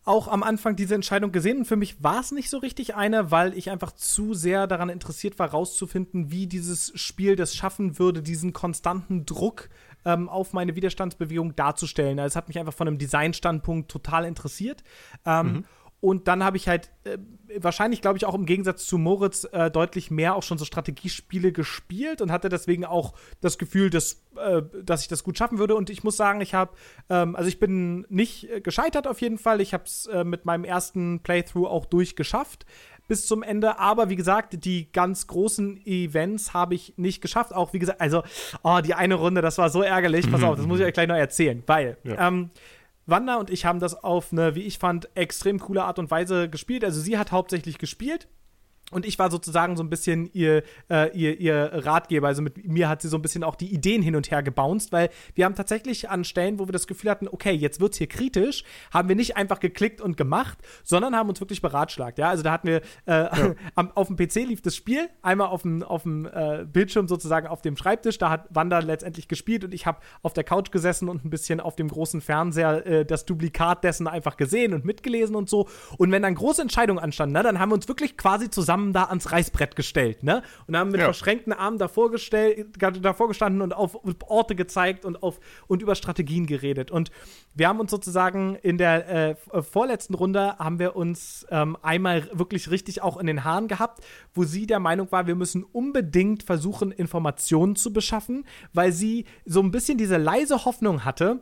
auch am Anfang diese Entscheidung gesehen und für mich war es nicht so richtig eine, weil ich einfach zu sehr daran interessiert war, rauszufinden, wie dieses Spiel das schaffen würde, diesen konstanten Druck ähm, auf meine Widerstandsbewegung darzustellen. Also es hat mich einfach von einem Designstandpunkt total interessiert. Ähm, Und dann habe ich halt äh, wahrscheinlich, glaube ich, auch im Gegensatz zu Moritz äh, deutlich mehr auch schon so Strategiespiele gespielt und hatte deswegen auch das Gefühl, dass, äh, dass ich das gut schaffen würde. Und ich muss sagen, ich habe, ähm, also ich bin nicht äh, gescheitert auf jeden Fall. Ich habe es äh, mit meinem ersten Playthrough auch durchgeschafft bis zum Ende. Aber wie gesagt, die ganz großen Events habe ich nicht geschafft. Auch wie gesagt, also, oh, die eine Runde, das war so ärgerlich. Pass auf, das muss ich euch gleich noch erzählen, weil Ja. ähm, Wanda und ich haben das auf eine, wie ich fand, extrem coole Art und Weise gespielt. Also sie hat hauptsächlich gespielt. Und ich war sozusagen so ein bisschen ihr, äh, ihr, ihr Ratgeber. Also mit mir hat sie so ein bisschen auch die Ideen hin und her gebounced, weil wir haben tatsächlich an Stellen, wo wir das Gefühl hatten, okay, jetzt wird's hier kritisch, haben wir nicht einfach geklickt und gemacht, sondern haben uns wirklich beratschlagt. Ja, also da hatten wir äh, [laughs] am, auf dem PC lief das Spiel, einmal auf dem, auf dem äh, Bildschirm sozusagen auf dem Schreibtisch. Da hat Wanda letztendlich gespielt und ich habe auf der Couch gesessen und ein bisschen auf dem großen Fernseher äh, das Duplikat dessen einfach gesehen und mitgelesen und so. Und wenn dann große Entscheidungen anstanden, ne, dann haben wir uns wirklich quasi zusammen da ans Reißbrett gestellt, ne? Und haben mit Ja. verschränkten Armen davor, gestell, davor gestanden und auf Orte gezeigt und auf und über Strategien geredet. Und wir haben uns sozusagen in der äh, vorletzten Runde haben wir uns ähm, einmal wirklich richtig auch in den Haaren gehabt, wo sie der Meinung war, wir müssen unbedingt versuchen, Informationen zu beschaffen, weil sie so ein bisschen diese leise Hoffnung hatte,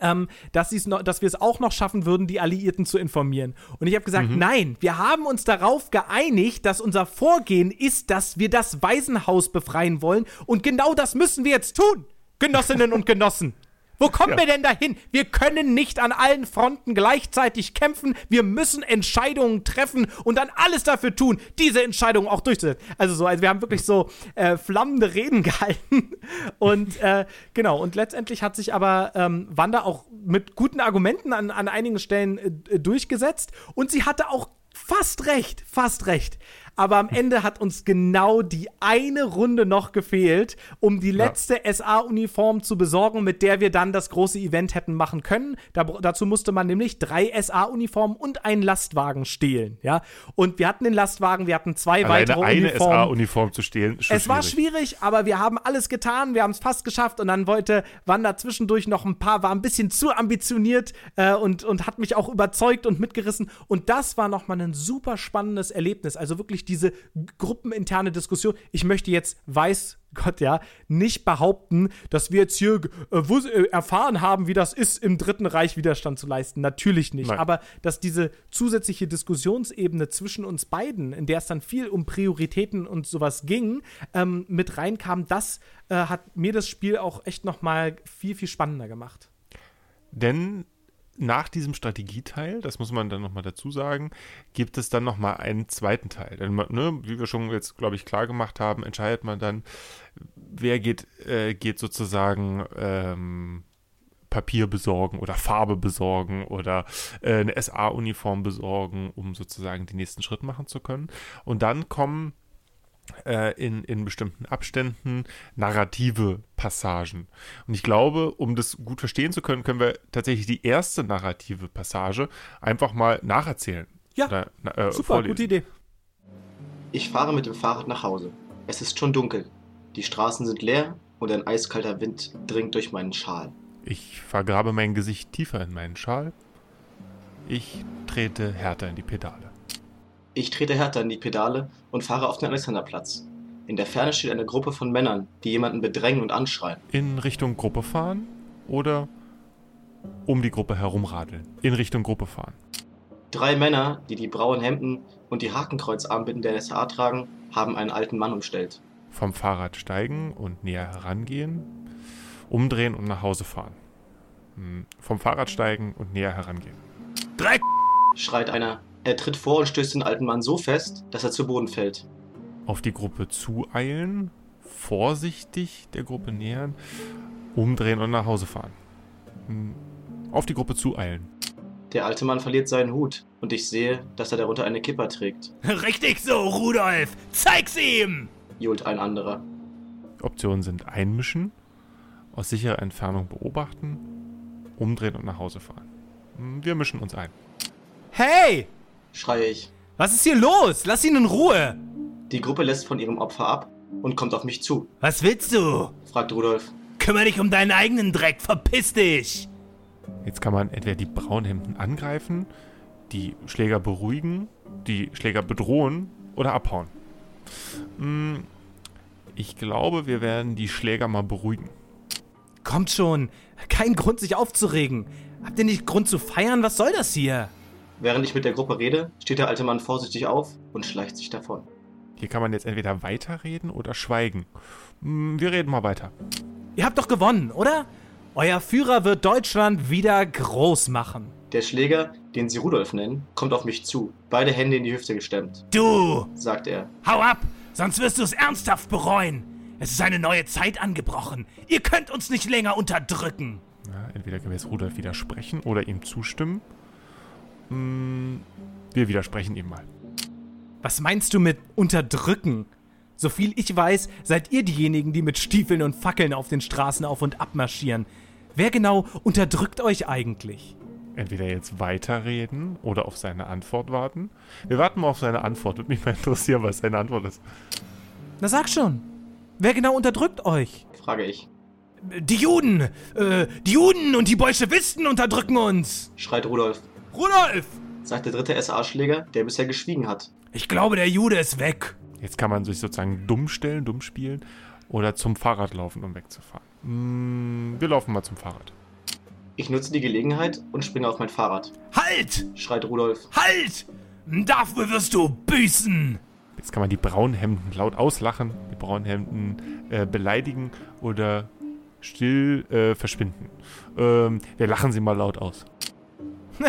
ähm, dass, noch, dass wir es auch noch schaffen würden, die Alliierten zu informieren. Und ich habe gesagt, nein, wir haben uns darauf geeinigt, dass unser Vorgehen ist, dass wir das Waisenhaus befreien wollen. Und genau das müssen wir jetzt tun, Genossinnen und Genossen. Wo kommen Ja. wir denn dahin? Wir können nicht an allen Fronten gleichzeitig kämpfen. Wir müssen Entscheidungen treffen und dann alles dafür tun, diese Entscheidungen auch durchzusetzen. Also so, also wir haben wirklich so äh, flammende Reden [laughs] gehalten. Und äh, genau, und letztendlich hat sich aber ähm, Wanda auch mit guten Argumenten an, an einigen Stellen äh, durchgesetzt. Und sie hatte auch fast recht, fast recht. Aber am Ende hat uns genau die eine Runde noch gefehlt, um die letzte SA-Uniform zu besorgen, mit der wir dann das große Event hätten machen können. Da, dazu musste man nämlich drei SA-Uniformen und einen Lastwagen stehlen. Ja? Und wir hatten den Lastwagen, wir hatten zwei Alleine weitere eine Uniformen. SA-Uniform zu stehlen, Es war schwierig, aber wir haben alles getan, wir haben es fast geschafft und dann wollte Wanda zwischendurch noch ein paar, war ein bisschen zu ambitioniert äh, und, und hat mich auch überzeugt und mitgerissen. Und das war nochmal ein super spannendes Erlebnis. Also wirklich diese gruppeninterne Diskussion. Ich möchte jetzt, weiß Gott ja, nicht behaupten, dass wir jetzt hier äh, äh, erfahren haben, wie das ist, im Dritten Reich Widerstand zu leisten. Natürlich nicht. Nein. Aber dass diese zusätzliche Diskussionsebene zwischen uns beiden, in der es dann viel um Prioritäten und sowas ging, ähm, mit reinkam, das äh, hat mir das Spiel auch echt noch mal viel, viel spannender gemacht. Denn nach diesem Strategieteil, das muss man dann nochmal dazu sagen, gibt es dann nochmal einen zweiten Teil. Denn, ne, wie wir schon jetzt, glaube ich, klar gemacht haben, entscheidet man dann, wer geht, äh, geht sozusagen ähm, Papier besorgen oder Farbe besorgen oder äh, eine SA-Uniform besorgen, um sozusagen den nächsten Schritt machen zu können. Und dann kommen in, in bestimmten Abständen narrative Passagen. Und ich glaube, um das gut verstehen zu können, können wir tatsächlich die erste narrative Passage einfach mal nacherzählen. Ja, Oder, äh, Super, vorlesen. gute Idee. Ich fahre mit dem Fahrrad nach Hause. Es ist schon dunkel. Die Straßen sind leer und ein eiskalter Wind dringt durch meinen Schal. Ich vergrabe mein Gesicht tiefer in meinen Schal. Ich trete härter in die Pedale. Ich trete härter in die Pedale und fahre auf den Alexanderplatz. In der Ferne steht eine Gruppe von Männern, die jemanden bedrängen und anschreien. In Richtung Gruppe fahren oder um die Gruppe herumradeln? In Richtung Gruppe fahren. Drei Männer, die die braunen Hemden und die Hakenkreuzarmbinde der SA tragen, haben einen alten Mann umstellt. Vom Fahrrad steigen und näher herangehen, umdrehen und nach Hause fahren. Hm, Vom Fahrrad steigen und näher herangehen. Dreck! Schreit einer. Er tritt vor und stößt den alten Mann so fest, dass er zu Boden fällt. Auf die Gruppe zueilen, vorsichtig der Gruppe nähern, umdrehen und nach Hause fahren. Hm, Auf die Gruppe zueilen. Der alte Mann verliert seinen Hut und ich sehe, dass er darunter eine Kippa trägt, [laughs] Richtig so, Rudolf! Zeig's ihm! johlt ein anderer. Optionen sind einmischen, aus sicherer Entfernung beobachten, umdrehen und nach Hause fahren. Hm, Wir mischen uns ein. Hey! Schreie ich. Was ist hier los? Lass ihn in Ruhe! Die Gruppe lässt von ihrem Opfer ab und kommt auf mich zu, Was willst du? fragt Rudolf. Kümmer dich um deinen eigenen Dreck, verpiss dich! Jetzt kann man entweder die Braunhemden angreifen, die Schläger beruhigen, die Schläger bedrohen oder abhauen. Hm, Ich glaube, wir werden die Schläger mal beruhigen. Kommt schon, kein Grund sich aufzuregen. Habt ihr nicht Grund zu feiern? Was soll das hier? Während ich mit der Gruppe rede, steht der alte Mann vorsichtig auf und schleicht sich davon. Hier kann man jetzt entweder weiterreden oder schweigen. Hm, Wir reden mal weiter. Ihr habt doch gewonnen, oder? Euer Führer wird Deutschland wieder groß machen. Der Schläger, den sie Rudolf nennen, kommt auf mich zu, beide Hände in die Hüfte gestemmt, Du! sagt er. Hau ab, sonst wirst du es ernsthaft bereuen. Es ist eine neue Zeit angebrochen. Ihr könnt uns nicht länger unterdrücken. Ja, entweder können wir jetzt Rudolf widersprechen oder ihm zustimmen. Hm, Wir widersprechen ihm mal. Was meinst du mit unterdrücken? Soviel ich weiß, seid ihr diejenigen, die mit Stiefeln und Fackeln auf den Straßen auf und ab marschieren. Wer genau unterdrückt euch eigentlich? Entweder jetzt weiterreden oder auf seine Antwort warten. Wir warten mal auf seine Antwort. Würde mich mal interessieren, was seine Antwort ist. Na sag schon. Wer genau unterdrückt euch? frage ich. Die Juden! Äh, die Juden und die Bolschewisten unterdrücken uns! Schreit Rudolf, Rudolf! sagt der dritte SA-Schläger, der bisher geschwiegen hat. Ich glaube, der Jude ist weg. Jetzt kann man sich sozusagen dumm stellen, dumm spielen oder zum Fahrrad laufen, um wegzufahren. Hm, Wir laufen mal zum Fahrrad. Ich nutze die Gelegenheit und springe auf mein Fahrrad, Halt! schreit Rudolf. Halt! Dafür wirst du büßen! Jetzt kann man die Braunhemden laut auslachen, die Braunhemden äh, beleidigen oder still äh, verschwinden. Ähm, wir lachen sie mal laut aus. [laughs]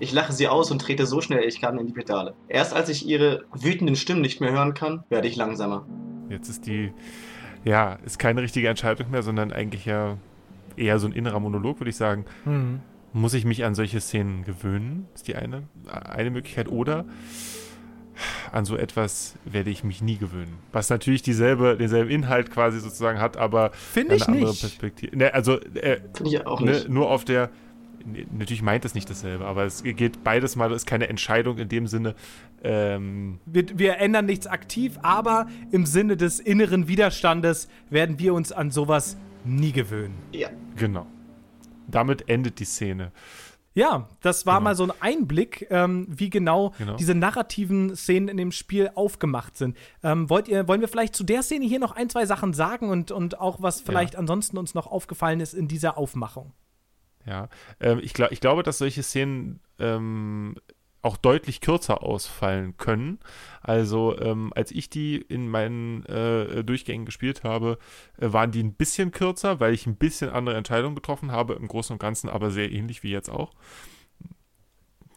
Ich lache sie aus und trete so schnell ich kann in die Pedale. Erst als ich ihre wütenden Stimmen nicht mehr hören kann, werde ich langsamer. Jetzt ist die, ja, ist keine richtige Entscheidung mehr, sondern eigentlich ja eher so ein innerer Monolog, würde ich sagen. Muss ich mich an solche Szenen gewöhnen? Ist die eine, eine Möglichkeit. Oder an so etwas werde ich mich nie gewöhnen. Was natürlich dieselbe, denselben Inhalt quasi sozusagen hat, aber Finde ich eine andere nicht. Perspektive. Ne, also äh, Finde ich auch ne, nicht. nur auf der. Natürlich meint es nicht dasselbe, aber es geht beides mal, ist keine Entscheidung in dem Sinne. Ähm, Wir, wir ändern nichts aktiv, aber im Sinne des inneren Widerstandes werden wir uns an sowas nie gewöhnen. Ja. genau. Damit endet die Szene. Ja, das war Genau. mal so ein Einblick, ähm, wie genau, Genau. diese narrativen Szenen in dem Spiel aufgemacht sind. Ähm, wollt ihr, wollen wir vielleicht zu der Szene hier noch ein, zwei Sachen sagen und, und auch was vielleicht ansonsten uns noch aufgefallen ist in dieser Aufmachung? Ja, ähm, ich, glaub, ich glaube, dass solche Szenen ähm, auch deutlich kürzer ausfallen können. Also, ähm, als ich die in meinen äh, Durchgängen gespielt habe, äh, waren die ein bisschen kürzer, weil ich ein bisschen andere Entscheidungen getroffen habe, im Großen und Ganzen aber sehr ähnlich wie jetzt auch.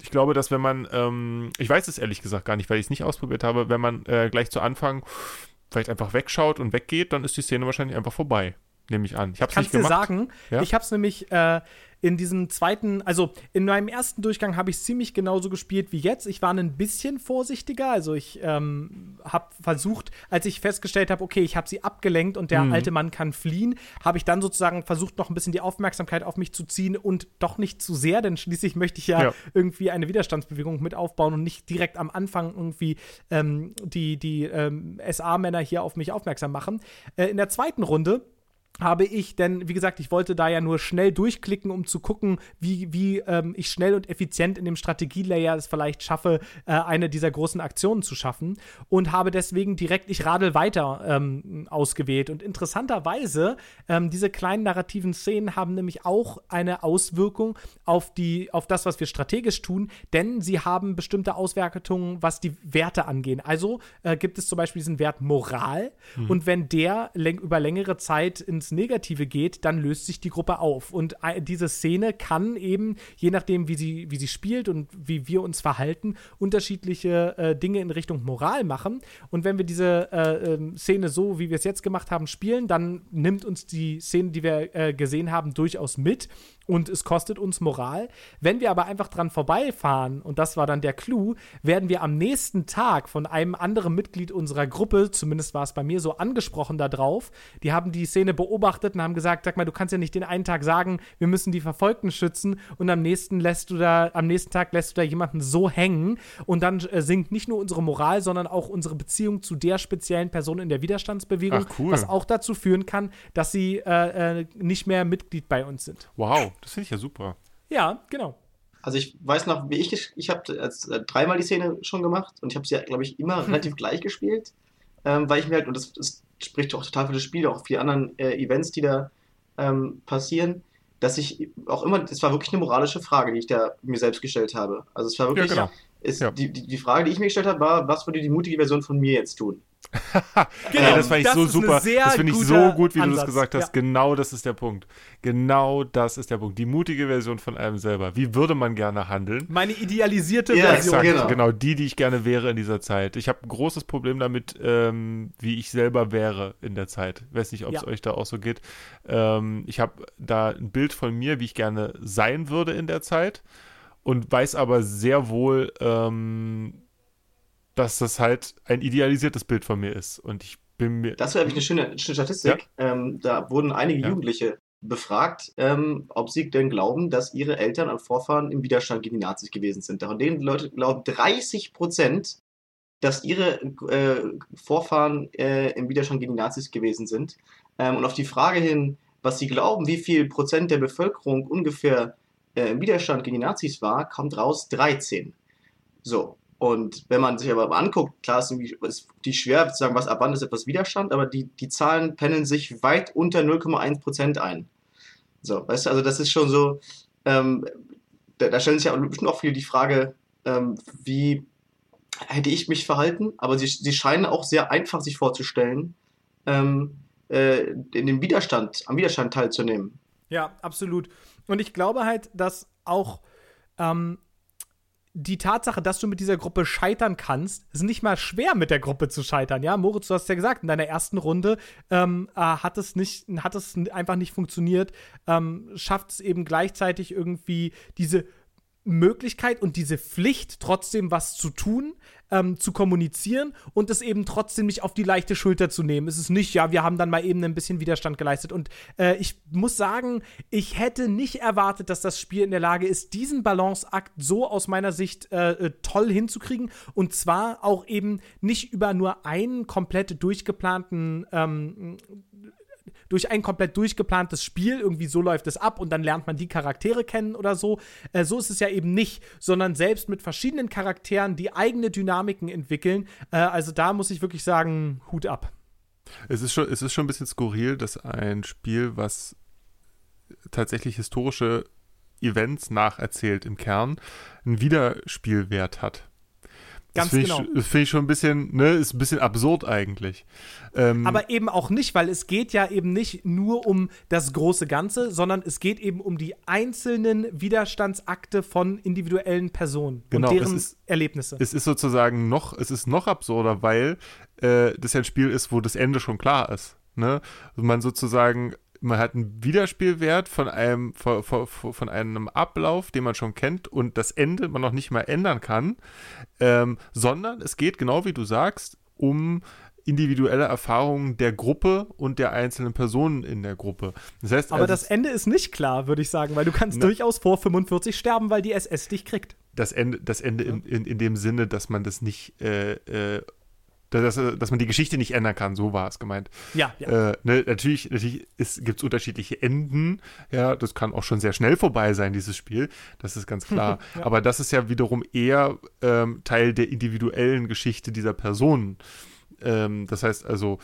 Ich glaube, dass wenn man, ähm, ich weiß es ehrlich gesagt gar nicht, weil ich es nicht ausprobiert habe, wenn man äh, gleich zu Anfang vielleicht einfach wegschaut und weggeht, dann ist die Szene wahrscheinlich einfach vorbei. Nehme ich an. Ich habe es nicht Kannst dir gemacht. sagen, Ja? ich habe es nämlich äh, in diesem zweiten, also in meinem ersten Durchgang habe ich es ziemlich genauso gespielt wie jetzt. Ich war ein bisschen vorsichtiger, also ich ähm, habe versucht, als ich festgestellt habe, okay, ich habe sie abgelenkt und der alte Mann kann fliehen, habe ich dann sozusagen versucht, noch ein bisschen die Aufmerksamkeit auf mich zu ziehen und doch nicht zu sehr, denn schließlich möchte ich ja, Ja. irgendwie eine Widerstandsbewegung mit aufbauen und nicht direkt am Anfang irgendwie ähm, die, die ähm, SA-Männer hier auf mich aufmerksam machen. Äh, in der zweiten Runde habe ich, denn wie gesagt, ich wollte da ja nur schnell durchklicken, um zu gucken, wie, wie ähm, ich schnell und effizient in dem Strategielayer es vielleicht schaffe, äh, eine dieser großen Aktionen zu schaffen und habe deswegen direkt Ich radel weiter ähm, ausgewählt. Und interessanterweise, ähm, diese kleinen narrativen Szenen haben nämlich auch eine Auswirkung auf, die, auf das, was wir strategisch tun, denn sie haben bestimmte Auswertungen, was die Werte angehen. Also äh, gibt es zum Beispiel diesen Wert Moral und wenn der über längere Zeit ins Negative geht, dann löst sich die Gruppe auf. Und äh, diese Szene kann eben, je nachdem, wie sie, wie sie spielt und wie wir uns verhalten, unterschiedliche äh, Dinge in Richtung Moral machen. Und wenn wir diese äh, ähm, Szene so, wie wir es jetzt gemacht haben, spielen, dann nimmt uns die Szene, die wir äh, gesehen haben, durchaus mit und es kostet uns Moral. Wenn wir aber einfach dran vorbeifahren, und das war dann der Clou, werden wir am nächsten Tag von einem anderen Mitglied unserer Gruppe, zumindest war es bei mir so, angesprochen darauf. Die haben die Szene beobachtet und haben gesagt, sag mal, du kannst ja nicht den einen Tag sagen, wir müssen die Verfolgten schützen und am nächsten lässt du da, am nächsten Tag lässt du da jemanden so hängen und dann äh, sinkt nicht nur unsere Moral, sondern auch unsere Beziehung zu der speziellen Person in der Widerstandsbewegung, Ach, cool. was auch dazu führen kann, dass sie äh, äh, nicht mehr Mitglied bei uns sind. Wow, das finde ich ja super. Ja, genau. Also ich weiß noch, wie ich, ich habe äh, dreimal die Szene schon gemacht und ich habe sie, glaube ich, immer relativ gleich gespielt, ähm, weil ich mir halt, und das, das spricht auch total für das Spiel, auch für die anderen äh, Events, die da ähm, passieren, dass ich auch immer, das war wirklich eine moralische Frage, die ich da mir selbst gestellt habe. Also es war wirklich, genau. es, Ja. die, die, die Frage, die ich mir gestellt habe, war, was würde die mutige Version von mir jetzt tun? [laughs] Genau, das fand ich das so super. Das finde ich so gut, wie du das Ansatz. gesagt hast. Ja. Genau das ist der Punkt. Genau das ist der Punkt. Die mutige Version von einem selber. Wie würde man gerne handeln? Meine idealisierte Ja, Version. Exakt, genau. genau. die, die ich gerne wäre in dieser Zeit. Ich habe ein großes Problem damit, ähm, wie ich selber wäre in der Zeit. Weiß nicht, ob es Ja. euch da auch so geht. Ähm, ich habe da ein Bild von mir, wie ich gerne sein würde in der Zeit und weiß aber sehr wohl, ähm, dass das halt ein idealisiertes Bild von mir ist. Und ich bin mir. Das wäre nämlich eine schöne, schöne Statistik. Ähm, da wurden einige Ja. Jugendliche befragt, ähm, ob sie denn glauben, dass ihre Eltern und Vorfahren im Widerstand gegen die Nazis gewesen sind. Von denen Leute glauben 30 Prozent, dass ihre äh, Vorfahren äh, im Widerstand gegen die Nazis gewesen sind. Ähm, und auf die Frage hin, was sie glauben, wie viel Prozent der Bevölkerung ungefähr äh, im Widerstand gegen die Nazis war, kommt raus 13. So. Und wenn man sich aber anguckt, klar ist ist die schwer zu sagen, was ab wann ist etwas Widerstand, aber die, die Zahlen pendeln sich weit unter 0,1% ein. So, weißt du, also das ist schon so, ähm, da, da stellen sich ja bestimmt auch viele die Frage, ähm, wie hätte ich mich verhalten, aber sie, sie scheinen auch sehr einfach sich vorzustellen, ähm, äh, in dem Widerstand, am Widerstand teilzunehmen. Ja, absolut. Und ich glaube halt, dass auch ähm, die Tatsache, dass du mit dieser Gruppe scheitern kannst, ist nicht mal schwer, mit der Gruppe zu scheitern. Ja, Moritz, du hast ja gesagt, in deiner ersten Runde ähm, äh, hat es nicht, hat es einfach nicht funktioniert. Ähm, schafft es eben gleichzeitig irgendwie diese Möglichkeit und diese Pflicht, trotzdem was zu tun, ähm, zu kommunizieren und es eben trotzdem nicht auf die leichte Schulter zu nehmen. Es ist nicht, ja, wir haben dann mal eben ein bisschen Widerstand geleistet. Und äh, ich muss sagen, ich hätte nicht erwartet, dass das Spiel in der Lage ist, diesen Balanceakt so aus meiner Sicht äh, äh, toll hinzukriegen. Und zwar auch eben nicht über nur einen komplett durchgeplanten ähm, durch ein komplett durchgeplantes Spiel, irgendwie so läuft es ab und dann lernt man die Charaktere kennen oder so. Äh, so ist es ja eben nicht, sondern selbst mit verschiedenen Charakteren, die eigene Dynamiken entwickeln. Äh, also da muss ich wirklich sagen, Hut ab. Es ist, schon, es ist schon ein bisschen skurril, dass ein Spiel, was tatsächlich historische Events nacherzählt im Kern, einen Wiederspielwert hat. Ganz das finde genau. ich, das finde ich schon ein bisschen, ne, ist ein bisschen absurd eigentlich. Ähm, Aber eben auch nicht, weil es geht ja eben nicht nur um das große Ganze, sondern es geht eben um die einzelnen Widerstandsakte von individuellen Personen Genau, und deren es ist- Erlebnisse. es ist sozusagen noch, es ist noch absurder, weil äh, das ja ein Spiel ist, wo das Ende schon klar ist. Ne? Man sozusagen, man hat einen Wiederspielwert von einem, von, von, von einem Ablauf, den man schon kennt und das Ende man noch nicht mal ändern kann, ähm, sondern es geht, genau wie du sagst, um individuelle Erfahrungen der Gruppe und der einzelnen Personen in der Gruppe. Das heißt, Aber also das Ende ist nicht klar, würde ich sagen, weil du kannst Na. durchaus vor 45 sterben, weil die SS dich kriegt. das Ende, das Ende in, in, in dem Sinne, dass man das nicht äh, äh, dass, dass man die Geschichte nicht ändern kann, so war es gemeint. Ja, ja. Äh, ne, natürlich natürlich gibt es unterschiedliche Enden. Ja, das kann auch schon sehr schnell vorbei sein, dieses Spiel. Das ist ganz klar. [laughs] Ja. Aber das ist ja wiederum eher ähm, Teil der individuellen Geschichte dieser Personen. Ähm, das heißt also,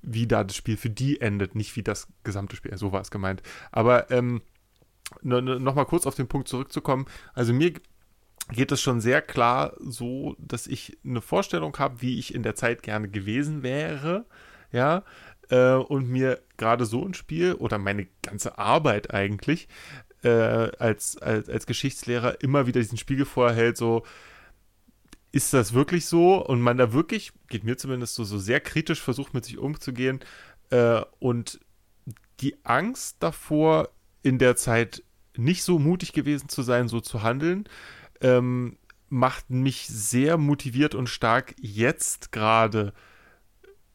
wie da das Spiel für die endet, nicht wie das gesamte Spiel. So war es gemeint. Aber ähm, no, no, noch mal kurz auf den Punkt zurückzukommen. Also mir geht es schon sehr klar so, dass ich eine Vorstellung habe, wie ich in der Zeit gerne gewesen wäre, ja, äh, und mir gerade so ein Spiel oder meine ganze Arbeit eigentlich äh, als, als, als Geschichtslehrer immer wieder diesen Spiegel vorhält, so, ist das wirklich so? Und man da wirklich, geht mir zumindest so, so sehr kritisch versucht, mit sich umzugehen äh, und die Angst davor, in der Zeit nicht so mutig gewesen zu sein, so zu handeln, ähm, macht mich sehr motiviert und stark, jetzt gerade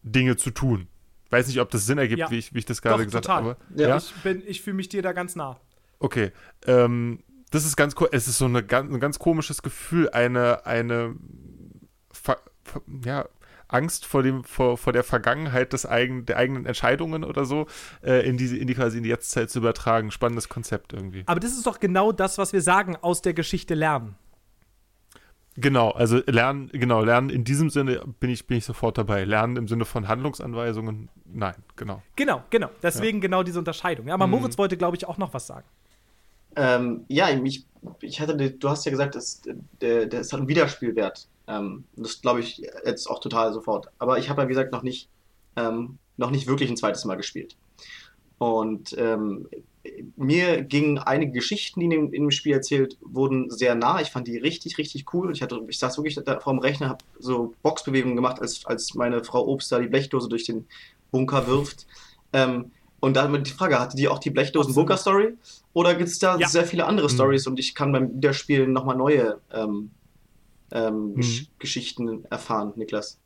Dinge zu tun. Weiß nicht, ob das Sinn ergibt, Ja. wie, ich, wie ich das gerade Doch, gesagt total. habe. Ja. Ich, bin- ich fühle mich dir da ganz nah. Okay. Ähm, das ist ganz, ko- es ist so eine ein ganz komisches Gefühl, eine, eine, ja, Angst vor dem, vor, vor der Vergangenheit des eigen, der eigenen Entscheidungen oder so, äh, in diese, in die quasi in die Jetztzeit zu übertragen. Spannendes Konzept irgendwie. Aber das ist doch genau das, was wir sagen, aus der Geschichte lernen. Genau, also lernen, genau, lernen in diesem Sinne bin ich, bin ich sofort dabei. Lernen im Sinne von Handlungsanweisungen, nein, genau. Genau, genau. Deswegen genau diese Unterscheidung. Ja, aber Mhm. Moritz wollte, glaube ich, auch noch was sagen. Ähm, ja, ich, ich hatte, du hast ja gesagt, der, der, es hat einen Wiederspielwert. Ähm, das glaube ich jetzt auch total sofort. Aber ich habe ja, wie gesagt, noch nicht, ähm, noch nicht wirklich ein zweites Mal gespielt. Und ähm, mir gingen einige Geschichten, die in dem, in dem Spiel erzählt wurden, sehr nah. Ich fand die richtig, richtig cool. Ich, hatte, ich saß wirklich da vor dem Rechner, habe so Boxbewegungen gemacht, als, als meine Frau Obst da die Blechdose durch den Bunker wirft. Ähm, und da die Frage, hatte die auch die Blechdosen-Bunker-Story? Oder gibt es da Ja. sehr viele andere Mhm. Stories und ich kann beim Wiederspielen nochmal neue ähm, ähm, Mhm. Gesch Geschichten erfahren, Niklas?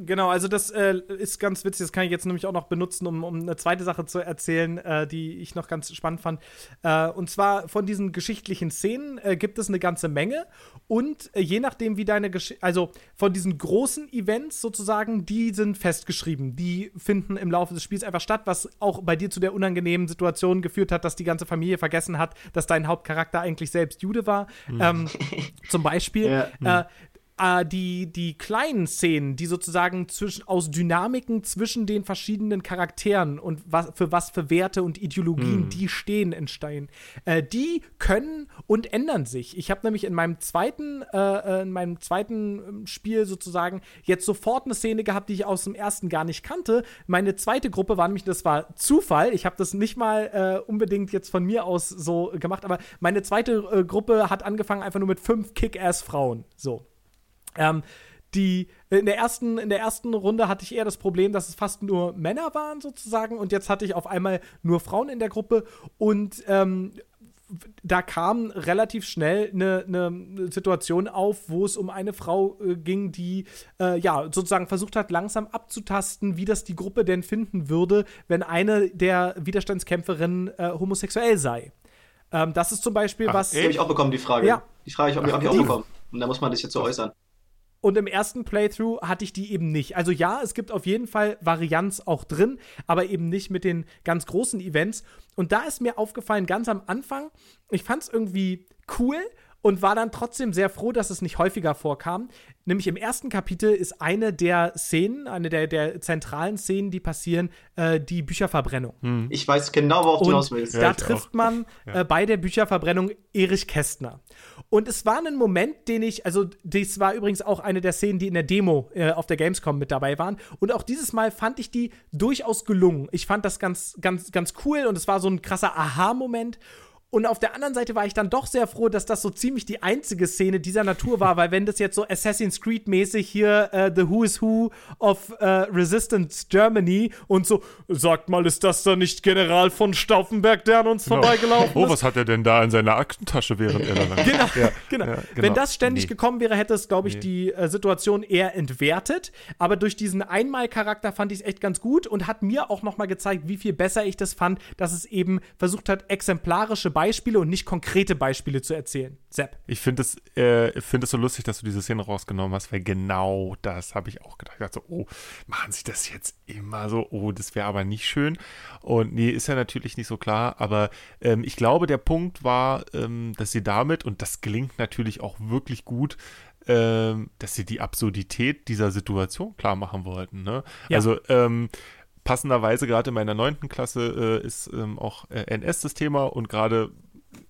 Genau, also das äh, ist ganz witzig. Das kann ich jetzt nämlich auch noch benutzen, um, um eine zweite Sache zu erzählen, äh, die ich noch ganz spannend fand. Äh, und zwar von diesen geschichtlichen Szenen äh, gibt es eine ganze Menge. Und äh, je nachdem, wie deine Geschichte, also von diesen großen Events sozusagen, die sind festgeschrieben. Die finden im Laufe des Spiels einfach statt, was auch bei dir zu der unangenehmen Situation geführt hat, dass die ganze Familie vergessen hat, dass dein Hauptcharakter eigentlich selbst Jude war. Ähm, zum Beispiel. Ja. Äh, äh, die, die kleinen Szenen, die sozusagen zwischen, aus Dynamiken zwischen den verschiedenen Charakteren und was, für was für Werte und Ideologien die stehen, entstehen, äh, die können und ändern sich. Ich habe nämlich in meinem zweiten, äh, äh, in meinem zweiten ähm, Spiel sozusagen jetzt sofort eine Szene gehabt, die ich aus dem ersten gar nicht kannte. Meine zweite Gruppe war nämlich, das war Zufall. Ich habe das nicht mal äh, unbedingt jetzt von mir aus so gemacht, aber meine zweite äh, Gruppe hat angefangen einfach nur mit fünf Kick-Ass-Frauen. So. Ähm, die in der ersten in der ersten Runde hatte ich eher das Problem, dass es fast nur Männer waren sozusagen und jetzt hatte ich auf einmal nur Frauen in der Gruppe und ähm, da kam relativ schnell eine, eine Situation auf, wo es um eine Frau äh, ging, die äh, ja sozusagen versucht hat, langsam abzutasten, wie das die Gruppe denn finden würde, wenn eine der Widerstandskämpferinnen äh, homosexuell sei. Ähm, das ist zum Beispiel Ach, was. Die habe ich auch bekommen, die Frage. Ja. Die Frage habe ich, hab ich auch bekommen. Und da muss man sich jetzt so äußern. Und im ersten Playthrough hatte ich die eben nicht. Also ja, es gibt auf jeden Fall Varianz auch drin, aber eben nicht mit den ganz großen Events. Und da ist mir aufgefallen, ganz am Anfang, ich fand es irgendwie cool und war dann trotzdem sehr froh, dass es nicht häufiger vorkam. Nämlich im ersten Kapitel ist eine der Szenen, eine der, der zentralen Szenen, die passieren, äh, die Bücherverbrennung. Ich weiß genau, worauf du hinaus willst. Ja, da trifft man äh, bei der Bücherverbrennung Erich Kästner. Und es war ein Moment, den ich, also das war übrigens auch eine der Szenen, die in der Demo äh, auf der Gamescom mit dabei waren. Und auch dieses Mal fand ich die durchaus gelungen. Ich fand das ganz, ganz, ganz cool und es war so ein krasser Aha-Moment. Und auf der anderen Seite war ich dann doch sehr froh, dass das so ziemlich die einzige Szene dieser Natur war, weil wenn das jetzt so Assassin's Creed-mäßig hier äh, The Who is Who of äh, Resistance Germany und so, sagt mal, ist das da nicht General von Stauffenberg, der an uns vorbeigelaufen Oh, ist? was hat er denn da in seiner Aktentasche, während er da? [laughs] Genau, Ja, genau. ja, Wenn das ständig Nee. gekommen wäre, hätte es, glaube ich, Nee. die äh, Situation eher entwertet. Aber durch diesen Einmalcharakter fand ich es echt ganz gut und hat mir auch noch mal gezeigt, wie viel besser ich das fand, dass es eben versucht hat, exemplarische Beispiele und nicht konkrete Beispiele zu erzählen. Sepp. Ich finde es äh, find es so lustig, dass du diese Szene rausgenommen hast, weil genau das habe ich auch gedacht. Ich dachte so, oh, machen sie das jetzt immer so? Oh, das wäre aber nicht schön. Und nee, ist ja natürlich nicht so klar, aber ähm, ich glaube, der Punkt war, ähm, dass sie damit, und das gelingt natürlich auch wirklich gut, ähm, dass sie die Absurdität dieser Situation klar machen wollten. Ne? Ja. Also, ähm, passenderweise gerade in meiner neunten Klasse äh, ist ähm, auch äh, NS das Thema und gerade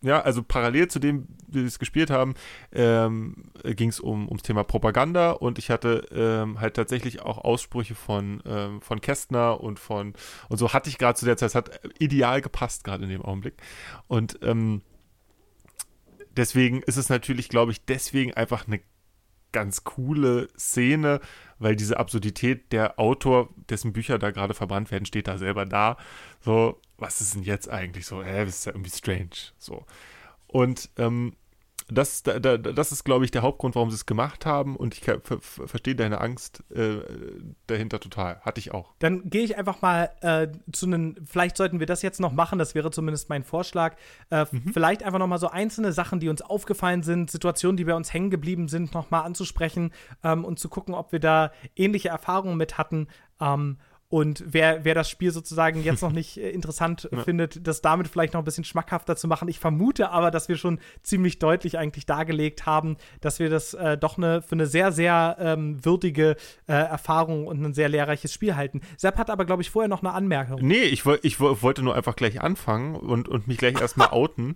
ja, also parallel zu dem, wie wir es gespielt haben, ähm, ging es um, ums Thema Propaganda und ich hatte ähm, halt tatsächlich auch Aussprüche von, ähm, von Kästner und von, und so hatte ich gerade zu der Zeit, es hat ideal gepasst gerade in dem Augenblick. Und ähm, deswegen ist es natürlich, glaube ich, deswegen einfach eine ganz coole Szene, weil diese Absurdität, der Autor, dessen Bücher da gerade verbrannt werden, steht da selber da. So, was ist denn jetzt eigentlich so? Äh, das ist ja irgendwie strange. So. Und ähm, das, da, da, das ist, glaube ich, der Hauptgrund, warum sie es gemacht haben. Und ich ver ver verstehe deine Angst äh, dahinter total. Hatte ich auch. Dann gehe ich einfach mal äh, zu einem, vielleicht sollten wir das jetzt noch machen, das wäre zumindest mein Vorschlag. Äh, Vielleicht einfach noch mal so einzelne Sachen, die uns aufgefallen sind, Situationen, die bei uns hängen geblieben sind, noch mal anzusprechen ähm, und zu gucken, ob wir da ähnliche Erfahrungen mit hatten. Ähm, und wer, wer das Spiel sozusagen jetzt noch nicht äh, interessant findet, das damit vielleicht noch ein bisschen schmackhafter zu machen. Ich vermute aber, dass wir schon ziemlich deutlich eigentlich dargelegt haben, dass wir das äh, doch eine, für eine sehr, sehr ähm, würdige äh, Erfahrung und ein sehr lehrreiches Spiel halten. Sepp hat aber, glaube ich, vorher noch eine Anmerkung. Nee, ich, woll, ich woll, wollte nur einfach gleich anfangen und, und mich gleich erstmal outen.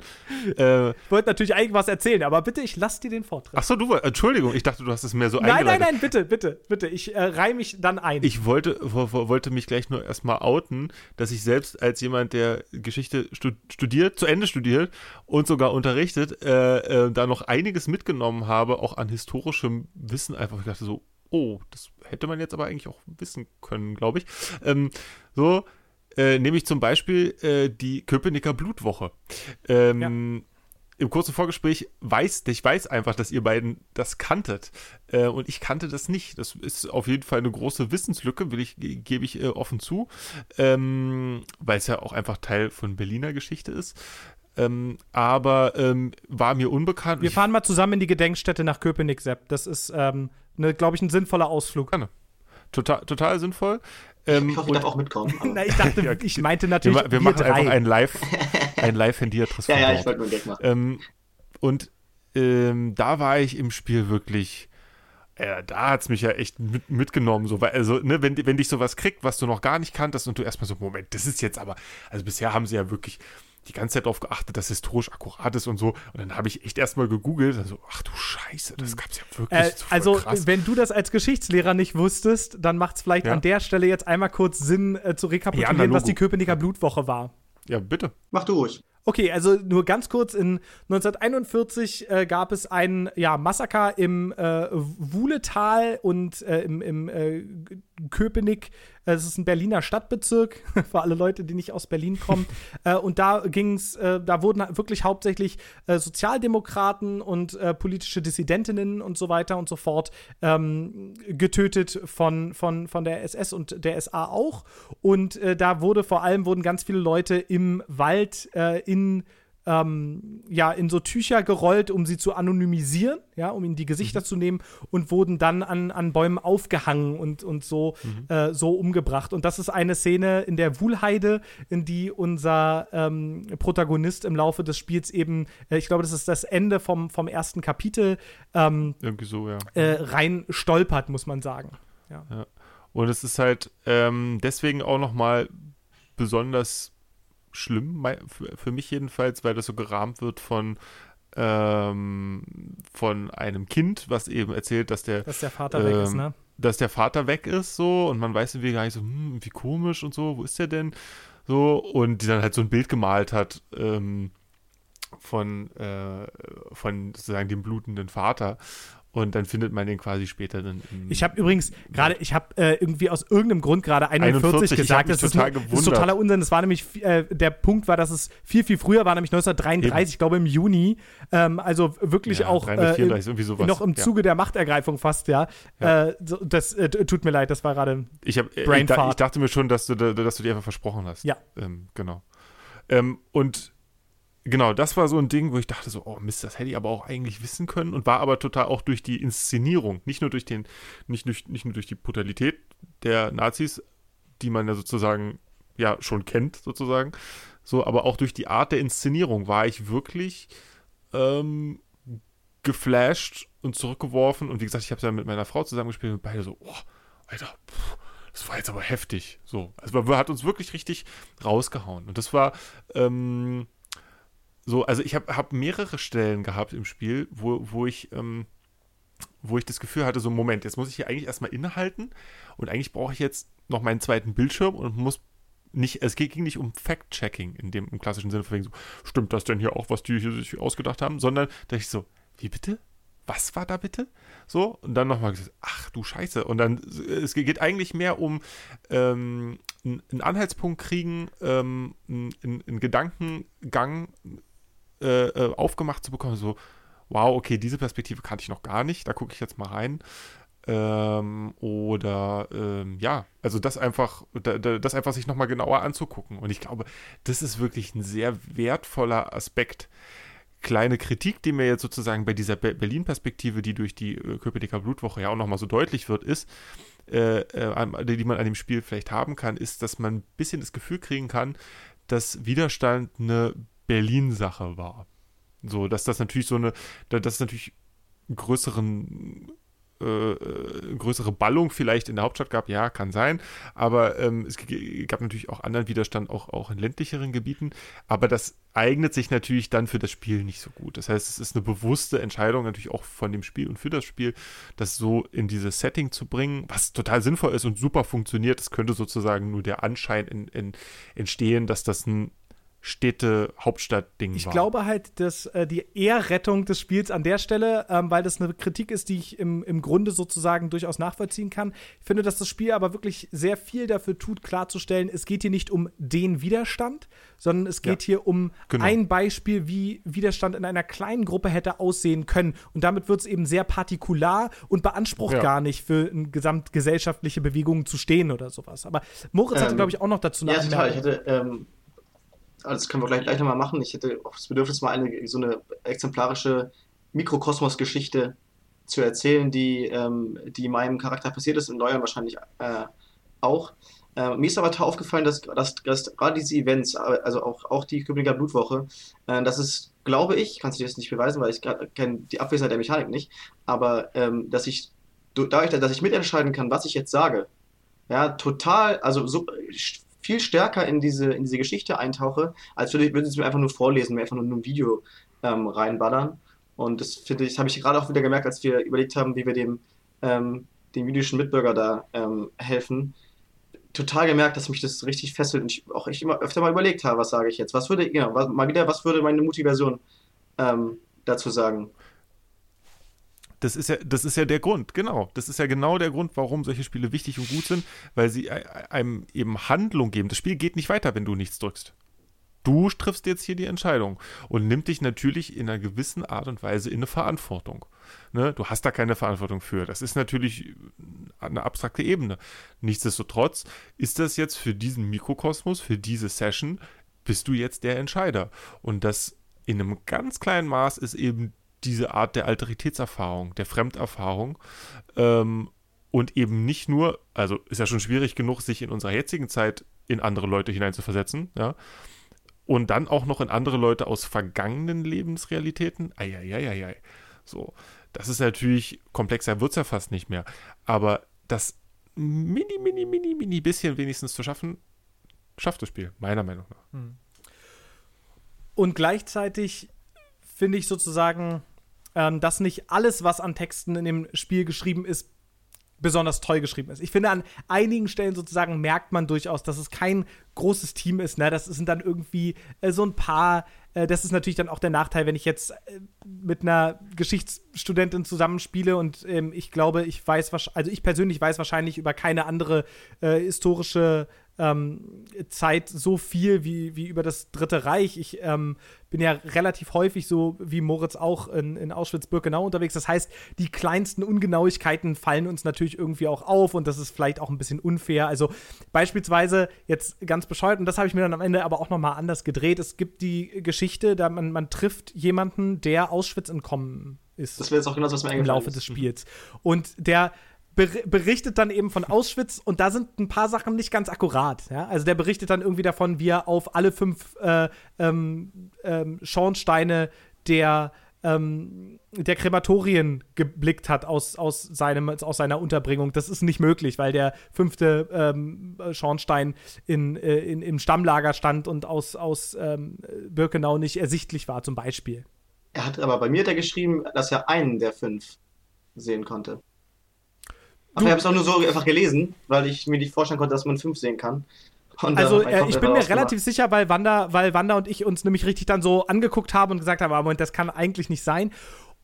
äh, [laughs] Ich wollte natürlich eigentlich was erzählen, aber bitte, ich lass dir den Vortritt. ach so, du, Entschuldigung, ich dachte, du hast es mehr so nein, nein, eingeleitet. nein, bitte, bitte, bitte. Ich äh, reihe mich dann ein. Ich wollte, wo- wo- wollte mich gleich nur erstmal outen, dass ich selbst als jemand, der Geschichte stu studiert, zu Ende studiert und sogar unterrichtet, äh, äh, da noch einiges mitgenommen habe, auch an historischem Wissen. Einfach, ich dachte so, oh, das hätte man jetzt aber eigentlich auch wissen können, glaube ich. Ähm, so, äh, nämlich zum Beispiel äh, die Köpenicker Blutwoche. Ähm, Im kurzen Vorgespräch weiß, ich weiß einfach, dass ihr beiden das kanntet. Äh, und ich kannte das nicht. Das ist auf jeden Fall eine große Wissenslücke, will ich, ge- gebe ich äh, offen zu. Ähm, weil es ja auch einfach Teil von Berliner Geschichte ist. Ähm, aber ähm, war mir unbekannt. wir fahren mal zusammen in die Gedenkstätte nach Köpenick, Sepp. Das ist, ähm, ne, glaube ich, ein sinnvoller Ausflug. Total, total sinnvoll. Ähm, Ich hoffe, ich darf auch mitkommen. [laughs] Na, ich dachte, Ja, ich meinte wir, natürlich, wir wir machen drei. einfach ein Live, [laughs] ein Live-Handiatris ja, ja, ich wollte nur einen Gag machen. Ähm, und ähm, da war ich im Spiel wirklich, äh, da hat es mich ja echt mit, mitgenommen. So, weil, also, ne, wenn, wenn dich sowas kriegt, was du noch gar nicht kanntest und du erstmal so, Moment, das ist jetzt aber, also bisher haben sie ja wirklich die ganze Zeit darauf geachtet, dass es historisch akkurat ist und so. Und dann habe ich echt erstmal gegoogelt, also, ach du Scheiße, das gab es ja wirklich. Äh, so also, krass. wenn du das als Geschichtslehrer nicht wusstest, dann macht es vielleicht Ja. an der Stelle jetzt einmal kurz Sinn, äh, zu Ja, rekapitulieren, na, was die. Köpenicker Blutwoche war. Ja, bitte. Mach du ruhig. Okay, also nur ganz kurz, in 1941 äh, gab es ein ja, Massaker im äh, Wuhletal und äh, im, im äh, Köpenick. Äh, Das ist ein Berliner Stadtbezirk, [laughs] für alle Leute, die nicht aus Berlin kommen. [laughs] äh, und da ging's, äh, da wurden wirklich hauptsächlich äh, Sozialdemokraten und äh, politische Dissidentinnen und so weiter und so fort ähm, getötet von, von, von der SS und der SA auch. Und äh, da wurde vor allem wurden ganz viele Leute im Wald in ähm, ja, in so Tücher gerollt, um sie zu anonymisieren, ja, um ihnen die Gesichter zu nehmen und wurden dann an, an Bäumen aufgehangen und, und so, äh, so umgebracht. Und das ist eine Szene in der Wuhlheide, in die unser ähm, Protagonist im Laufe des Spiels eben, äh, ich glaube, das ist das Ende vom, vom ersten Kapitel, ähm, Irgendwie so, ja. äh, rein stolpert, muss man sagen. Ja. Und es ist halt ähm, deswegen auch nochmal besonders schlimm, für, mich jedenfalls, weil das so gerahmt wird von, ähm, von einem Kind, was eben erzählt, dass der, Dass der Vater weg ist, Ähm, ne? dass der Vater weg ist, so, und man weiß irgendwie gar nicht so, hm, wie komisch und so, wo ist der denn? So, und die dann halt so ein Bild gemalt hat, ähm, von, äh, von sozusagen dem blutenden Vater. Und dann findet man den quasi später dann im, Ich habe übrigens gerade, ich habe äh, irgendwie aus irgendeinem Grund gerade 41, 41, ich gesagt. das ist, nur- das ist totaler Unsinn. Das war nämlich, äh, der Punkt war, dass es viel, viel früher war, nämlich 1933, ich glaube im Juni. Ähm, also wirklich Ja, auch 33, äh, 34, irgendwie sowas. noch im Ja. Zuge der Machtergreifung fast, ja. Ja. Äh, das äh, tut mir leid, das war gerade. Ich, hab, äh, ich, ich dachte mir schon, dass du, da- dass du dir einfach versprochen hast. Ja. Ähm, genau. Ähm, und genau, das war so ein Ding, wo ich dachte so, oh Mist, das hätte ich aber auch eigentlich wissen können und war aber total auch durch die Inszenierung, nicht nur durch den, nicht, durch, nicht nur durch die Brutalität der Nazis, die man ja sozusagen ja schon kennt, sozusagen, so, aber auch durch die Art der Inszenierung war ich wirklich ähm, geflasht und zurückgeworfen. Und wie gesagt, ich habe es ja mit meiner Frau zusammengespielt und beide so, oh, Alter, pff, das war jetzt aber heftig. So, also hat uns wirklich richtig rausgehauen. Und das war ähm, so, also ich habe hab mehrere Stellen gehabt im Spiel, wo, wo ich ähm, wo ich das Gefühl hatte, so Moment, jetzt muss ich hier eigentlich erstmal innehalten und eigentlich brauche ich jetzt noch meinen zweiten Bildschirm und muss nicht, es ging nicht um Fact-Checking in dem im klassischen Sinne so, stimmt das denn hier auch, was die hier sich ausgedacht haben, sondern da ich so, wie bitte? Was war da bitte? So, und dann nochmal gesagt, ach du Scheiße. Und dann, es geht eigentlich mehr um ähm, einen Anhaltspunkt kriegen, ähm, einen, einen Gedankengang äh, äh, aufgemacht zu bekommen, so, wow, okay, diese Perspektive kannte ich noch gar nicht, da gucke ich jetzt mal rein. Ähm, oder ähm, ja, also das einfach, das einfach sich nochmal genauer anzugucken. Und ich glaube, das ist wirklich ein sehr wertvoller Aspekt. Kleine Kritik, die mir jetzt sozusagen bei dieser Berlin-Perspektive, die durch die äh, Köpenicker Blutwoche ja auch nochmal so deutlich wird, ist, äh, die man an dem Spiel vielleicht haben kann, ist, dass man ein bisschen das Gefühl kriegen kann, dass Widerstand eine Berlin-Sache war. So, dass das natürlich so eine, dass das natürlich größeren äh, äh, größere Ballung vielleicht in der Hauptstadt gab, ja, kann sein. Aber ähm, es gab natürlich auch anderen Widerstand, auch, auch in ländlicheren Gebieten. Aber das eignet sich natürlich dann für das Spiel nicht so gut. Das heißt, es ist eine bewusste Entscheidung natürlich auch von dem Spiel und für das Spiel, das so in dieses Setting zu bringen, was total sinnvoll ist und super funktioniert. Es könnte sozusagen nur der Anschein in, in, entstehen, dass das ein Städte, Hauptstadt-Ding Ich war. glaube halt, dass äh, die Ehrrettung des Spiels an der Stelle, ähm, weil das eine Kritik ist, die ich im, im Grunde sozusagen durchaus nachvollziehen kann. Ich finde, dass das Spiel aber wirklich sehr viel dafür tut, klarzustellen, es geht hier nicht um den Widerstand, sondern es geht ja, hier um genau. ein Beispiel, wie Widerstand in einer kleinen Gruppe hätte aussehen können. Und damit wird es eben sehr partikular und beansprucht ja. gar nicht, für eine gesamtgesellschaftliche Bewegung zu stehen oder sowas. Aber Moritz ähm, hatte, glaube ich, auch noch dazu eine Ja, total. Ich hatte ähm also das können wir gleich, gleich nochmal machen. Ich hätte auch das Bedürfnis, mal eine so eine exemplarische Mikrokosmos-Geschichte zu erzählen, die, ähm, die meinem Charakter passiert ist, in Neuern wahrscheinlich äh, auch. Äh, mir ist aber aufgefallen, dass, dass, dass gerade diese Events, also auch, auch die Köpenicker Blutwoche, äh, das ist, glaube ich, kannst du jetzt nicht beweisen, weil ich kenne die Abwesenheit der Mechanik nicht, aber ähm, dass ich dadurch, dass ich mitentscheiden kann, was ich jetzt sage, ja, total, also so, viel stärker in diese, in diese Geschichte eintauche, als würde, würde es mir einfach nur vorlesen, mir einfach nur ein Video ähm, reinballern. Und das finde ich, habe ich gerade auch wieder gemerkt, als wir überlegt haben, wie wir dem, ähm, dem jüdischen Mitbürger da ähm, helfen. Total gemerkt, dass mich das richtig fesselt und ich auch ich immer öfter mal überlegt habe, was sage ich jetzt? Was würde, genau, was, mal wieder, was würde meine Motivation ähm, dazu sagen? Das ist ja, das ist ja der Grund, genau. Das ist ja genau der Grund, warum solche Spiele wichtig und gut sind, weil sie einem eben Handlung geben. Das Spiel geht nicht weiter, wenn du nichts drückst. Du triffst jetzt hier die Entscheidung und nimm dich natürlich in einer gewissen Art und Weise in eine Verantwortung. Ne? Du hast da keine Verantwortung für. Das ist natürlich eine abstrakte Ebene. Nichtsdestotrotz ist das jetzt für diesen Mikrokosmos, für diese Session, bist du jetzt der Entscheider. Und das in einem ganz kleinen Maß ist eben diese Art der Alteritätserfahrung, der Fremderfahrung. Ähm, und eben nicht nur, also ist ja schon schwierig genug, sich in unserer jetzigen Zeit in andere Leute hineinzuversetzen, ja. Und dann auch noch in andere Leute aus vergangenen Lebensrealitäten. Eieieiei. So. Das ist natürlich, komplexer wird es ja fast nicht mehr. Aber das mini, mini, mini, mini bisschen wenigstens zu schaffen, schafft das Spiel, meiner Meinung nach. Hm. Und gleichzeitig finde ich sozusagen, ähm, dass nicht alles, was an Texten in dem Spiel geschrieben ist, besonders toll geschrieben ist. Ich finde, an einigen Stellen sozusagen merkt man durchaus, dass es kein großes Team ist. Ne? Das sind dann irgendwie äh, so ein paar. Äh, das ist natürlich dann auch der Nachteil, wenn ich jetzt äh, mit einer Geschichtsstudentin zusammenspiele und ähm, ich glaube, ich weiß, also ich persönlich weiß wahrscheinlich über keine andere äh, historische ähm, Zeit so viel wie, wie über das Dritte Reich. Ich ähm, bin ja relativ häufig so wie Moritz auch in, in Auschwitz-Birkenau unterwegs. Das heißt, die kleinsten Ungenauigkeiten fallen uns natürlich irgendwie auch auf und das ist vielleicht auch ein bisschen unfair. Also beispielsweise jetzt ganz bescheuert und das habe ich mir dann am Ende aber auch nochmal anders gedreht. Es gibt die Geschichte, da man, man trifft jemanden, der Auschwitz entkommen ist. Das wäre jetzt auch genau das, was mir im eingefallen Laufe ist. des Spiels. Und der ber berichtet dann eben von Auschwitz und da sind ein paar Sachen nicht ganz akkurat. Ja? Also der berichtet dann irgendwie davon, wie er auf alle fünf äh, ähm, ähm, Schornsteine der ähm, der Krematorien geblickt hat aus, aus, seinem, aus seiner Unterbringung. Das ist nicht möglich, weil der fünfte ähm, Schornstein in, äh, in, im Stammlager stand und aus, aus ähm, Birkenau nicht ersichtlich war, zum Beispiel. Er hat aber bei mir er geschrieben, dass er einen der fünf sehen konnte. Aber ich habe es auch nur so einfach gelesen, weil ich mir nicht vorstellen konnte, dass man fünf sehen kann. Und Also äh, ich bin mir relativ sicher, weil Wanda, weil Wanda und ich uns nämlich richtig dann so angeguckt haben und gesagt haben, aber Moment, das kann eigentlich nicht sein.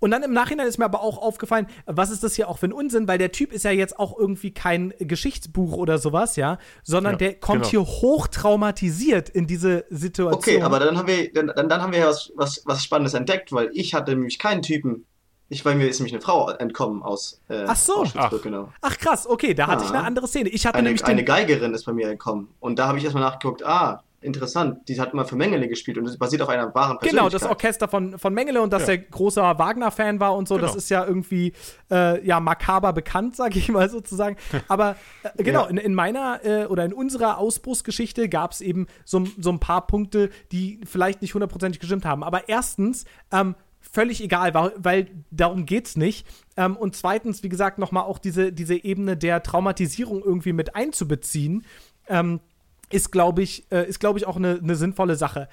Und dann im Nachhinein ist mir aber auch aufgefallen, was ist das hier auch für ein Unsinn, weil der Typ ist ja jetzt auch irgendwie kein Geschichtsbuch oder sowas, ja, sondern Ja, der kommt genau. hier hochtraumatisiert in diese Situation. Okay, aber dann haben wir, dann, dann, dann haben wir ja was, was, was Spannendes entdeckt, weil ich hatte nämlich keinen Typen. Ich, bei mir ist nämlich eine Frau entkommen aus äh, Ach so. Auschwitz-Birkenau. Ach krass, okay, da hatte Ah. ich eine andere Szene. Ich hatte Eine, nämlich eine den Geigerin ist bei mir entkommen. Und da habe ich erstmal nachgeguckt, ah, interessant, die hat immer für Mengele gespielt und das basiert auf einer wahren Genau, Persönlichkeit. das Orchester von, von Mengele und dass Ja. der großer Wagner-Fan war und so, das Genau. ist ja irgendwie äh, ja makaber bekannt, sag ich mal sozusagen. [laughs] Aber äh, genau, Ja. in, in meiner äh, oder in unserer Ausbruchsgeschichte gab es eben so, so ein paar Punkte, die vielleicht nicht hundertprozentig gestimmt haben. Aber erstens, ähm, völlig egal, weil, darum geht's nicht. Ähm, und zweitens, wie gesagt, nochmal auch diese, diese Ebene der Traumatisierung irgendwie mit einzubeziehen. Ähm, ist, glaube ich, äh, ist, glaube ich, auch eine, eine sinnvolle Sache.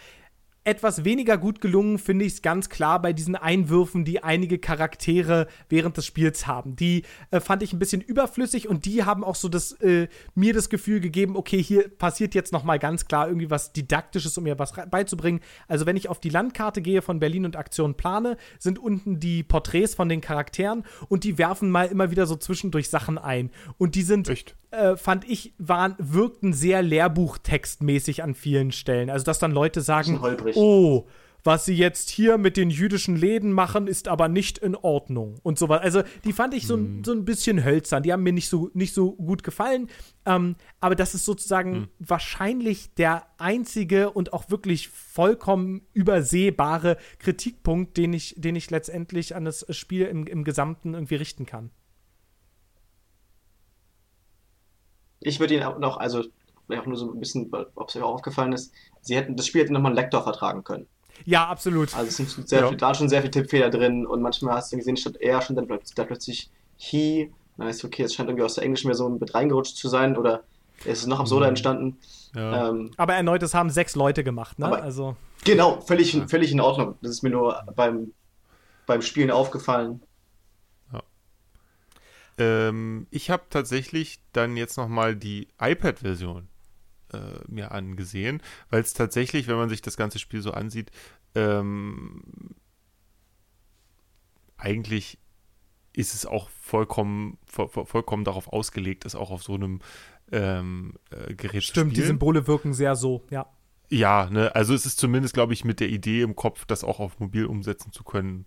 Etwas weniger gut gelungen finde ich es ganz klar bei diesen Einwürfen, die einige Charaktere während des Spiels haben. Die äh, fand ich ein bisschen überflüssig und die haben auch so das, äh, mir das Gefühl gegeben, okay, hier passiert jetzt noch mal ganz klar irgendwie was Didaktisches, um mir was beizubringen. Also wenn ich auf die Landkarte gehe von Berlin und Aktion plane, sind unten die Porträts von den Charakteren und die werfen mal immer wieder so zwischendurch Sachen ein. Und die sind Echt? Äh, fand ich, waren, wirkten sehr lehrbuchtextmäßig an vielen Stellen. Also, dass dann Leute sagen, oh, was sie jetzt hier mit den jüdischen Läden machen, ist aber nicht in Ordnung und sowas. Also, die fand ich so, ein- so ein bisschen hölzern. Die haben mir nicht so, nicht so gut gefallen. Ähm, aber das ist sozusagen wahrscheinlich der einzige und auch wirklich vollkommen übersehbare Kritikpunkt, den ich, den ich letztendlich an das Spiel im, im Gesamten irgendwie richten kann. Ich würde ihn auch noch, also auch nur so ein bisschen, ob es euch auch aufgefallen ist, sie hätten das Spiel hätte nochmal einen Lektor vertragen können. Ja, absolut. Also es sind sehr Ja. viel, da waren schon sehr viele Tippfehler drin und manchmal hast du gesehen, statt er schon dann plötzlich, da plötzlich he. Dann ist okay, es scheint irgendwie aus der Englisch mehr so mit reingerutscht zu sein oder es ist noch absurder entstanden. Ja. Ähm, Aber erneut, das haben sechs Leute gemacht, ne? Also. genau, völlig, völlig in Ordnung. Das ist mir nur beim, beim Spielen aufgefallen. Ähm, ich habe tatsächlich dann jetzt nochmal die iPad-Version äh, mir angesehen, weil es tatsächlich, wenn man sich das ganze Spiel so ansieht, ähm, eigentlich ist es auch vollkommen, vo vo- vollkommen darauf ausgelegt, es auch auf so einem ähm, äh, Gerät zu Stimmt, die spielen. Symbole wirken sehr so, ja. Ja, ne, also es ist zumindest, glaube ich, mit der Idee im Kopf, das auch auf mobil umsetzen zu können,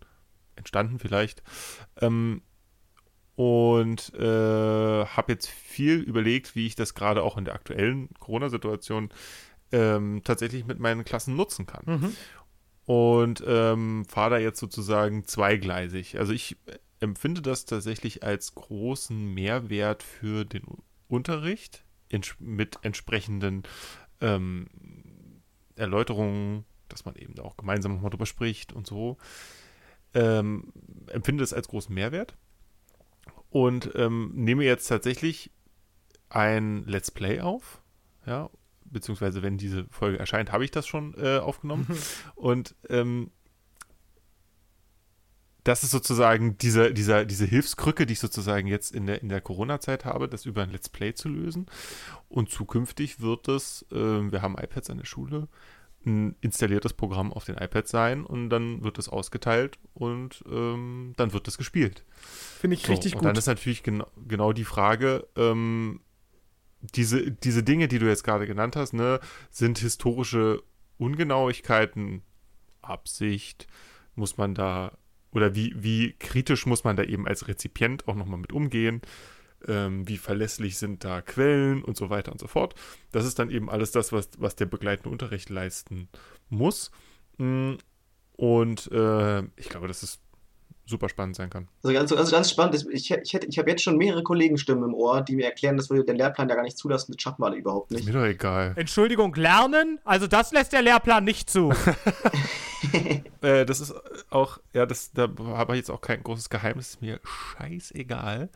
entstanden vielleicht. Ähm, und äh, habe jetzt viel überlegt, wie ich das gerade auch in der aktuellen Corona-Situation ähm, tatsächlich mit meinen Klassen nutzen kann. Mhm. Und ähm, fahre da jetzt sozusagen zweigleisig. Also ich empfinde das tatsächlich als großen Mehrwert für den Unterricht ents mit entsprechenden ähm, Erläuterungen, dass man eben auch gemeinsam nochmal drüber spricht und so. Ähm, empfinde das als großen Mehrwert und ähm, nehme jetzt tatsächlich ein Let's Play auf, ja, beziehungsweise wenn diese Folge erscheint, habe ich das schon äh, aufgenommen. Und ähm, das ist sozusagen diese, dieser, diese Hilfskrücke, die ich sozusagen jetzt in der, in der Corona-Zeit habe, das über ein Let's Play zu lösen. Und zukünftig wird es, ähm, wir haben iPads an der Schule, ein installiertes Programm auf den iPads sein und dann wird es ausgeteilt und ähm, dann wird es gespielt. Finde ich So, richtig und gut. dann ist natürlich genau, genau die Frage, ähm, diese, diese Dinge, die du jetzt gerade genannt hast, ne, sind historische Ungenauigkeiten, Absicht, muss man da, oder wie, wie kritisch muss man da eben als Rezipient auch nochmal mit umgehen, ähm, wie verlässlich sind da Quellen und so weiter und so fort. Das ist dann eben alles das, was, was der begleitende Unterricht leisten muss. Mm, Und äh, ich glaube, dass es super spannend sein kann. Also ganz, also ganz spannend ist, ich, ich, hätte- ich habe jetzt schon mehrere Kollegenstimmen im Ohr, die mir erklären, das würde der Lehrplan ja gar nicht zulassen, das schaffen wir alle überhaupt Ist nicht. mir doch egal. Entschuldigung, lernen? Also das lässt der Lehrplan nicht zu. [laughs] [laughs] Äh, das ist auch, ja, das, da habe ich jetzt auch kein großes Geheimnis, ist mir scheißegal.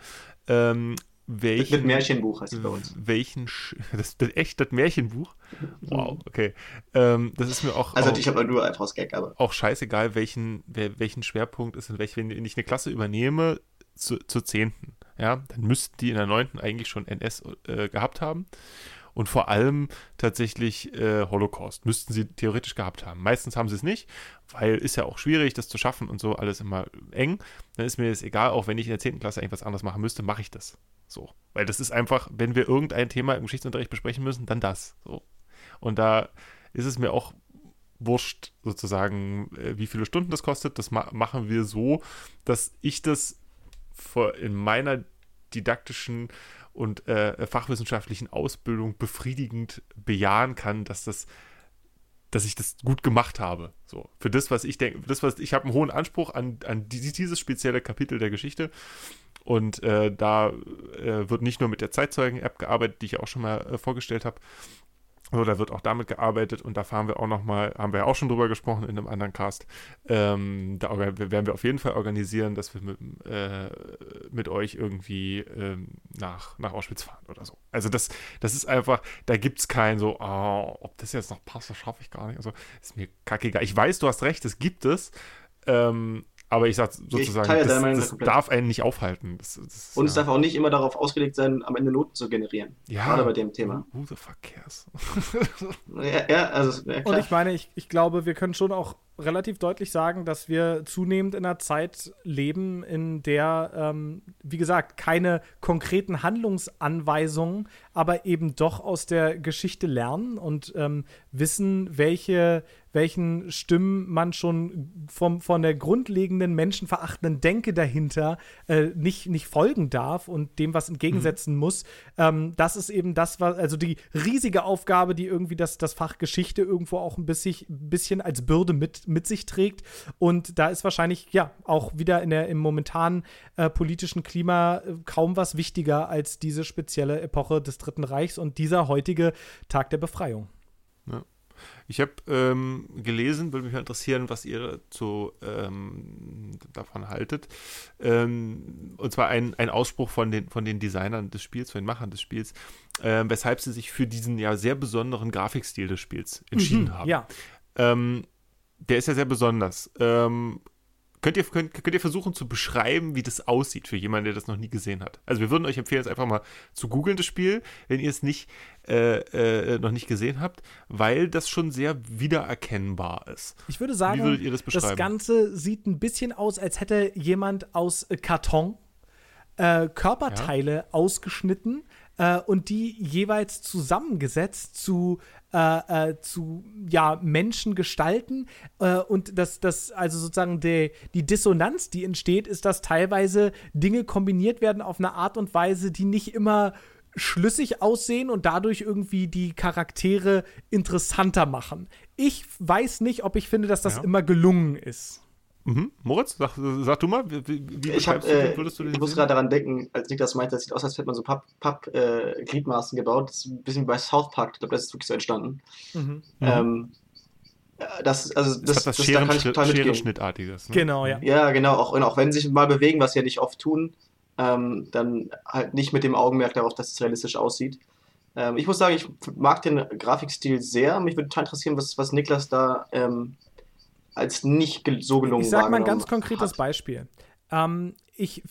Ähm, Mit, welchen, mit Märchenbuch heißt es bei uns. welchen, [laughs] das, das echt das Märchenbuch? Wow, okay. Ähm, das ist mir auch, Also auch, ich habe nur einfach aus Gag, aber. auch scheißegal, welchen, welchen Schwerpunkt ist, in welch, wenn ich eine Klasse übernehme zu, zur 10., ja, dann müssten die in der 9. eigentlich schon NS äh, gehabt haben. Und vor allem tatsächlich äh, Holocaust müssten sie theoretisch gehabt haben. Meistens haben sie es nicht, weil ist ja auch schwierig, das zu schaffen und so, alles immer eng. Dann ist mir das egal, auch wenn ich in der 10. Klasse irgendwas anderes machen müsste, mache ich das. So. Weil das ist einfach, wenn wir irgendein Thema im Geschichtsunterricht besprechen müssen, dann das. So. Und da ist es mir auch wurscht, sozusagen, äh, wie viele Stunden das kostet. Das ma machen wir so, dass ich das in meiner didaktischen und äh, fachwissenschaftlichen Ausbildung befriedigend bejahen kann, dass das dass ich das gut gemacht habe. So, für das, was ich denke, das, was ich habe einen hohen Anspruch an, an die- dieses spezielle Kapitel der Geschichte. Und äh, da äh, wird nicht nur mit der Zeitzeugen-App gearbeitet, die ich auch schon mal äh, vorgestellt habe, so, da wird auch damit gearbeitet und da fahren wir auch noch mal, haben wir ja auch schon drüber gesprochen in einem anderen Cast. Ähm, da werden wir auf jeden Fall organisieren, dass wir mit, äh, mit euch irgendwie ähm, nach, nach Auschwitz fahren oder so. Also das, das ist einfach, da gibt es kein so, oh, ob das jetzt noch passt, das schaffe ich gar nicht. Also ist mir kackegal. Ich weiß, du hast recht, es gibt es. Ähm, aber ich sag sozusagen, deine das, das darf einen nicht aufhalten. Das, das, Und es ja. darf auch nicht immer darauf ausgelegt sein, am Ende Noten zu generieren. ja, Gerade bei dem Thema. Who the fuck cares? [laughs] Ja, ja also ja, Und ich meine, ich, ich glaube, wir können schon auch relativ deutlich sagen, dass wir zunehmend in einer Zeit leben, in der, ähm, wie gesagt, keine konkreten Handlungsanweisungen, aber eben doch aus der Geschichte lernen und ähm, wissen, welche, welchen Stimmen man schon vom, von der grundlegenden menschenverachtenden Denke dahinter äh, nicht, nicht folgen darf und dem was entgegensetzen muss. Ähm, das ist eben das, was, also die riesige Aufgabe, die irgendwie das, das Fach Geschichte irgendwo auch ein bisschen, bisschen als Bürde mit, mit sich trägt. Und da ist wahrscheinlich, ja, auch wieder in der, im momentanen äh, politischen Klima äh, kaum was wichtiger als diese spezielle Epoche des Dritten Reichs und dieser heutige Tag der Befreiung. Ich habe ähm, gelesen, würde mich mal interessieren, was ihr dazu ähm, davon haltet. Ähm, und zwar ein, ein Ausspruch von den, von den Designern des Spiels, von den Machern des Spiels, ähm, weshalb sie sich für diesen ja sehr besonderen Grafikstil des Spiels entschieden haben. Ja, Ähm, der ist ja sehr besonders. Könnt, ihr, könnt, könnt ihr versuchen zu beschreiben, wie das aussieht für jemanden, der das noch nie gesehen hat? Also wir würden euch empfehlen, es einfach mal zu googeln, das Spiel, wenn ihr es nicht, äh, äh, noch nicht gesehen habt, weil das schon sehr wiedererkennbar ist. ich würde sagen, Wie würdet ihr das das beschreiben? Ganze sieht ein bisschen aus, als hätte jemand aus äh, Karton äh, Körperteile ausgeschnitten äh, und die jeweils zusammengesetzt zu, äh, äh, zu ja, Menschengestalten. Äh, und das, das, also sozusagen die, die Dissonanz, die entsteht, ist, dass teilweise Dinge kombiniert werden auf eine Art und Weise, die nicht immer schlüssig aussehen und dadurch irgendwie die Charaktere interessanter machen. Ich weiß nicht, ob ich finde, dass das Ja. immer gelungen ist. Mhm. Moritz, sag, sag du mal, wie, wie, Ich, hab, beschreibst du den? äh, Würdest du den ich muss gerade daran denken, als Niklas meinte, das sieht aus, als hätte man so Papp- Papp-Gliedmaßen gebaut. Das ist ein bisschen wie bei South Park. Ich glaube, das ist wirklich so entstanden. Mhm. Ähm, ja, das, also Das, das, das, da kann ich total. Scherenschnittartiges. Ne? Genau, ja. Ja, genau. Auch, und auch wenn sie sich mal bewegen, was sie ja nicht oft tun, ähm, dann halt nicht mit dem Augenmerk darauf, dass es realistisch aussieht. Ähm, ich muss sagen, ich mag den Grafikstil sehr. Mich würde total interessieren, was, was Niklas da ähm, als nicht so gelungen Ich sag mal ein ganz konkretes hat. Beispiel. Ähm, ich,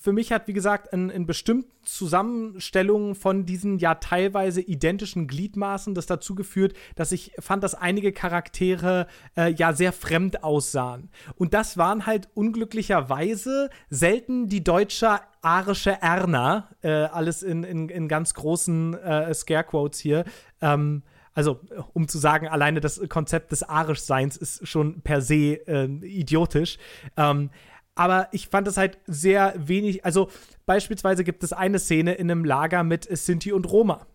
für mich hat, wie gesagt, in, in bestimmten Zusammenstellungen von diesen ja teilweise identischen Gliedmaßen das dazu geführt, dass ich fand, dass einige Charaktere äh, ja sehr fremd aussahen. Und das waren halt unglücklicherweise selten die deutsche arische Erna, äh, alles in, in, in ganz großen äh, Scarequotes hier. Ähm, also um zu sagen, alleine das Konzept des Arischseins ist schon per se äh, idiotisch. Ähm, aber ich fand es halt sehr wenig. Also beispielsweise gibt es eine Szene in einem Lager mit Sinti und Roma.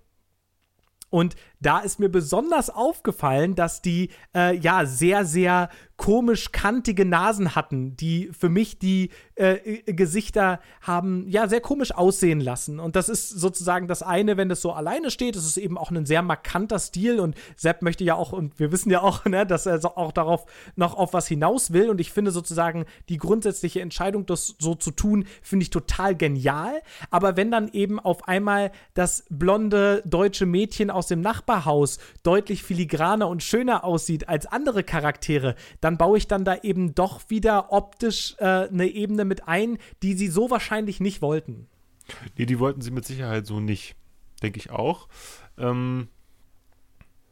Und da ist mir besonders aufgefallen, dass die äh, ja sehr, sehr komisch kantige Nasen hatten, die für mich die äh, Gesichter haben ja sehr komisch aussehen lassen. Und das ist sozusagen das eine, wenn das so alleine steht. Es ist eben auch ein sehr markanter Stil und Sepp möchte ja auch, und wir wissen ja auch, ne, dass er auch darauf noch auf was hinaus will. Und ich finde sozusagen die grundsätzliche Entscheidung, das so zu tun, finde ich total genial. Aber wenn dann eben auf einmal das blonde deutsche Mädchen aus dem Nachbarhaus deutlich filigraner und schöner aussieht als andere Charaktere, dann baue ich dann da eben doch wieder optisch äh, eine Ebene mit ein, die sie so wahrscheinlich nicht wollten. Nee, die wollten sie mit Sicherheit so nicht. Denke ich auch. Ähm,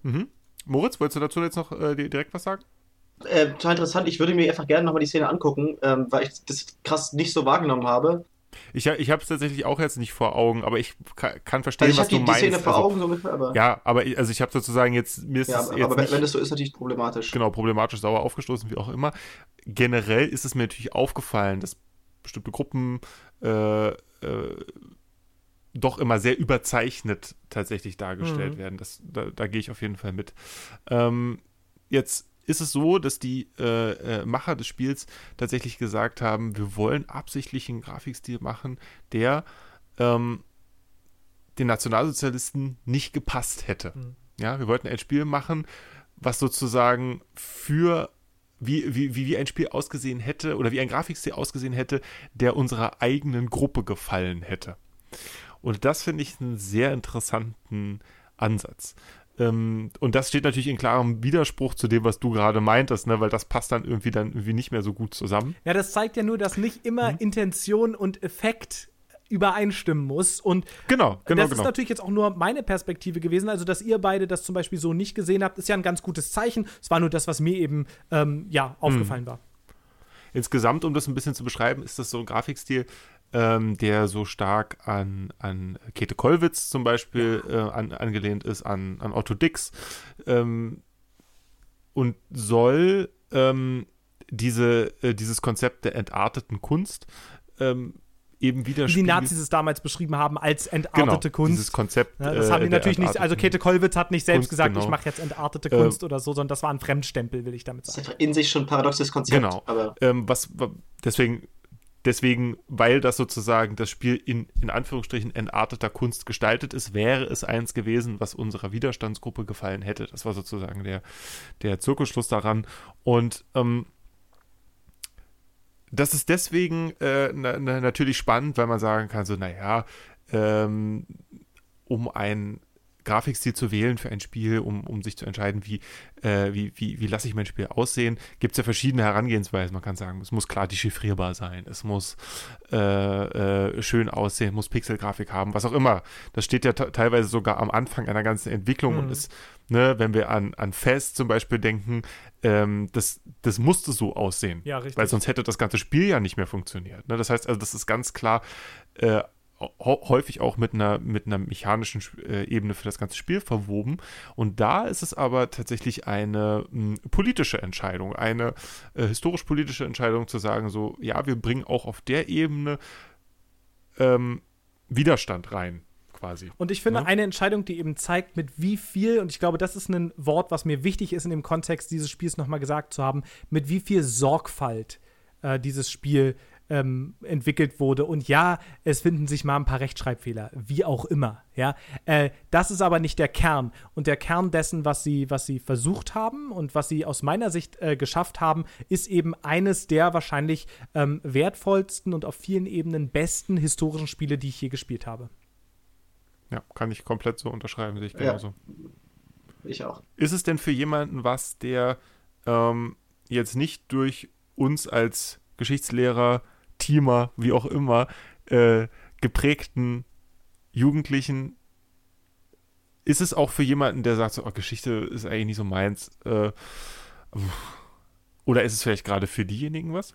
mhm. Moritz, wolltest du dazu jetzt noch äh, direkt was sagen? Äh, total interessant. Ich würde mir einfach gerne nochmal die Szene angucken, ähm, weil ich das krass nicht so wahrgenommen habe. Ich, ich habe es tatsächlich auch jetzt nicht vor Augen, aber ich kann, kann verstehen, Also ich was habe du die, die meinst. Szene vor also, Augen so ungefähr, aber, Ja, aber ich- also ich habe sozusagen jetzt, mir ist ja, aber, jetzt aber wenn, nicht, wenn das so ist, natürlich problematisch. genau, problematisch sauer aufgestoßen, wie auch immer. Generell ist es mir natürlich aufgefallen, dass bestimmte Gruppen äh, äh, doch immer sehr überzeichnet tatsächlich dargestellt Mhm. werden. Das, da, da gehe ich auf jeden Fall mit. Ähm, jetzt ist es so, dass die äh, äh, Macher des Spiels tatsächlich gesagt haben, wir wollen absichtlich einen Grafikstil machen, der ähm, den Nationalsozialisten nicht gepasst hätte. Mhm. Ja, wir wollten ein Spiel machen, was sozusagen für wie, wie, wie wie ein Spiel ausgesehen hätte oder wie ein Grafikstil ausgesehen hätte, der unserer eigenen Gruppe gefallen hätte. Und das finde ich einen sehr interessanten Ansatz. Ähm, und das steht natürlich in klarem Widerspruch zu dem, was du gerade meintest, ne? weil das passt dann irgendwie dann irgendwie nicht mehr so gut zusammen. Ja, das zeigt ja nur, dass nicht immer Mhm. Intention und Effekt übereinstimmen muss. Und Genau, genau, das genau. ist natürlich jetzt auch nur meine Perspektive gewesen. Also, dass ihr beide das zum Beispiel so nicht gesehen habt, ist ja ein ganz gutes Zeichen. Es war nur das, was mir eben ähm, ja, aufgefallen war. Insgesamt, um das ein bisschen zu beschreiben, ist das so ein Grafikstil, ähm, der so stark an, an Käthe Kollwitz zum Beispiel äh, an, angelehnt ist, an, an Otto Dix ähm, und soll ähm, diese, äh, dieses Konzept der entarteten Kunst ähm, eben Wie die widerspiegeln. Nazis es damals beschrieben haben als genau, entartete Kunst. dieses Konzept. Ja, das äh, haben die natürlich nicht, also Käthe Kollwitz hat nicht selbst Kunst, gesagt, genau. ich mache jetzt entartete Äh, Kunst oder so, sondern das war ein Fremdstempel, will ich damit Das ist sagen. einfach in sich schon ein paradoxes Konzept. Genau. Aber ähm, was, wa- deswegen, deswegen, weil das sozusagen das Spiel in, in Anführungsstrichen entarteter Kunst gestaltet ist, wäre es eins gewesen, was unserer Widerstandsgruppe gefallen hätte. Das war sozusagen der, der Zirkelschluss daran. Und ähm, das ist deswegen äh, na, na, natürlich spannend, weil man sagen kann, so, naja, ähm, um ein Grafikstil zu wählen für ein Spiel, um, um sich zu entscheiden, wie, äh, wie, wie, wie lasse ich mein Spiel aussehen, gibt es ja verschiedene Herangehensweisen. Man kann sagen, es muss klar dechiffrierbar sein, es muss äh, äh, schön aussehen, muss Pixelgrafik haben, was auch immer. Das steht ja te- teilweise sogar am Anfang einer ganzen Entwicklung und Mhm. ist, ne, wenn wir an, an Fest zum Beispiel denken, ähm, das, das musste so aussehen. Ja, richtig. Weil sonst hätte das ganze Spiel ja nicht mehr funktioniert. Ne? Das heißt also, das ist ganz klar äh, häufig auch mit einer, mit einer mechanischen äh, Ebene für das ganze Spiel verwoben. Und da ist es aber tatsächlich eine mh, politische Entscheidung, eine äh, historisch-politische Entscheidung zu sagen, so, ja, wir bringen auch auf der Ebene ähm, Widerstand rein, quasi. Und ich finde, Ne? eine Entscheidung, die eben zeigt, mit wie viel, und ich glaube, das ist ein Wort, was mir wichtig ist, in dem Kontext dieses Spiels nochmal gesagt zu haben, mit wie viel Sorgfalt äh, dieses Spiel ähm, entwickelt wurde. Und ja, es finden sich mal ein paar Rechtschreibfehler, wie auch immer. Ja, äh, das ist aber nicht der Kern. Und der Kern dessen, was sie, was sie versucht haben und was sie aus meiner Sicht äh, geschafft haben, ist eben eines der wahrscheinlich ähm, wertvollsten und auf vielen Ebenen besten historischen Spiele, die ich je gespielt habe. Ja, kann ich komplett so unterschreiben, sehe ich Ja. genauso. ich auch. Ist es denn für jemanden was, der ähm, jetzt nicht durch uns als Geschichtslehrer Teamer, wie auch immer, äh, geprägten Jugendlichen ist es auch für jemanden, der sagt, so, oh, Geschichte ist eigentlich nicht so meins, äh, oder ist es vielleicht gerade für diejenigen was?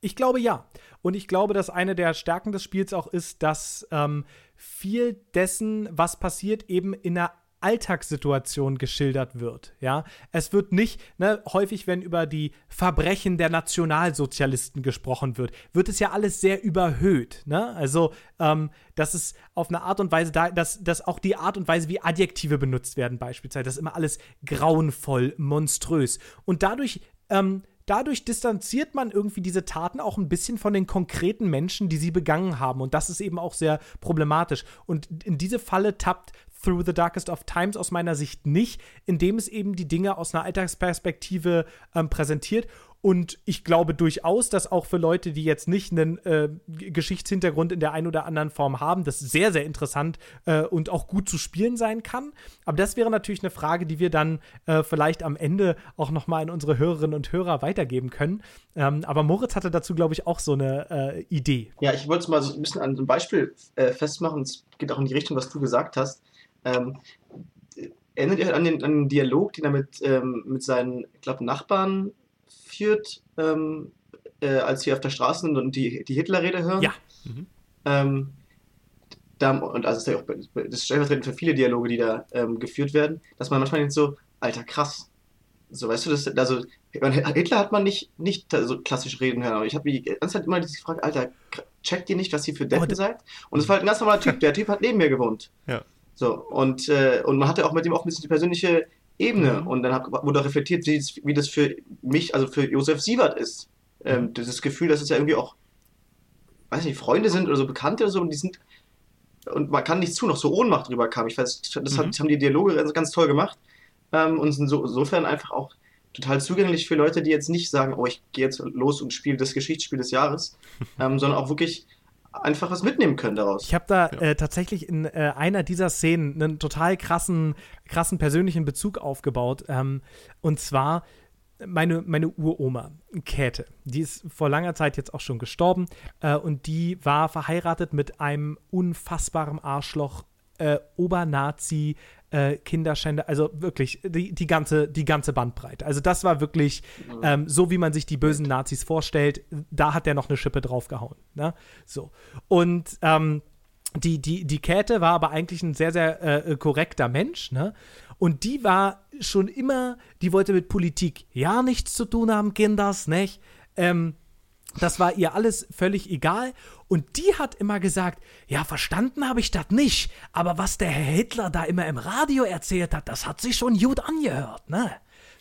Ich glaube ja. Und ich glaube, dass eine der Stärken des Spiels auch ist, dass ähm, viel dessen, was passiert, eben in einer Alltagssituation geschildert wird. Ja, es wird nicht ne, häufig, wenn über die Verbrechen der Nationalsozialisten gesprochen wird, wird es ja alles sehr überhöht. Ne? Also ähm, dass es auf eine Art und Weise da, dass, dass auch die Art und Weise, wie Adjektive benutzt werden, beispielsweise, das ist immer alles grauenvoll, monströs und dadurch ähm, dadurch distanziert man irgendwie diese Taten auch ein bisschen von den konkreten Menschen, die sie begangen haben. Und das ist eben auch sehr problematisch. Und in diese Falle tappt Through the Darkest of Times aus meiner Sicht nicht, indem es eben die Dinge aus einer Alltagsperspektive ähm, präsentiert. Und ich glaube durchaus, dass auch für Leute, die jetzt nicht einen äh, Geschichtshintergrund in der einen oder anderen Form haben, das sehr, sehr interessant äh, und auch gut zu spielen sein kann. Aber das wäre natürlich eine Frage, die wir dann äh, vielleicht am Ende auch nochmal an unsere Hörerinnen und Hörer weitergeben können. Ähm, aber Moritz hatte dazu, glaube ich, auch so eine äh, Idee. Ja, ich wollte es mal so ein bisschen an einem Beispiel äh, festmachen. Es geht auch in die Richtung, was du gesagt hast. Ähm, erinnert ihr euch an den, an den Dialog, den er mit, ähm, mit seinen, ich glaube, Nachbarn führt, ähm, äh, als sie auf der Straße sind und die, die Hitlerrede hören? Ja. Mhm. Ähm, da, und also ist ja auch, das ist stellvertretend für viele Dialoge, die da ähm, geführt werden, dass man manchmal denkt so, alter krass. So, weißt du, das, also Hitler hat man nicht, nicht so klassisch reden hören, aber ich habe die ganze Zeit immer diese Frage, Alter, checkt ihr nicht, was ihr für Deppen Oh, seid? Und es war halt ein ganz normaler Typ, der Typ hat neben mir gewohnt. Ja. So, und, äh, und man hatte auch mit ihm auch ein bisschen die persönliche Ebene. Mhm. Und dann hat, wurde reflektiert, wie, wie das für mich, also für Josef Sievert ist. Mhm. Ähm, dieses Gefühl, dass es ja irgendwie auch, weiß nicht, Freunde sind oder so Bekannte oder so, und die sind, und man kann nicht zu, noch so Ohnmacht drüber kam. Ich weiß, das, Mhm. hat, haben die Dialoge ganz, ganz toll gemacht. Ähm, und sind so, insofern einfach auch total zugänglich für Leute, die jetzt nicht sagen, oh, ich gehe jetzt los und spiele das Geschichtsspiel des Jahres, [laughs] ähm, sondern auch wirklich einfach was mitnehmen können daraus. Ich habe da Ja. äh, tatsächlich in äh, einer dieser Szenen einen total krassen, krassen persönlichen Bezug aufgebaut. Ähm, und zwar meine, meine Uroma, Käthe. Die ist vor langer Zeit jetzt auch schon gestorben. Äh, und die war verheiratet mit einem unfassbaren Arschloch, äh, Obernazi, äh, Kinderschänder, also wirklich die, die, ganze, die ganze Bandbreite. Also das war wirklich ähm, so, wie man sich die bösen Nazis vorstellt. Da hat der noch eine Schippe draufgehauen. Ne? So. Und ähm, die, die, die Käthe war aber eigentlich ein sehr, sehr äh, korrekter Mensch, ne? Und die war schon immer, die wollte mit Politik ja nichts zu tun haben, Kinders, nicht? Ähm, das war ihr alles völlig egal. Und die hat immer gesagt, ja, verstanden habe ich das nicht, aber was der Herr Hitler da immer im Radio erzählt hat, das hat sich schon gut angehört, ne?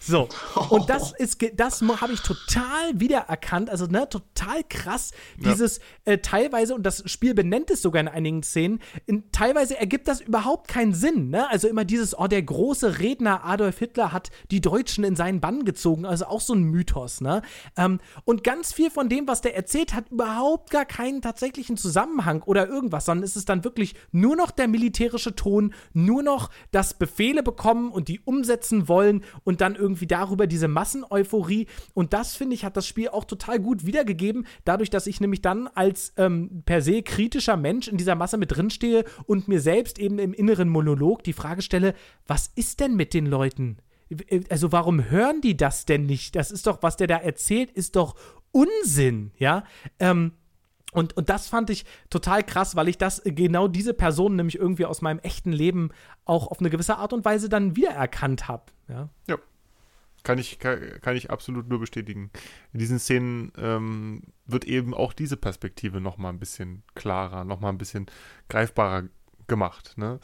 So, [laughs] und das ist, das habe ich total wiedererkannt, also ne, total krass, dieses äh, teilweise, und das Spiel benennt es sogar in einigen Szenen, in, teilweise ergibt das überhaupt keinen Sinn, ne, also immer dieses, oh, der große Redner Adolf Hitler hat die Deutschen in seinen Bann gezogen, also auch so ein Mythos, ne, ähm, und ganz viel von dem, was der erzählt, hat überhaupt gar keinen tatsächlichen Zusammenhang oder irgendwas, sondern es ist dann wirklich nur noch der militärische Ton, nur noch das Befehle bekommen und die umsetzen wollen und dann irgendwie darüber diese Masseneuphorie. Und das, finde ich, hat das Spiel auch total gut wiedergegeben, dadurch, dass ich nämlich dann als ähm, per se kritischer Mensch in dieser Masse mit drinstehe und mir selbst eben im inneren Monolog die Frage stelle, was ist denn mit den Leuten? Also warum hören die das denn nicht? Das ist doch, was der da erzählt, ist doch Unsinn, ja? Ähm, und, und das fand ich total krass, weil ich das genau diese Person nämlich irgendwie aus meinem echten Leben auch auf eine gewisse Art und Weise dann wiedererkannt habe. Ja. Ja. Kann ich, kann, kann ich absolut nur bestätigen. In diesen Szenen ähm, wird eben auch diese Perspektive nochmal ein bisschen klarer, nochmal ein bisschen greifbarer gemacht. Ne?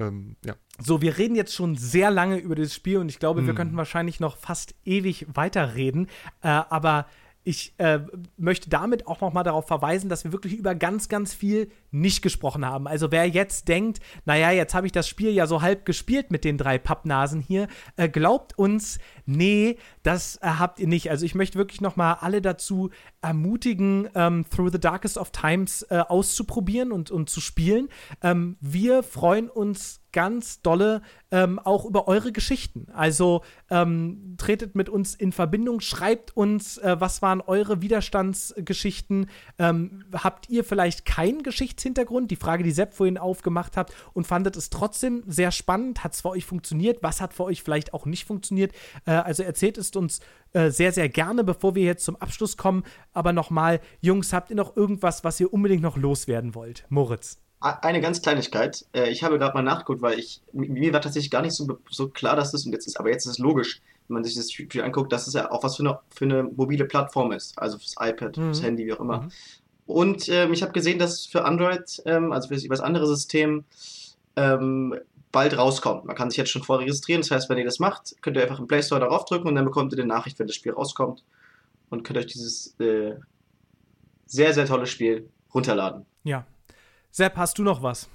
Ähm, ja. So, wir reden jetzt schon sehr lange über das Spiel und ich glaube, wir Mhm. könnten wahrscheinlich noch fast ewig weiterreden. Äh, aber ich äh, möchte damit auch noch mal darauf verweisen, dass wir wirklich über ganz, ganz viel nicht gesprochen haben. Also wer jetzt denkt, naja, jetzt habe ich das Spiel ja so halb gespielt mit den drei Pappnasen hier, äh, glaubt uns, nee, das äh, habt ihr nicht. Also ich möchte wirklich nochmal alle dazu ermutigen, ähm, Through the Darkest of Times äh, auszuprobieren und, und zu spielen. Ähm, wir freuen uns ganz dolle ähm, auch über eure Geschichten. Also ähm, tretet mit uns in Verbindung, schreibt uns, äh, was waren eure Widerstandsgeschichten. Ähm, habt ihr vielleicht keinen Geschichtshintergrund? Die Frage, die Sepp vorhin aufgemacht hat und fandet es trotzdem sehr spannend. Hat es für euch funktioniert? Was hat für euch vielleicht auch nicht funktioniert? Äh, also erzählt es uns äh, sehr, sehr gerne, bevor wir jetzt zum Abschluss kommen. Aber nochmal, Jungs, habt ihr noch irgendwas, was ihr unbedingt noch loswerden wollt? Moritz. Eine ganz Kleinigkeit. Äh, Ich habe gerade mal nachgeguckt, weil ich, mir war tatsächlich gar nicht so, so klar, dass das, und jetzt ist, aber jetzt ist es logisch, wenn man sich das Spiel anguckt, dass es ja auch was für eine, für eine mobile Plattform ist. Also fürs iPad, fürs Mhm. Handy, wie auch immer. Mhm. Und ähm, ich habe gesehen, dass für Android, ähm, also für das, andere System, ähm, bald rauskommt. Man kann sich jetzt schon vorregistrieren. Das heißt, wenn ihr das macht, könnt ihr einfach im Play Store darauf drücken und dann bekommt ihr eine Nachricht, wenn das Spiel rauskommt. Und könnt euch dieses äh, sehr, sehr tolle Spiel runterladen. Ja. Sepp, hast du noch was?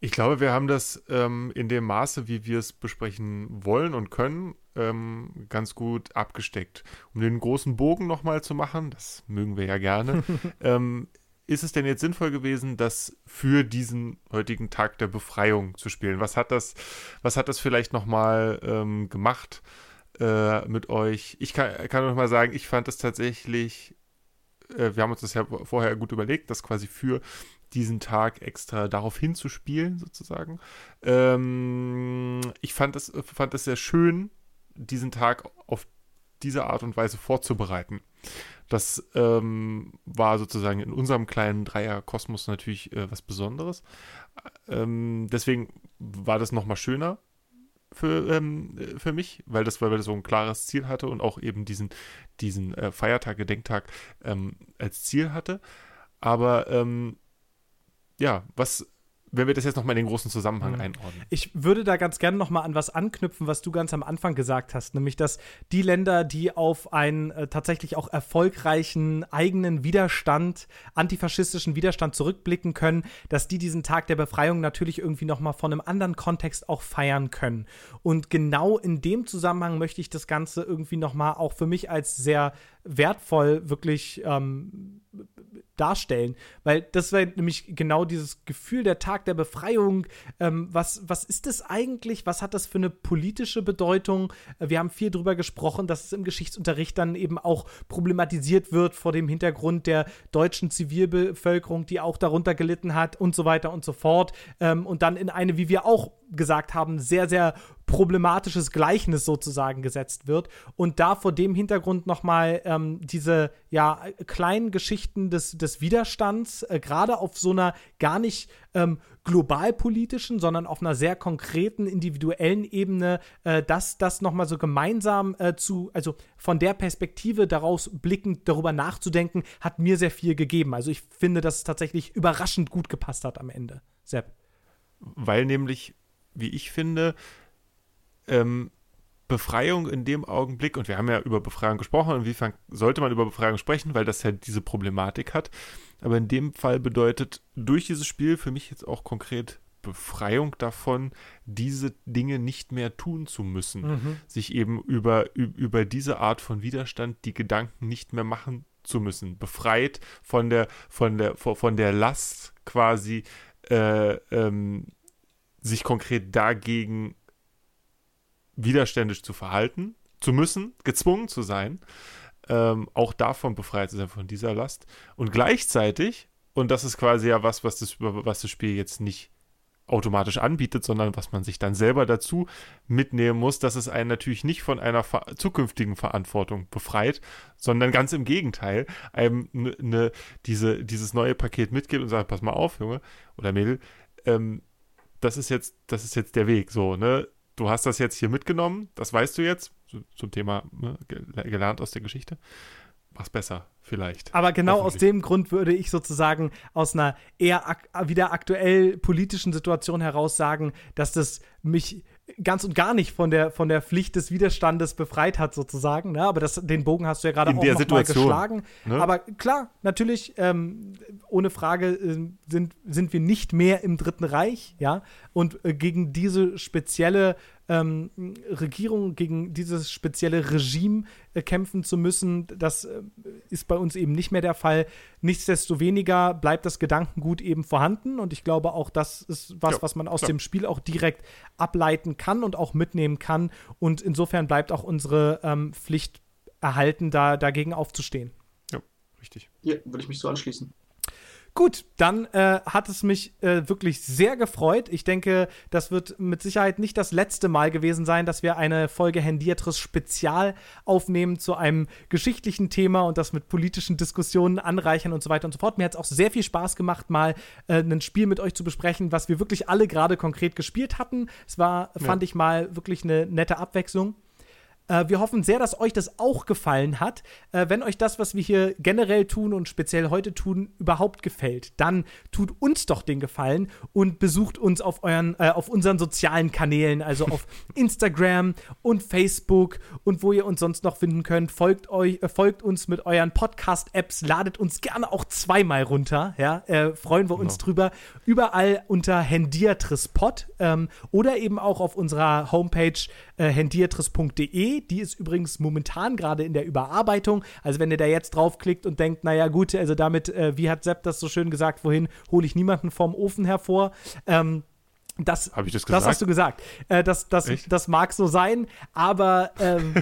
Ich glaube, wir haben das ähm, in dem Maße, wie wir es besprechen wollen und können, ähm, ganz gut abgesteckt. Um den großen Bogen nochmal zu machen, das mögen wir ja gerne, [laughs] ähm, ist es denn jetzt sinnvoll gewesen, das für diesen heutigen Tag der Befreiung zu spielen? Was hat das, was hat das vielleicht nochmal ähm, gemacht äh, mit euch? Ich kann, kann noch mal sagen, ich fand es tatsächlich, äh, wir haben uns das ja vorher gut überlegt, das quasi für diesen Tag extra darauf hinzuspielen, sozusagen. Ähm, ich fand es fand es sehr schön, diesen Tag auf diese Art und Weise vorzubereiten. Das ähm, war sozusagen in unserem kleinen Dreier-Kosmos natürlich äh, was Besonderes. Ähm, deswegen war das nochmal schöner für, ähm, äh, für mich, weil das, weil das so ein klares Ziel hatte und auch eben diesen, diesen äh, Feiertag, Gedenktag ähm, als Ziel hatte. Aber ähm, ja, was, wenn wir das jetzt nochmal in den großen Zusammenhang Mhm. einordnen. Ich würde da ganz gerne noch mal an was anknüpfen, was du ganz am Anfang gesagt hast, nämlich dass die Länder, die auf einen äh, tatsächlich auch erfolgreichen eigenen Widerstand, antifaschistischen Widerstand zurückblicken können, dass die diesen Tag der Befreiung natürlich irgendwie noch mal von einem anderen Kontext auch feiern können. Und genau in dem Zusammenhang möchte ich das Ganze irgendwie noch mal auch für mich als sehr wertvoll wirklich ähm, darstellen, weil das war nämlich genau dieses Gefühl der Tag der Befreiung. Ähm, was, was ist das eigentlich? Was hat das für eine politische Bedeutung? Äh, Wir haben viel drüber gesprochen, dass es im Geschichtsunterricht dann eben auch problematisiert wird vor dem Hintergrund der deutschen Zivilbevölkerung, die auch darunter gelitten hat und so weiter und so fort. Ähm, und dann in eine, wie wir auch gesagt haben, sehr, sehr problematisches Gleichnis sozusagen gesetzt wird und da vor dem Hintergrund nochmal ähm, diese ja kleinen Geschichten des, des Widerstands äh, gerade auf so einer gar nicht ähm, globalpolitischen, sondern auf einer sehr konkreten individuellen Ebene, äh, das, das nochmal so gemeinsam äh, zu, also von der Perspektive daraus blickend darüber nachzudenken, hat mir sehr viel gegeben. Also ich finde, dass es tatsächlich überraschend gut gepasst hat am Ende. Sepp. Weil nämlich, wie ich finde, ähm, Befreiung in dem Augenblick, und wir haben ja über Befreiung gesprochen, inwiefern sollte man über Befreiung sprechen, weil das ja diese Problematik hat. Aber in dem Fall bedeutet durch dieses Spiel für mich jetzt auch konkret Befreiung davon, diese Dinge nicht mehr tun zu müssen. Sich eben über, über diese Art von Widerstand die Gedanken nicht mehr machen zu müssen. Befreit von der, von der, von von der Last quasi, äh, ähm, sich konkret dagegen widerständisch zu verhalten, zu müssen, gezwungen zu sein, ähm, auch davon befreit zu sein, von dieser Last. Und gleichzeitig, und das ist quasi ja was, was das, was das Spiel jetzt nicht automatisch anbietet, sondern was man sich dann selber dazu mitnehmen muss, dass es einen natürlich nicht von einer ver zukünftigen Verantwortung befreit, sondern ganz im Gegenteil, einem ne, ne, diese, dieses neue Paket mitgibt und sagt, pass mal auf, Junge oder Mädel, ähm, das ist jetzt, das ist jetzt der Weg, so, ne? Du hast das jetzt hier mitgenommen, das weißt du jetzt, so, zum Thema ne, gel- gelernt aus der Geschichte. Mach's besser, vielleicht. Aber genau aus dem Grund würde ich sozusagen aus einer eher ak wieder aktuell politischen Situation heraus sagen, dass das mich ganz und gar nicht von der, von der Pflicht des Widerstandes befreit hat, sozusagen. Ne? Aber das, den Bogen hast du ja gerade auch der noch mal geschlagen. ne? Aber klar, natürlich, ähm, ohne Frage äh, sind, sind wir nicht mehr im Dritten Reich, ja. Und äh, gegen diese spezielle ähm, Regierung, gegen dieses spezielle Regime äh, kämpfen zu müssen, das äh, ist bei uns eben nicht mehr der Fall. Nichtsdestoweniger bleibt das Gedankengut eben vorhanden und ich glaube auch, das ist was, Ja, was man aus klar. dem Spiel auch direkt ableiten kann und auch mitnehmen kann und insofern bleibt auch unsere ähm, Pflicht erhalten, da dagegen aufzustehen. Ja, richtig. Ja, würde ich mich so anschließen. Gut, dann äh, hat es mich äh, wirklich sehr gefreut. Ich denke, das wird mit Sicherheit nicht das letzte Mal gewesen sein, dass wir eine Folge Hendiatris Spezial aufnehmen zu einem geschichtlichen Thema und das mit politischen Diskussionen anreichern und so weiter und so fort. Mir hat es auch sehr viel Spaß gemacht, mal äh, ein Spiel mit euch zu besprechen, was wir wirklich alle gerade konkret gespielt hatten. Es war, fand ich mal, wirklich eine nette Abwechslung. Äh, wir hoffen sehr, dass euch das auch gefallen hat. Äh, wenn euch das, was wir hier generell tun und speziell heute tun, überhaupt gefällt, dann tut uns doch den Gefallen und besucht uns auf, euren, äh, auf unseren sozialen Kanälen, also auf [laughs] Instagram und Facebook und wo ihr uns sonst noch finden könnt. Folgt, euch, äh, folgt uns mit euren Podcast-Apps, ladet uns gerne auch zweimal runter. Ja, äh, freuen wir uns Genau. drüber. Überall unter Hendiatrispod ähm, oder eben auch auf unserer Homepage äh, hendiatris.de. Die ist übrigens momentan gerade in der Überarbeitung. Also wenn ihr da jetzt draufklickt und denkt, naja gut, also damit, äh, wie hat Sepp das so schön gesagt, wohin hole ich niemanden vom Ofen hervor. Ähm, das, Hab ich das Das gesagt? hast du gesagt. Äh, das, das, Echt? das mag so sein, aber, ähm,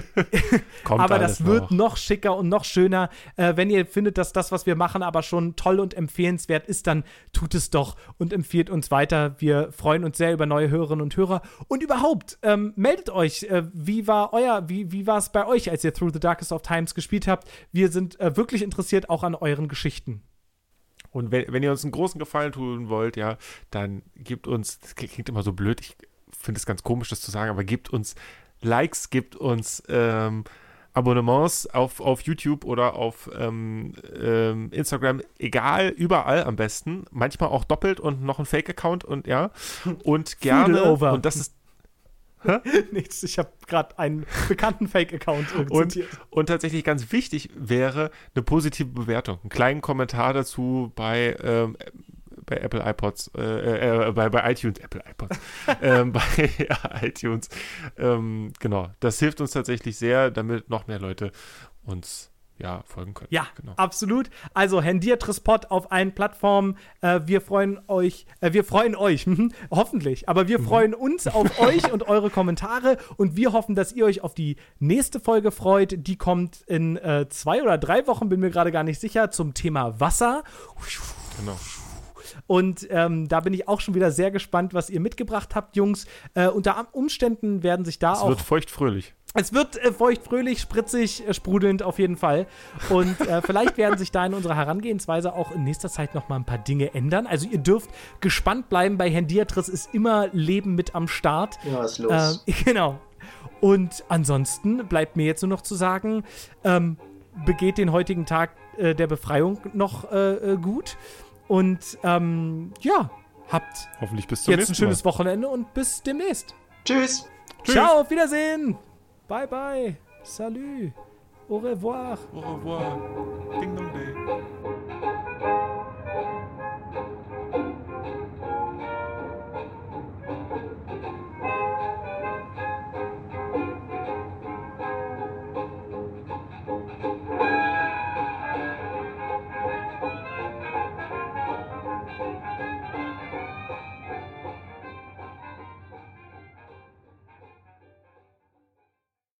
[laughs] aber das wird noch. noch schicker und noch schöner. Äh, wenn ihr findet, dass das, was wir machen, aber schon toll und empfehlenswert ist, dann tut es doch und empfiehlt uns weiter. Wir freuen uns sehr über neue Hörerinnen und Hörer. Und überhaupt, ähm, meldet euch. Äh, wie war euer, wie, wie war es bei euch, als ihr Through the Darkest of Times gespielt habt? Wir sind äh, wirklich interessiert auch an euren Geschichten. Und wenn, wenn ihr uns einen großen Gefallen tun wollt, ja, dann gebt uns, das klingt immer so blöd, ich finde es ganz komisch, das zu sagen, aber gebt uns Likes, gebt uns ähm, Abonnements auf, auf YouTube oder auf ähm, ähm, Instagram, egal, überall am besten. Manchmal auch doppelt und noch ein Fake-Account und ja. Und gerne, und das ist [laughs] Nichts, ich habe gerade einen bekannten Fake-Account äh, Und, und tatsächlich ganz wichtig wäre eine positive Bewertung. Einen kleinen Kommentar dazu bei, ähm, bei Apple iPods, äh, äh, bei, bei iTunes, Apple iPods, [laughs] ähm, bei ja, iTunes. Ähm, genau, das hilft uns tatsächlich sehr, damit noch mehr Leute uns ja folgen können. Ja, genau. absolut. Also Hendiatrispod auf allen Plattformen. Äh, wir freuen euch, äh, wir freuen euch, mhm, [laughs] hoffentlich, aber Mhm. wir freuen uns auf [laughs] euch und eure Kommentare und wir hoffen, dass ihr euch auf die nächste Folge freut. Die kommt in äh, zwei oder drei Wochen, bin mir gerade gar nicht sicher, zum Thema Wasser. genau. Und ähm, da bin ich auch schon wieder sehr gespannt, was ihr mitgebracht habt, Jungs. Äh, unter Umständen werden sich da Es auch wird feuchtfröhlich. Es wird äh, feucht, fröhlich, spritzig, äh, sprudelnd auf jeden Fall. Und äh, vielleicht werden sich da in unserer Herangehensweise auch in nächster Zeit noch mal ein paar Dinge ändern. Also ihr dürft gespannt bleiben. Bei Hendiatris ist immer Leben mit am Start. Ja, was ist los? Ähm, [laughs] genau. Und ansonsten bleibt mir jetzt nur noch zu sagen, ähm, begeht den heutigen Tag äh, der Befreiung noch äh, äh, gut. Und ähm, ja, habt Hoffentlich bis zum jetzt ein schönes Mal. Wochenende und bis demnächst. Tschüss. Tschüss. Ciao, auf Wiedersehen. Bye bye. Salut. Au revoir. Au revoir. Ding dong day.